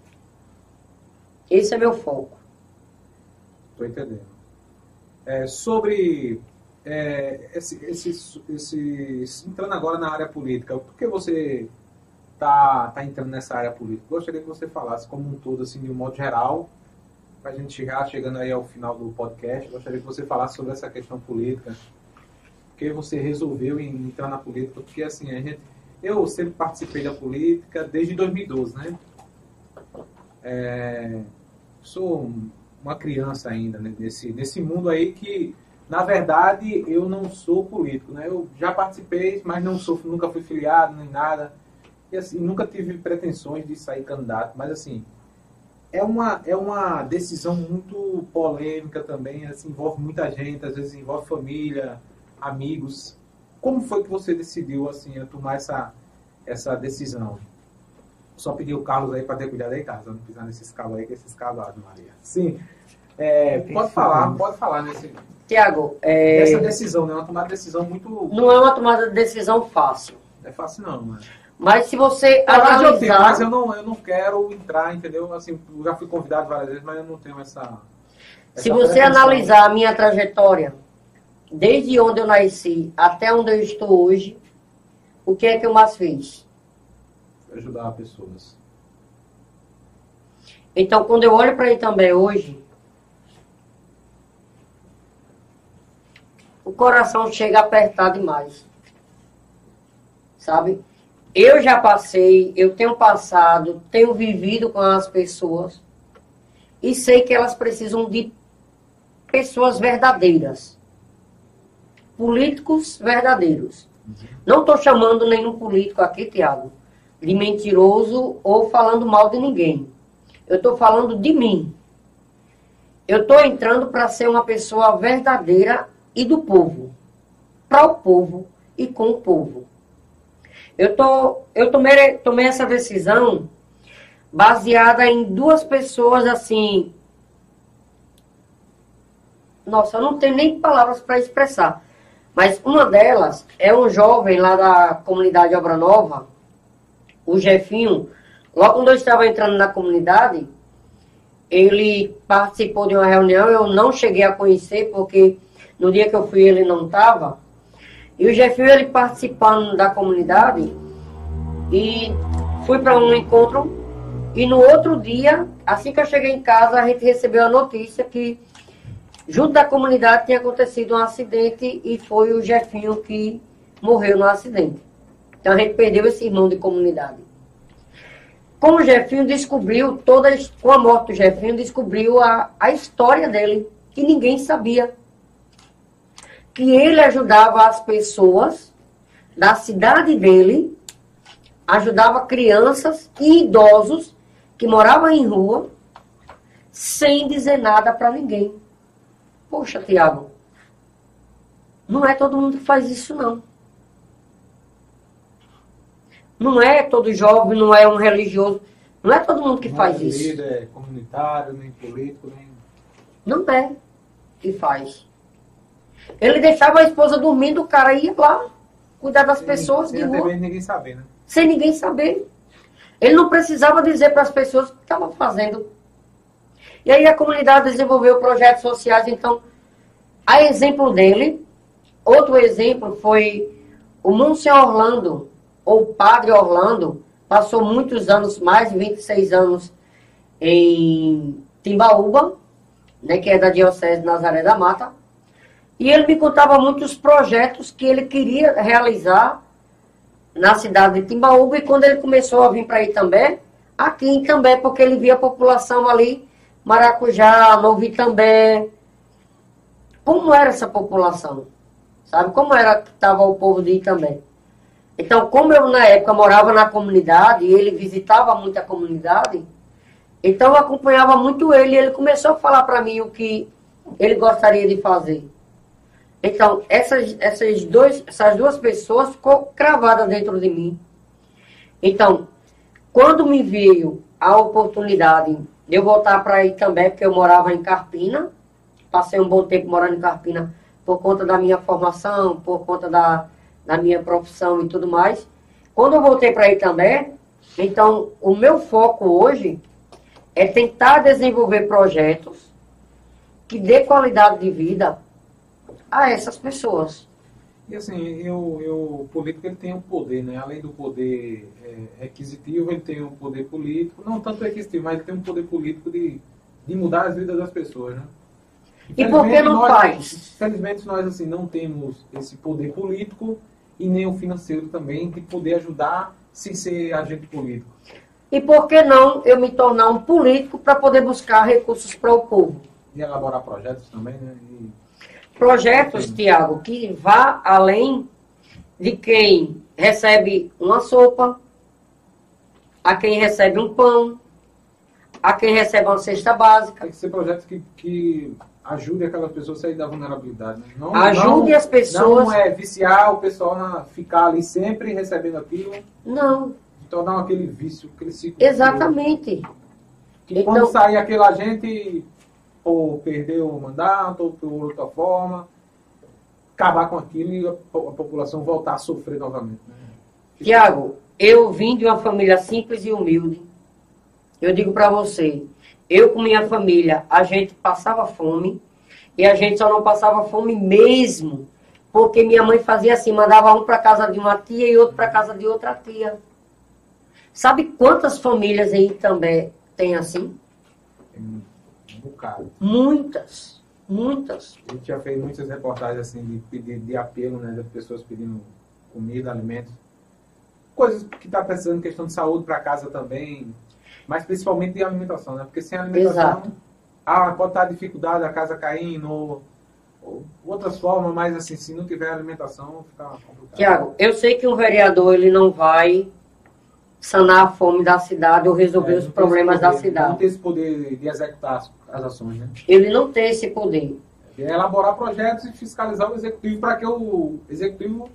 S2: Esse é meu foco.
S1: Estou entendendo. É, sobre é, esse, esse, esse- entrando agora na área política, por que você está tá entrando nessa área política? Gostaria que você falasse como um todo, assim, de um modo geral, para a gente chegar chegando aí ao final do podcast. Gostaria que você falasse sobre essa questão política. Por que você resolveu entrar na política? Porque assim, a gente, eu sempre participei da política desde 2012, né? É, sou um- uma criança ainda né, nesse, nesse mundo aí que, na verdade, eu não sou político, né? Eu já participei, mas não sou, nunca fui filiado nem nada. E assim, nunca tive pretensões de sair candidato, mas assim, é uma, é uma decisão muito polêmica também, assim, envolve muita gente, às vezes envolve família, amigos. Como foi que você decidiu assim a tomar essa, essa decisão? Só pedir o Carlos aí para ter cuidado aí, Carlos, não pisar nesses cabos aí, que esses Ave Maria. Sim. É, pode falar, pode falar nesse,
S2: Tiago, é,
S1: essa decisão, né? Uma tomada de decisão muito.
S2: não é uma tomada de decisão fácil.
S1: É fácil, não, mano.
S2: Mas se você
S1: Mas eu tenho,
S2: analisar...
S1: mas eu não, eu não quero entrar, entendeu? Assim, eu já fui convidado várias vezes, mas eu não tenho essa.
S2: Se
S1: essa
S2: você
S1: pretensão.
S2: analisar a minha trajetória, desde onde eu nasci até onde eu estou hoje, o que é que eu mais fiz?
S1: ajudar pessoas.
S2: Então, quando eu olho para também hoje, o coração chega a apertar demais. Sabe? Eu já passei, eu tenho passado, tenho vivido com as pessoas e sei que elas precisam de pessoas verdadeiras. Políticos verdadeiros. Não estou chamando nenhum político aqui, Tiago, de mentiroso ou falando mal de ninguém. Eu estou falando de mim. Eu estou entrando para ser uma pessoa verdadeira e do povo. Para o povo e com o povo. Eu, tô, eu tomei, tomei essa decisão baseada em duas pessoas assim. Nossa, eu não tenho nem palavras para expressar. Mas uma delas é um jovem lá da comunidade Obra Nova, o Jefinho. Logo quando eu estava entrando na comunidade, ele participou de uma reunião, eu não cheguei a conhecer, porque no dia que eu fui ele não estava. E o Jefinho, ele participando da comunidade, e fui para um encontro, e no outro dia, assim que eu cheguei em casa, a gente recebeu a notícia que junto da comunidade tinha acontecido um acidente e foi o Jefinho que morreu no acidente. Então a gente perdeu esse irmão de comunidade. Com o Jefinho descobriu, toda, com a morte do Jefinho, descobriu a, a história dele, que ninguém sabia. Que ele ajudava as pessoas da cidade dele, ajudava crianças e idosos que moravam em rua, sem dizer nada para ninguém. Poxa, Tiago, não é todo mundo que faz isso, não. Não é todo jovem, não é um religioso. Não é todo mundo que
S1: não
S2: faz
S1: é
S2: isso.
S1: líder comunitário, nem político, nem.
S2: Não é que faz. Ele deixava a esposa dormindo, o cara ia lá cuidar das
S1: sem,
S2: pessoas
S1: sem
S2: de rua,
S1: mesmo ninguém saber, né?
S2: sem ninguém saber. Ele não precisava dizer para as pessoas o que estava fazendo. E aí a comunidade desenvolveu projetos sociais, então, a exemplo dele, outro exemplo foi o Monsenhor Orlando, ou Padre Orlando, passou muitos anos, mais de 26 anos, em Timbaúba, né, que é da Diocese de Nazaré da Mata, e ele me contava muitos projetos que ele queria realizar na cidade de Timbaúba, e quando ele começou a vir para Itambé, aqui em Itambé, porque ele via a população ali, Maracujá, Novo Itambé, como era essa população, sabe? Como era que estava o povo de Itambé. Então, como eu na época morava na comunidade e ele visitava muito a comunidade, então eu acompanhava muito ele e ele começou a falar para mim o que ele gostaria de fazer. Então, essas, essas, dois, essas duas pessoas ficou cravadas dentro de mim. Então, quando me veio a oportunidade de eu voltar para Itambé, porque eu morava em Carpina, passei um bom tempo morando em Carpina por conta da minha formação, por conta da, da minha profissão e tudo mais. Quando eu voltei para Itambé, então o meu foco hoje é tentar desenvolver projetos que dê qualidade de vida a essas pessoas.
S1: E assim, eu, eu, o político ele tem um poder, né? Além do poder é, requisitivo, ele tem um poder político, não tanto requisitivo, mas ele tem um poder político de, de mudar as vidas das pessoas, né?
S2: E por que não
S1: nós,
S2: faz?
S1: Infelizmente nós assim não temos esse poder político e nem o financeiro também de poder ajudar sem ser agente político.
S2: E por que não eu me tornar um político para poder buscar recursos para o povo?
S1: E elaborar projetos também, né? E
S2: Projetos, Tiago, que vá além de quem recebe uma sopa, a quem recebe um pão, a quem recebe uma cesta básica.
S1: Tem que ser projetos que, que ajudem aquelas pessoas a sair da vulnerabilidade. Né? Não,
S2: Ajude
S1: não,
S2: as pessoas.
S1: Não é viciar o pessoal a ficar ali sempre recebendo aquilo,
S2: Não,
S1: tornar aquele vício, aquele ciclo.
S2: exatamente.
S1: Que quando sair aquele agente, ou perder o mandato, ou por outra forma, acabar com aquilo e a, a população voltar a sofrer novamente. Né?
S2: Tiago, eu vim de uma família simples e humilde. Eu digo para você, eu com minha família, a gente passava fome e a gente só não passava fome mesmo porque minha mãe fazia assim, mandava um para casa de uma tia e outro para casa de outra tia. Sabe quantas famílias em Itambé tem assim? Muitas, muitas.
S1: A gente já fez muitas reportagens assim de, pedir de apelo, né? Das pessoas pedindo comida, alimentos. Coisas que está precisando, questão de saúde para casa também. Mas principalmente de alimentação, né? Porque sem alimentação.
S2: Exato.
S1: Ah, pode estar dificuldade, a casa caindo, ou, ou outras formas, mas assim, se não tiver alimentação, fica complicado.
S2: Tiago, eu sei que um vereador ele não vai sanar a fome da cidade ou resolver
S1: É,
S2: os
S1: não
S2: problemas
S1: esse
S2: da
S1: poder, Não
S2: cidade.
S1: tem esse poder de executar as, ações, né?
S2: Ele não tem esse poder.
S1: É elaborar projetos e fiscalizar o executivo para que o executivo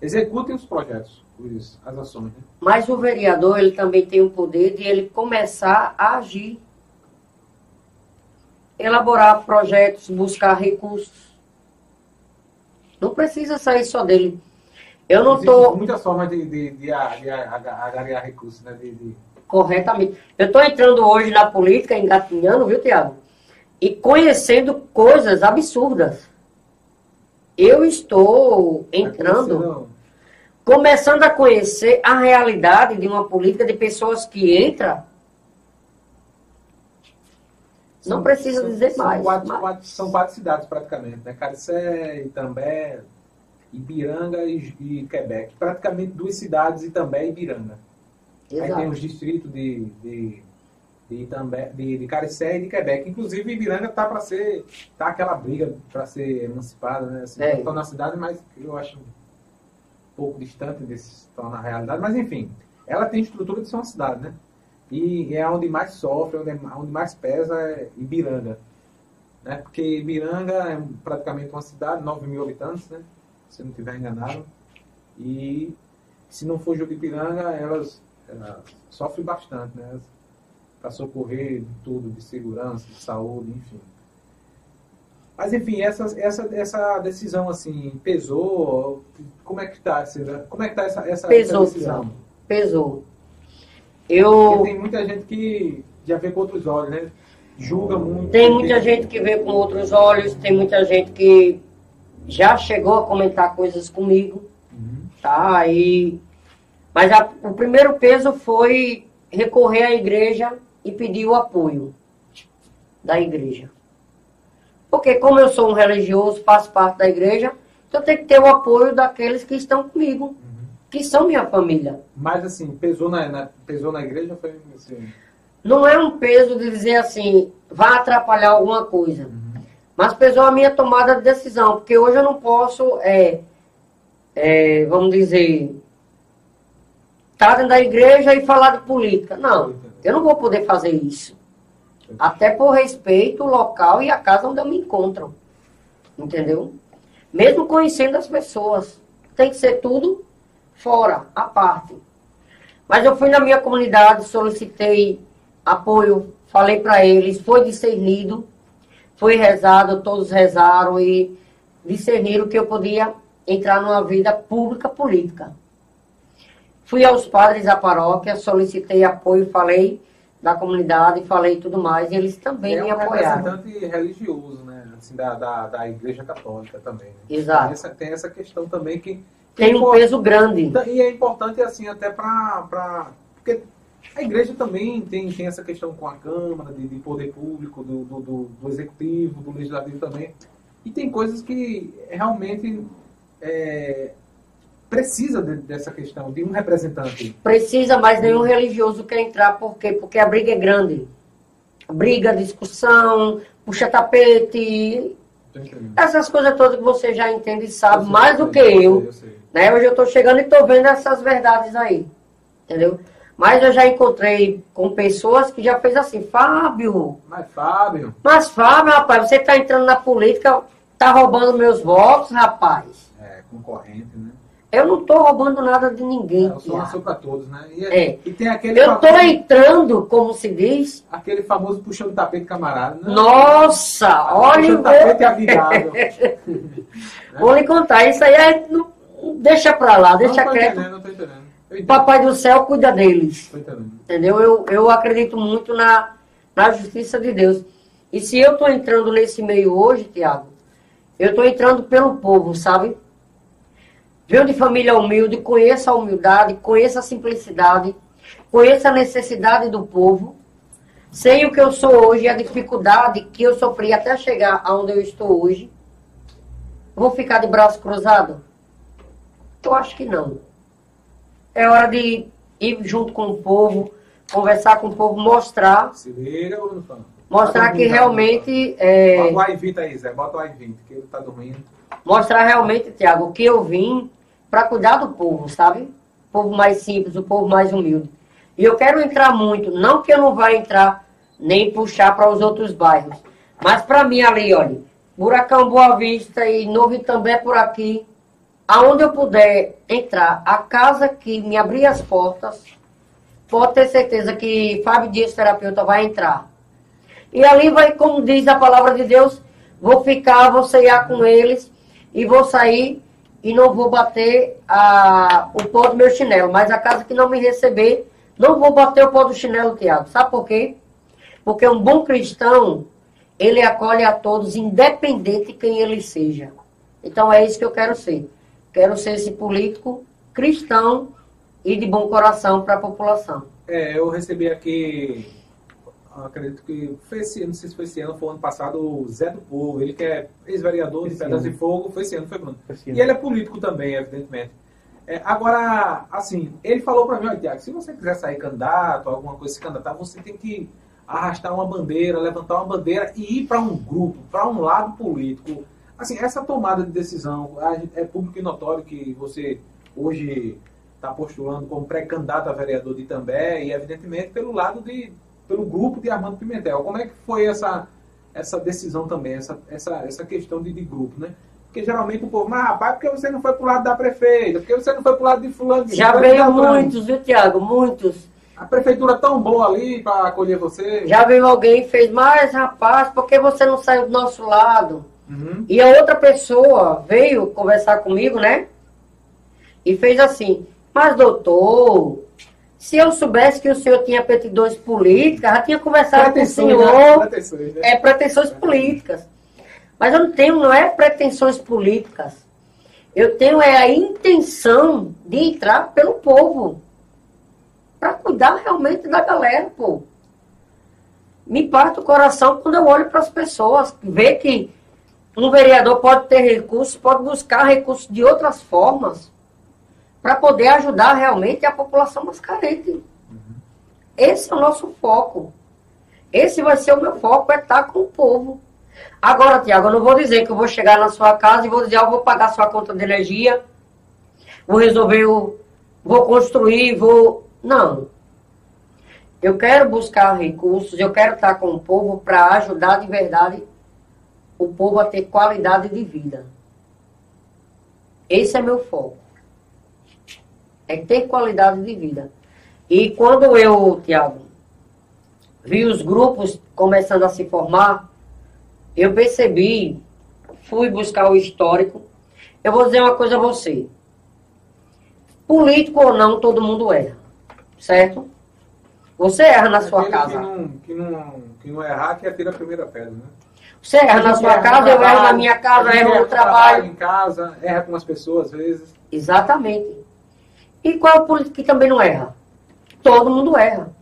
S1: execute os projetos, os- as ações. Né?
S2: Mas o vereador ele também tem o poder de ele começar a agir. Elaborar projetos, buscar recursos. Não precisa sair só dele. Eu não estou
S1: muitas formas de, de, de, de a- agariar recursos, né? De, de-
S2: corretamente. Eu estou entrando hoje na política, engatinhando, viu, Tiago? E conhecendo coisas absurdas. Eu estou entrando,
S1: Não,
S2: começando a conhecer a realidade de uma política de pessoas que entram. Não precisa dizer
S1: são
S2: mais,
S1: Quatro,
S2: mas-
S1: quatro- são quatro cidades praticamente, né? Caricé, Itambé, Ibiranga e, e Quebec. Praticamente duas cidades, e Ibiranga. Aí tem
S2: Exato.
S1: os distritos de, de, de, Itambé, de, de Caricé e de Quebec. Inclusive, Ibiranga tá para ser. tá aquela briga para ser emancipada, né? Assim,
S2: É.
S1: Estão na cidade, mas eu acho um pouco distante desse na realidade. Mas enfim, ela tem estrutura de ser uma cidade, né? E é onde mais sofre, onde, onde mais pesa é Ibiranga. Né? Porque Ibiranga é praticamente uma cidade, 9 mil habitantes, né? Se eu não estiver enganado. E se não for Juripiranga, elas, elas sofrem bastante, né? Para socorrer de tudo, de segurança, de saúde, enfim. Mas enfim, essa, essa, essa decisão assim, pesou? Como é que está como é que tá essa, essa,
S2: Pesou,
S1: essa decisão?
S2: Pesou.
S1: Porque
S2: Eu
S1: tem muita gente que já vê com outros olhos, né? Julga muito.
S2: tem muita gente que vê com outros olhos, tem muita gente que já chegou a comentar coisas comigo.
S1: Uhum.
S2: tá? E, mas a- o primeiro peso foi recorrer à igreja e pedir o apoio da igreja. Porque como eu sou um religioso, faço parte da igreja, então tenho que ter o apoio daqueles que estão comigo,
S1: Uhum.
S2: que são minha família.
S1: Mas assim, pesou na, na- pesou na igreja foi assim?
S2: Não é um peso de dizer assim, vai atrapalhar alguma coisa.
S1: Uhum.
S2: Mas pesou a minha tomada de decisão, porque hoje eu não posso, é, é, vamos dizer, estar dentro da igreja e falar de política. Não, eu não vou poder fazer isso. Até por respeito ao local e a casa onde eu me encontro. Entendeu? Mesmo conhecendo as pessoas. Tem que ser tudo fora, à parte. Mas eu fui na minha comunidade, solicitei apoio, falei para eles, foi discernido, foi rezado, todos rezaram e discerniram que eu podia entrar numa vida pública política. Fui aos padres da paróquia, solicitei apoio, falei da comunidade, falei tudo mais, e eles também
S1: é
S2: me
S1: um
S2: apoiaram.
S1: representante religioso, né? Assim, da, da, da igreja católica também. Né?
S2: Exato.
S1: Tem essa, tem essa questão também que.
S2: Tem um peso grande.
S1: E é importante, assim, até para. Pra... Porque a igreja também tem, tem essa questão com a Câmara, de, de poder público, do, do, do, Executivo, do Legislativo também. E tem coisas que realmente é, precisa de- dessa questão, de um representante.
S2: Precisa, mas nenhum religioso quer entrar. Por quê? Porque a briga é grande. Briga, discussão, puxa tapete, essas coisas todas que você já entende e sabe
S1: Eu sei,
S2: mais do
S1: eu
S2: que
S1: sei,
S2: eu.
S1: eu sei.
S2: Né? Hoje eu estou chegando e estou vendo essas verdades aí. Entendeu? Mas eu já encontrei com pessoas que já fez assim, Fábio,
S1: Mas, Fábio,
S2: mas Fábio, rapaz, você está entrando na política, tá roubando meus votos, rapaz.
S1: é concorrente, né?
S2: Eu não estou roubando nada de ninguém.
S1: É, som
S2: Tiago.
S1: nasceu para todos, né? E,
S2: É.
S1: e tem aquele,
S2: Eu estou
S1: famoso,
S2: entrando, como se diz.
S1: aquele famoso puxando tapete camarada. Né?
S2: Nossa, olha,
S1: Puxando tapete avirado.
S2: vou lhe contar. Isso aí é, não- deixa pra lá, deixa
S1: não tô
S2: quieto.
S1: entendendo, não tô entendendo. Entendo.
S2: Papai do céu cuida deles. Entendeu? Eu, eu acredito muito na, na justiça de Deus. E se eu estou entrando nesse meio hoje, Tiago, eu estou entrando pelo povo, sabe? Venho de família humilde, conheço a humildade, conheço a simplicidade. conheço a necessidade do povo, sei o que eu sou hoje, a dificuldade que eu sofri até chegar aonde eu estou hoje. Vou ficar de braço cruzado? Eu acho que não. É hora de ir junto com o povo, conversar com o povo, mostrar.
S1: Se liga, Bruno
S2: Mostrar que realmente. É...
S1: Bota o AI-20 aí, Zé. Bota o AI-20, que ele tá dormindo.
S2: Mostrar realmente, Tiago, que eu vim para cuidar do povo, sabe? O povo mais simples, o povo mais humilde. E eu quero entrar muito, não que eu não vá entrar nem puxar para os outros bairros, mas para mim ali, olha, Buracão Boa Vista e Novo Itambé por aqui, aonde eu puder entrar, a casa que me abrir as portas, pode ter certeza que Fábio Dias Terapeuta vai entrar. E ali vai, como diz a palavra de Deus, vou ficar, vou ceiar com eles e vou sair e não vou bater a, o pó do meu chinelo. Mas a casa que não me receber, não vou bater o pó do chinelo, Tiago. Sabe por quê? Porque um bom cristão, ele acolhe a todos, independente de quem ele seja. Então é isso que eu quero ser. Quero ser esse político cristão e de bom coração para a população.
S1: É, eu recebi aqui acredito que foi esse ano, não sei se foi esse ano, foi ano passado, o Zé do Povo, ele que é ex-vereador de Pedras de Fogo, foi esse ano, foi Bruno. E ele é político também, evidentemente. É, agora, assim, ele falou para mim, olha, Tiago, se você quiser sair candidato, alguma coisa se candidatar, você tem que arrastar uma bandeira, levantar uma bandeira e ir para um grupo, para um lado político. Assim, essa tomada de decisão, é público e notório que você hoje está postulando como pré-candidato a vereador de Itambé e, evidentemente, pelo lado de pelo grupo de Armando Pimentel. Como é que foi essa, essa decisão também, essa, essa, essa questão de, de grupo, né? Porque geralmente o povo, mas rapaz, por que você não foi pro lado da prefeita? Por que você não foi pro lado de fulano? De
S2: Já veio muitos, viu, Tiago? Muitos.
S1: A prefeitura tão boa ali para acolher você.
S2: Já veio alguém e fez, mas rapaz, por que você não saiu do nosso lado? Uhum. E a outra pessoa veio conversar comigo, né? E fez assim, mas doutor, se eu soubesse que o senhor tinha aptidões políticas, já tinha conversado com o senhor. Né? Pretensões, né? É, pretensões políticas. Mas eu não tenho, não é pretensões políticas. Eu tenho é a intenção de entrar pelo povo. Para cuidar realmente da galera, pô. Me parte o coração quando eu olho para as pessoas, ver que um vereador pode ter recursos, pode buscar recursos de outras formas para poder ajudar realmente a população mais carente. Uhum. Esse é o nosso foco. Esse vai ser o meu foco, é estar com o povo. Agora, Tiago, eu não vou dizer que eu vou chegar na sua casa e vou dizer, eu vou pagar sua conta de energia, vou resolver o. vou construir, vou. Não. Eu quero buscar recursos, eu quero estar com o povo para ajudar de verdade o povo a ter qualidade de vida. Esse é meu foco é ter qualidade de vida. E quando eu, Tiago, vi os grupos começando a se formar, eu percebi, fui buscar o histórico. Eu vou dizer uma coisa a você. Político ou não, todo mundo erra. Certo? Você erra na sua casa.
S1: Que não, que, não, que não errar, que atira a primeira pedra, né?
S2: Você erra na sua casa, eu erro na minha casa, erro no trabalho.
S1: em casa, erra com as pessoas às vezes.
S2: Exatamente. E qual político que também não erra? Todo mundo erra.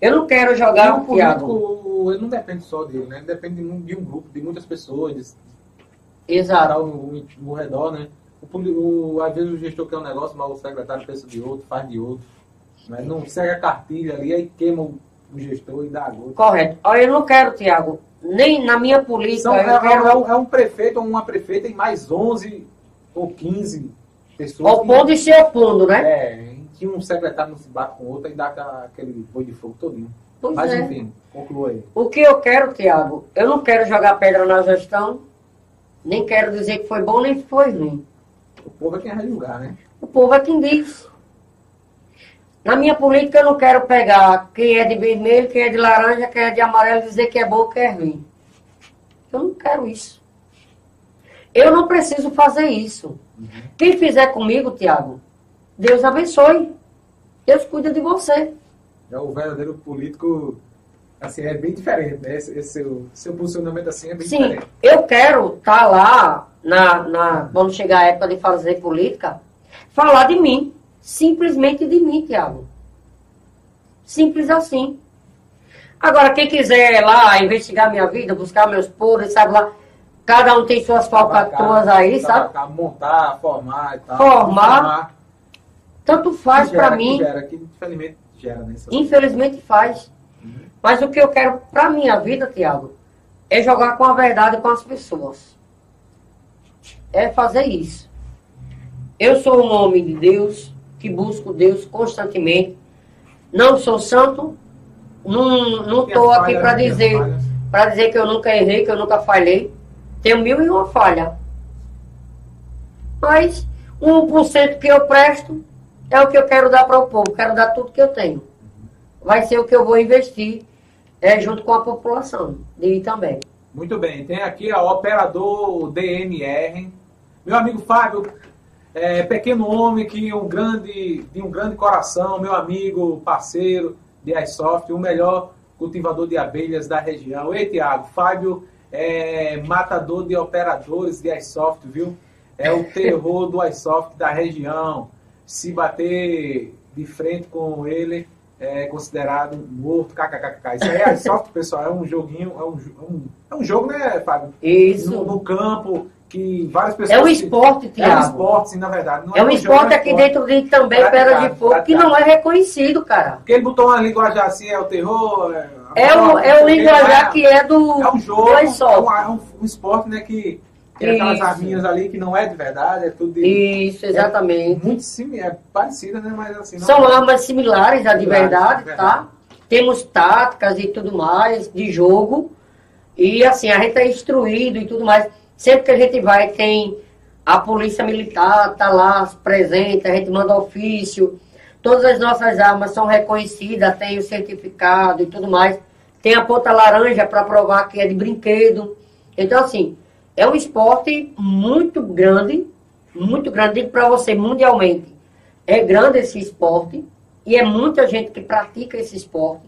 S2: Eu não quero jogar
S1: o político, ele não depende só dele, né? Ele depende de um grupo, de muitas pessoas.
S2: De Exato.
S1: No, no redor, né? O, o, às vezes o gestor quer um negócio, mas o secretário pensa de outro, faz de outro. Mas não segue a cartilha ali, aí queima o, o gestor e dá a gota.
S2: Correto. Olha, eu não quero, Tiago, nem na minha política. São,
S1: é,
S2: quero...
S1: é, um, é um prefeito ou uma prefeita e mais 11 ou 15 pessoas.
S2: Opondo que, e se opondo, né?
S1: É, que um secretário não se bate com o outro e dá aquele boi de fogo todinho. Pois Mas é. enfim, conclua aí.
S2: O que eu quero, Tiago, eu não quero jogar pedra na gestão, nem quero dizer que foi bom nem que foi ruim.
S1: O povo é quem vai julgar, né?
S2: O povo é quem diz. Na minha política eu não quero pegar quem é de vermelho, quem é de laranja, quem é de amarelo e dizer que é bom ou que é ruim. Eu não quero isso. Eu não preciso fazer isso. Uhum. Quem fizer comigo, Tiago, Deus abençoe. Deus cuida de você.
S1: É o verdadeiro político, assim, é bem diferente, né? Esse, esse seu, seu posicionamento assim é bem
S2: Sim,
S1: diferente. Sim,
S2: eu quero estar tá lá, na, na, quando chegar a época de fazer política, falar de mim. Simplesmente de mim, Tiago. Simples assim. Agora, quem quiser lá investigar minha vida, buscar meus podres, sabe lá, cada um tem suas falcatruas aí, sabe?
S1: Montar, formar e tal.
S2: Formar. formar. Tanto faz para mim.
S1: Gera, que infelizmente gera, né?
S2: Infelizmente faz. Uhum. Mas o que eu quero para minha vida, Tiago, é jogar com a verdade com as pessoas. É fazer isso. Eu sou um homem de Deus, que busco Deus constantemente. Não sou santo, não, não estou aqui para dizer, para dizer que eu nunca errei, que eu nunca falhei. Tenho mil e uma falha. Mas 1% que eu presto é o que eu quero dar para o povo. Quero dar tudo que eu tenho. Vai ser o que eu vou investir é, junto com a população de também.
S1: Muito bem. Tem aqui o operador DMR. Meu amigo Fábio, é, pequeno homem que um grande, de um grande coração, meu amigo, parceiro, de iSoft, o melhor cultivador de abelhas da região. Ei, Tiago, Fábio é matador de operadores de iSoft, viu? É o terror do iSoft da região. Se bater de frente com ele, é considerado morto, kkkk. Isso aí é iSoft, pessoal, é um joguinho, é um, é um, é um jogo, né, Fábio?
S2: Isso.
S1: No, no campo, que várias pessoas.
S2: É um esporte, Tiago.
S1: É um esporte, sim, na verdade.
S2: Não é, é um, esporte aqui esporte. dentro de também, Pedra de Fogo, que não é reconhecido, cara.
S1: Porque ele botou uma linguagem assim, é o terror.
S2: É, é, o, é o linguajar que é do.
S1: É um jogo, é um, é um, um esporte, né, que. Tem aquelas arminhas ali que não é de verdade, é tudo de,
S2: Isso, exatamente.
S1: É muito sim, é parecida, né? Mas assim.
S2: São é. armas similares à de verdade, verdade, tá? Temos táticas e tudo mais de jogo. E assim, a gente é instruído e tudo mais. Sempre que a gente vai, tem a polícia militar, tá lá presente, a gente manda ofício. Todas as nossas armas são reconhecidas, tem o certificado e tudo mais. Tem a ponta laranja para provar que é de brinquedo. Então, assim, é um esporte muito grande, muito grande, digo para você, mundialmente. É grande esse esporte e é muita gente que pratica esse esporte.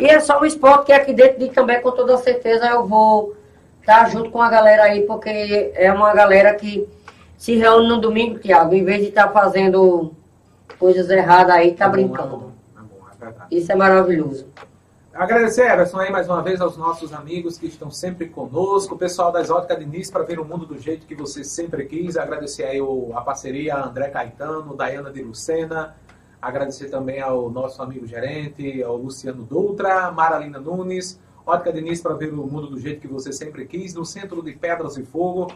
S2: E é só um esporte que aqui dentro de também, com toda certeza, eu vou tá junto com a galera aí, porque é uma galera que se reúne no domingo, Tiago, em vez de estar tá fazendo coisas erradas aí, tá é brincando. Bom, é bom, é bom, Isso é maravilhoso.
S1: Agradecer, Everson, aí mais uma vez aos nossos amigos que estão sempre conosco, o pessoal da Exótica Diniz para ver o mundo do jeito que você sempre quis. Agradecer aí a parceria André Caetano, Dayana de Lucena. Agradecer também ao nosso amigo gerente, ao Luciano Doutra, Maralina Nunes, Ótica Diniz para ver o mundo do jeito que você sempre quis, no centro de Pedras e Fogo.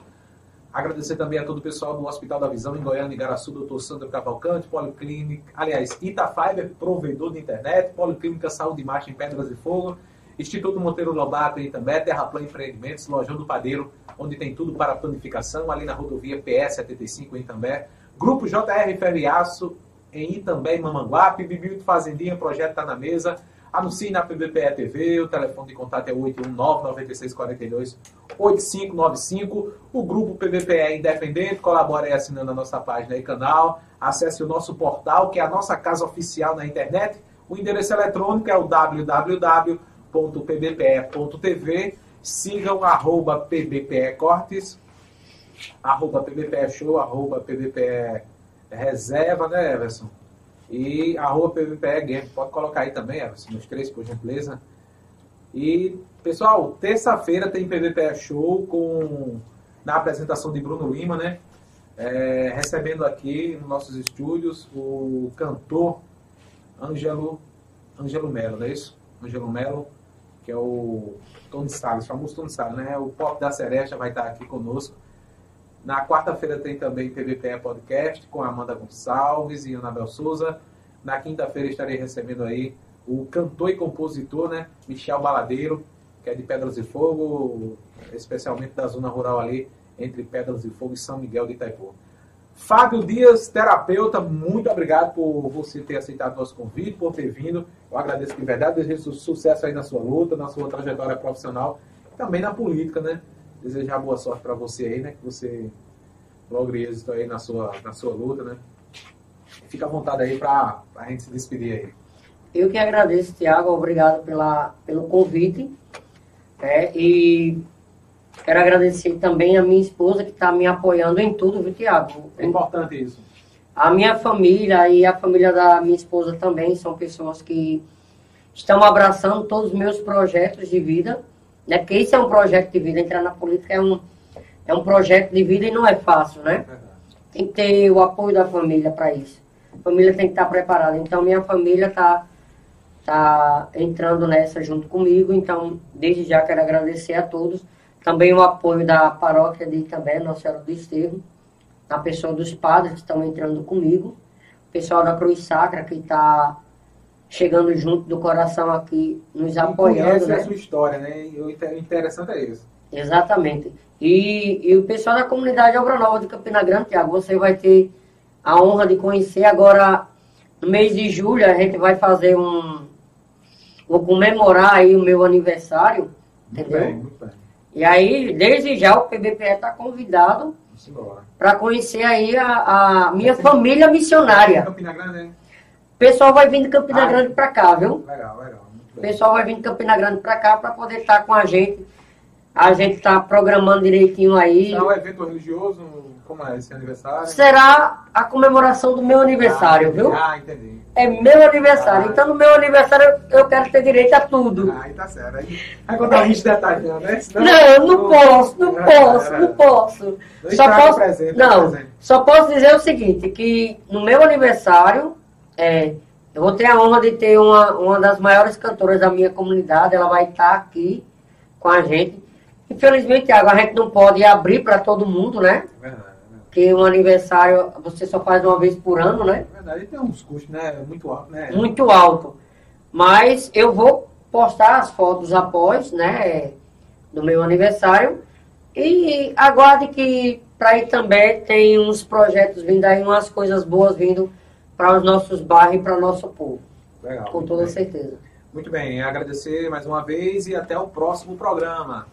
S1: Agradecer também a todo o pessoal do Hospital da Visão em Goiânia, Igaraçu, doutor Sandro Cavalcante, Policlínica, aliás, Itafiber, provedor de internet, Policlínica Saúde e Marcha em Pedras e Fogo, Instituto Monteiro Lobato em Itambé, Terraplan Empreendimentos, Lojão do Padeiro, onde tem tudo para planificação, ali na rodovia PS 75 em Itambé, Grupo JR Ferriaço em Itambé e Mamanguape, Bibi Fazendinha, projeto está na mesa, Anuncie na PBPE TV, o telefone de contato é 819-9642-8595. O grupo PBPE é independente, colabore aí assinando a nossa página e canal. Acesse o nosso portal, que é a nossa casa oficial na internet. O endereço eletrônico é o www.pbpe.tv. Sigam arroba PBPE Cortes, arroba PBPE Show, arroba PBPE Reserva, né, Everson? E arroba PVPE Game, pode colocar aí também, Everson, nos três, por gentileza. E, pessoal, terça-feira tem PVPE Show com, na apresentação de Bruno Lima, né? É, recebendo aqui nos nossos estúdios o cantor Ângelo, Ângelo Melo, não é isso? Ângelo Melo, que é o Tony Salles, famoso Tony Salles, né? O Pop da Seresta vai estar aqui conosco. Na quarta-feira tem também PVPE Podcast com Amanda Gonçalves e Anabel Souza. Na quinta-feira estarei recebendo aí o cantor e compositor, né, Michel Baladeiro, que é de Pedras e Fogo, especialmente da zona rural ali, entre Pedras e Fogo e São Miguel de Itaipu. Fábio Dias, terapeuta, muito obrigado por você ter aceitado nosso convite, por ter vindo. Eu agradeço de verdade, desejo sucesso aí na sua luta, na sua trajetória profissional, também na política, né? Desejar boa sorte para você aí, né? Que você logre êxito aí na sua, na sua luta, né? Fica à vontade aí para a gente se despedir aí.
S2: Eu que agradeço, Tiago, obrigado pela, pelo convite. É, e quero agradecer também a minha esposa que está me apoiando em tudo, viu, Tiago?
S1: É importante isso.
S2: A minha família e a família da minha esposa também são pessoas que estão abraçando todos os meus projetos de vida, né? Porque isso é um projeto de vida, entrar na política é um, é um projeto de vida e não é fácil, né? Tem que ter o apoio da família para isso. A família tem que estar preparada. Então, minha família está tá entrando nessa junto comigo. Então, desde já quero agradecer a todos. Também o apoio da paróquia de Itambé, Nossa Senhora do Esterro, a pessoa dos padres que estão entrando comigo, o pessoal da Cruz Sacra que está chegando junto do coração aqui, nos apoiando. Né?
S1: a sua história, né? E o interessante é isso.
S2: Exatamente. E, e o pessoal da comunidade Obra Nova de Campina Grande, Tiago, você vai ter a honra de conhecer agora, no mês de julho, a gente vai fazer um. Vou comemorar aí o meu aniversário,
S1: Muito
S2: entendeu?
S1: bem, muito bem.
S2: E aí, desde já, o PBPE está convidado para conhecer aí a, a minha família missionária.
S1: Campina Grande, né?
S2: O pessoal vai vir de Campina
S1: Ah.
S2: Grande para cá, viu?
S1: Legal, legal.
S2: O pessoal vai vir de Campina Grande para cá para poder estar com a gente. A gente está programando direitinho aí.
S1: É um evento religioso? Como é esse aniversário?
S2: Será a comemoração do meu aniversário,
S1: ah,
S2: viu?
S1: Ah, entendi.
S2: É meu aniversário.
S1: Ah.
S2: Então, no meu aniversário, eu quero ter direito a tudo.
S1: Ah, aí tá certo. Aí, contar uns detalhes, não, né? Senão-
S2: Não, eu não posso, não
S1: É,
S2: posso,
S1: é,
S2: não posso.
S1: Não
S2: Só posso,
S1: presente,
S2: não,
S1: presente.
S2: só posso dizer o seguinte, que no meu aniversário, é, eu vou ter a honra de ter uma, uma das maiores cantoras da minha comunidade, ela vai estar aqui com a gente. Infelizmente, Thiago, a gente não pode abrir para todo mundo, né?
S1: Verdade, verdade.
S2: Porque um aniversário você só faz uma vez por ano, né?
S1: Verdade, tem uns custos, né? Muito alto, né?
S2: muito alto. Mas eu vou postar as fotos após, né, do meu aniversário. E aguarde que para aí também tem uns projetos vindo aí, umas coisas boas vindo para os nossos bairros e para o nosso povo,
S1: Legal.
S2: com toda certeza.
S1: Muito bem, agradecer mais uma vez e até o próximo programa.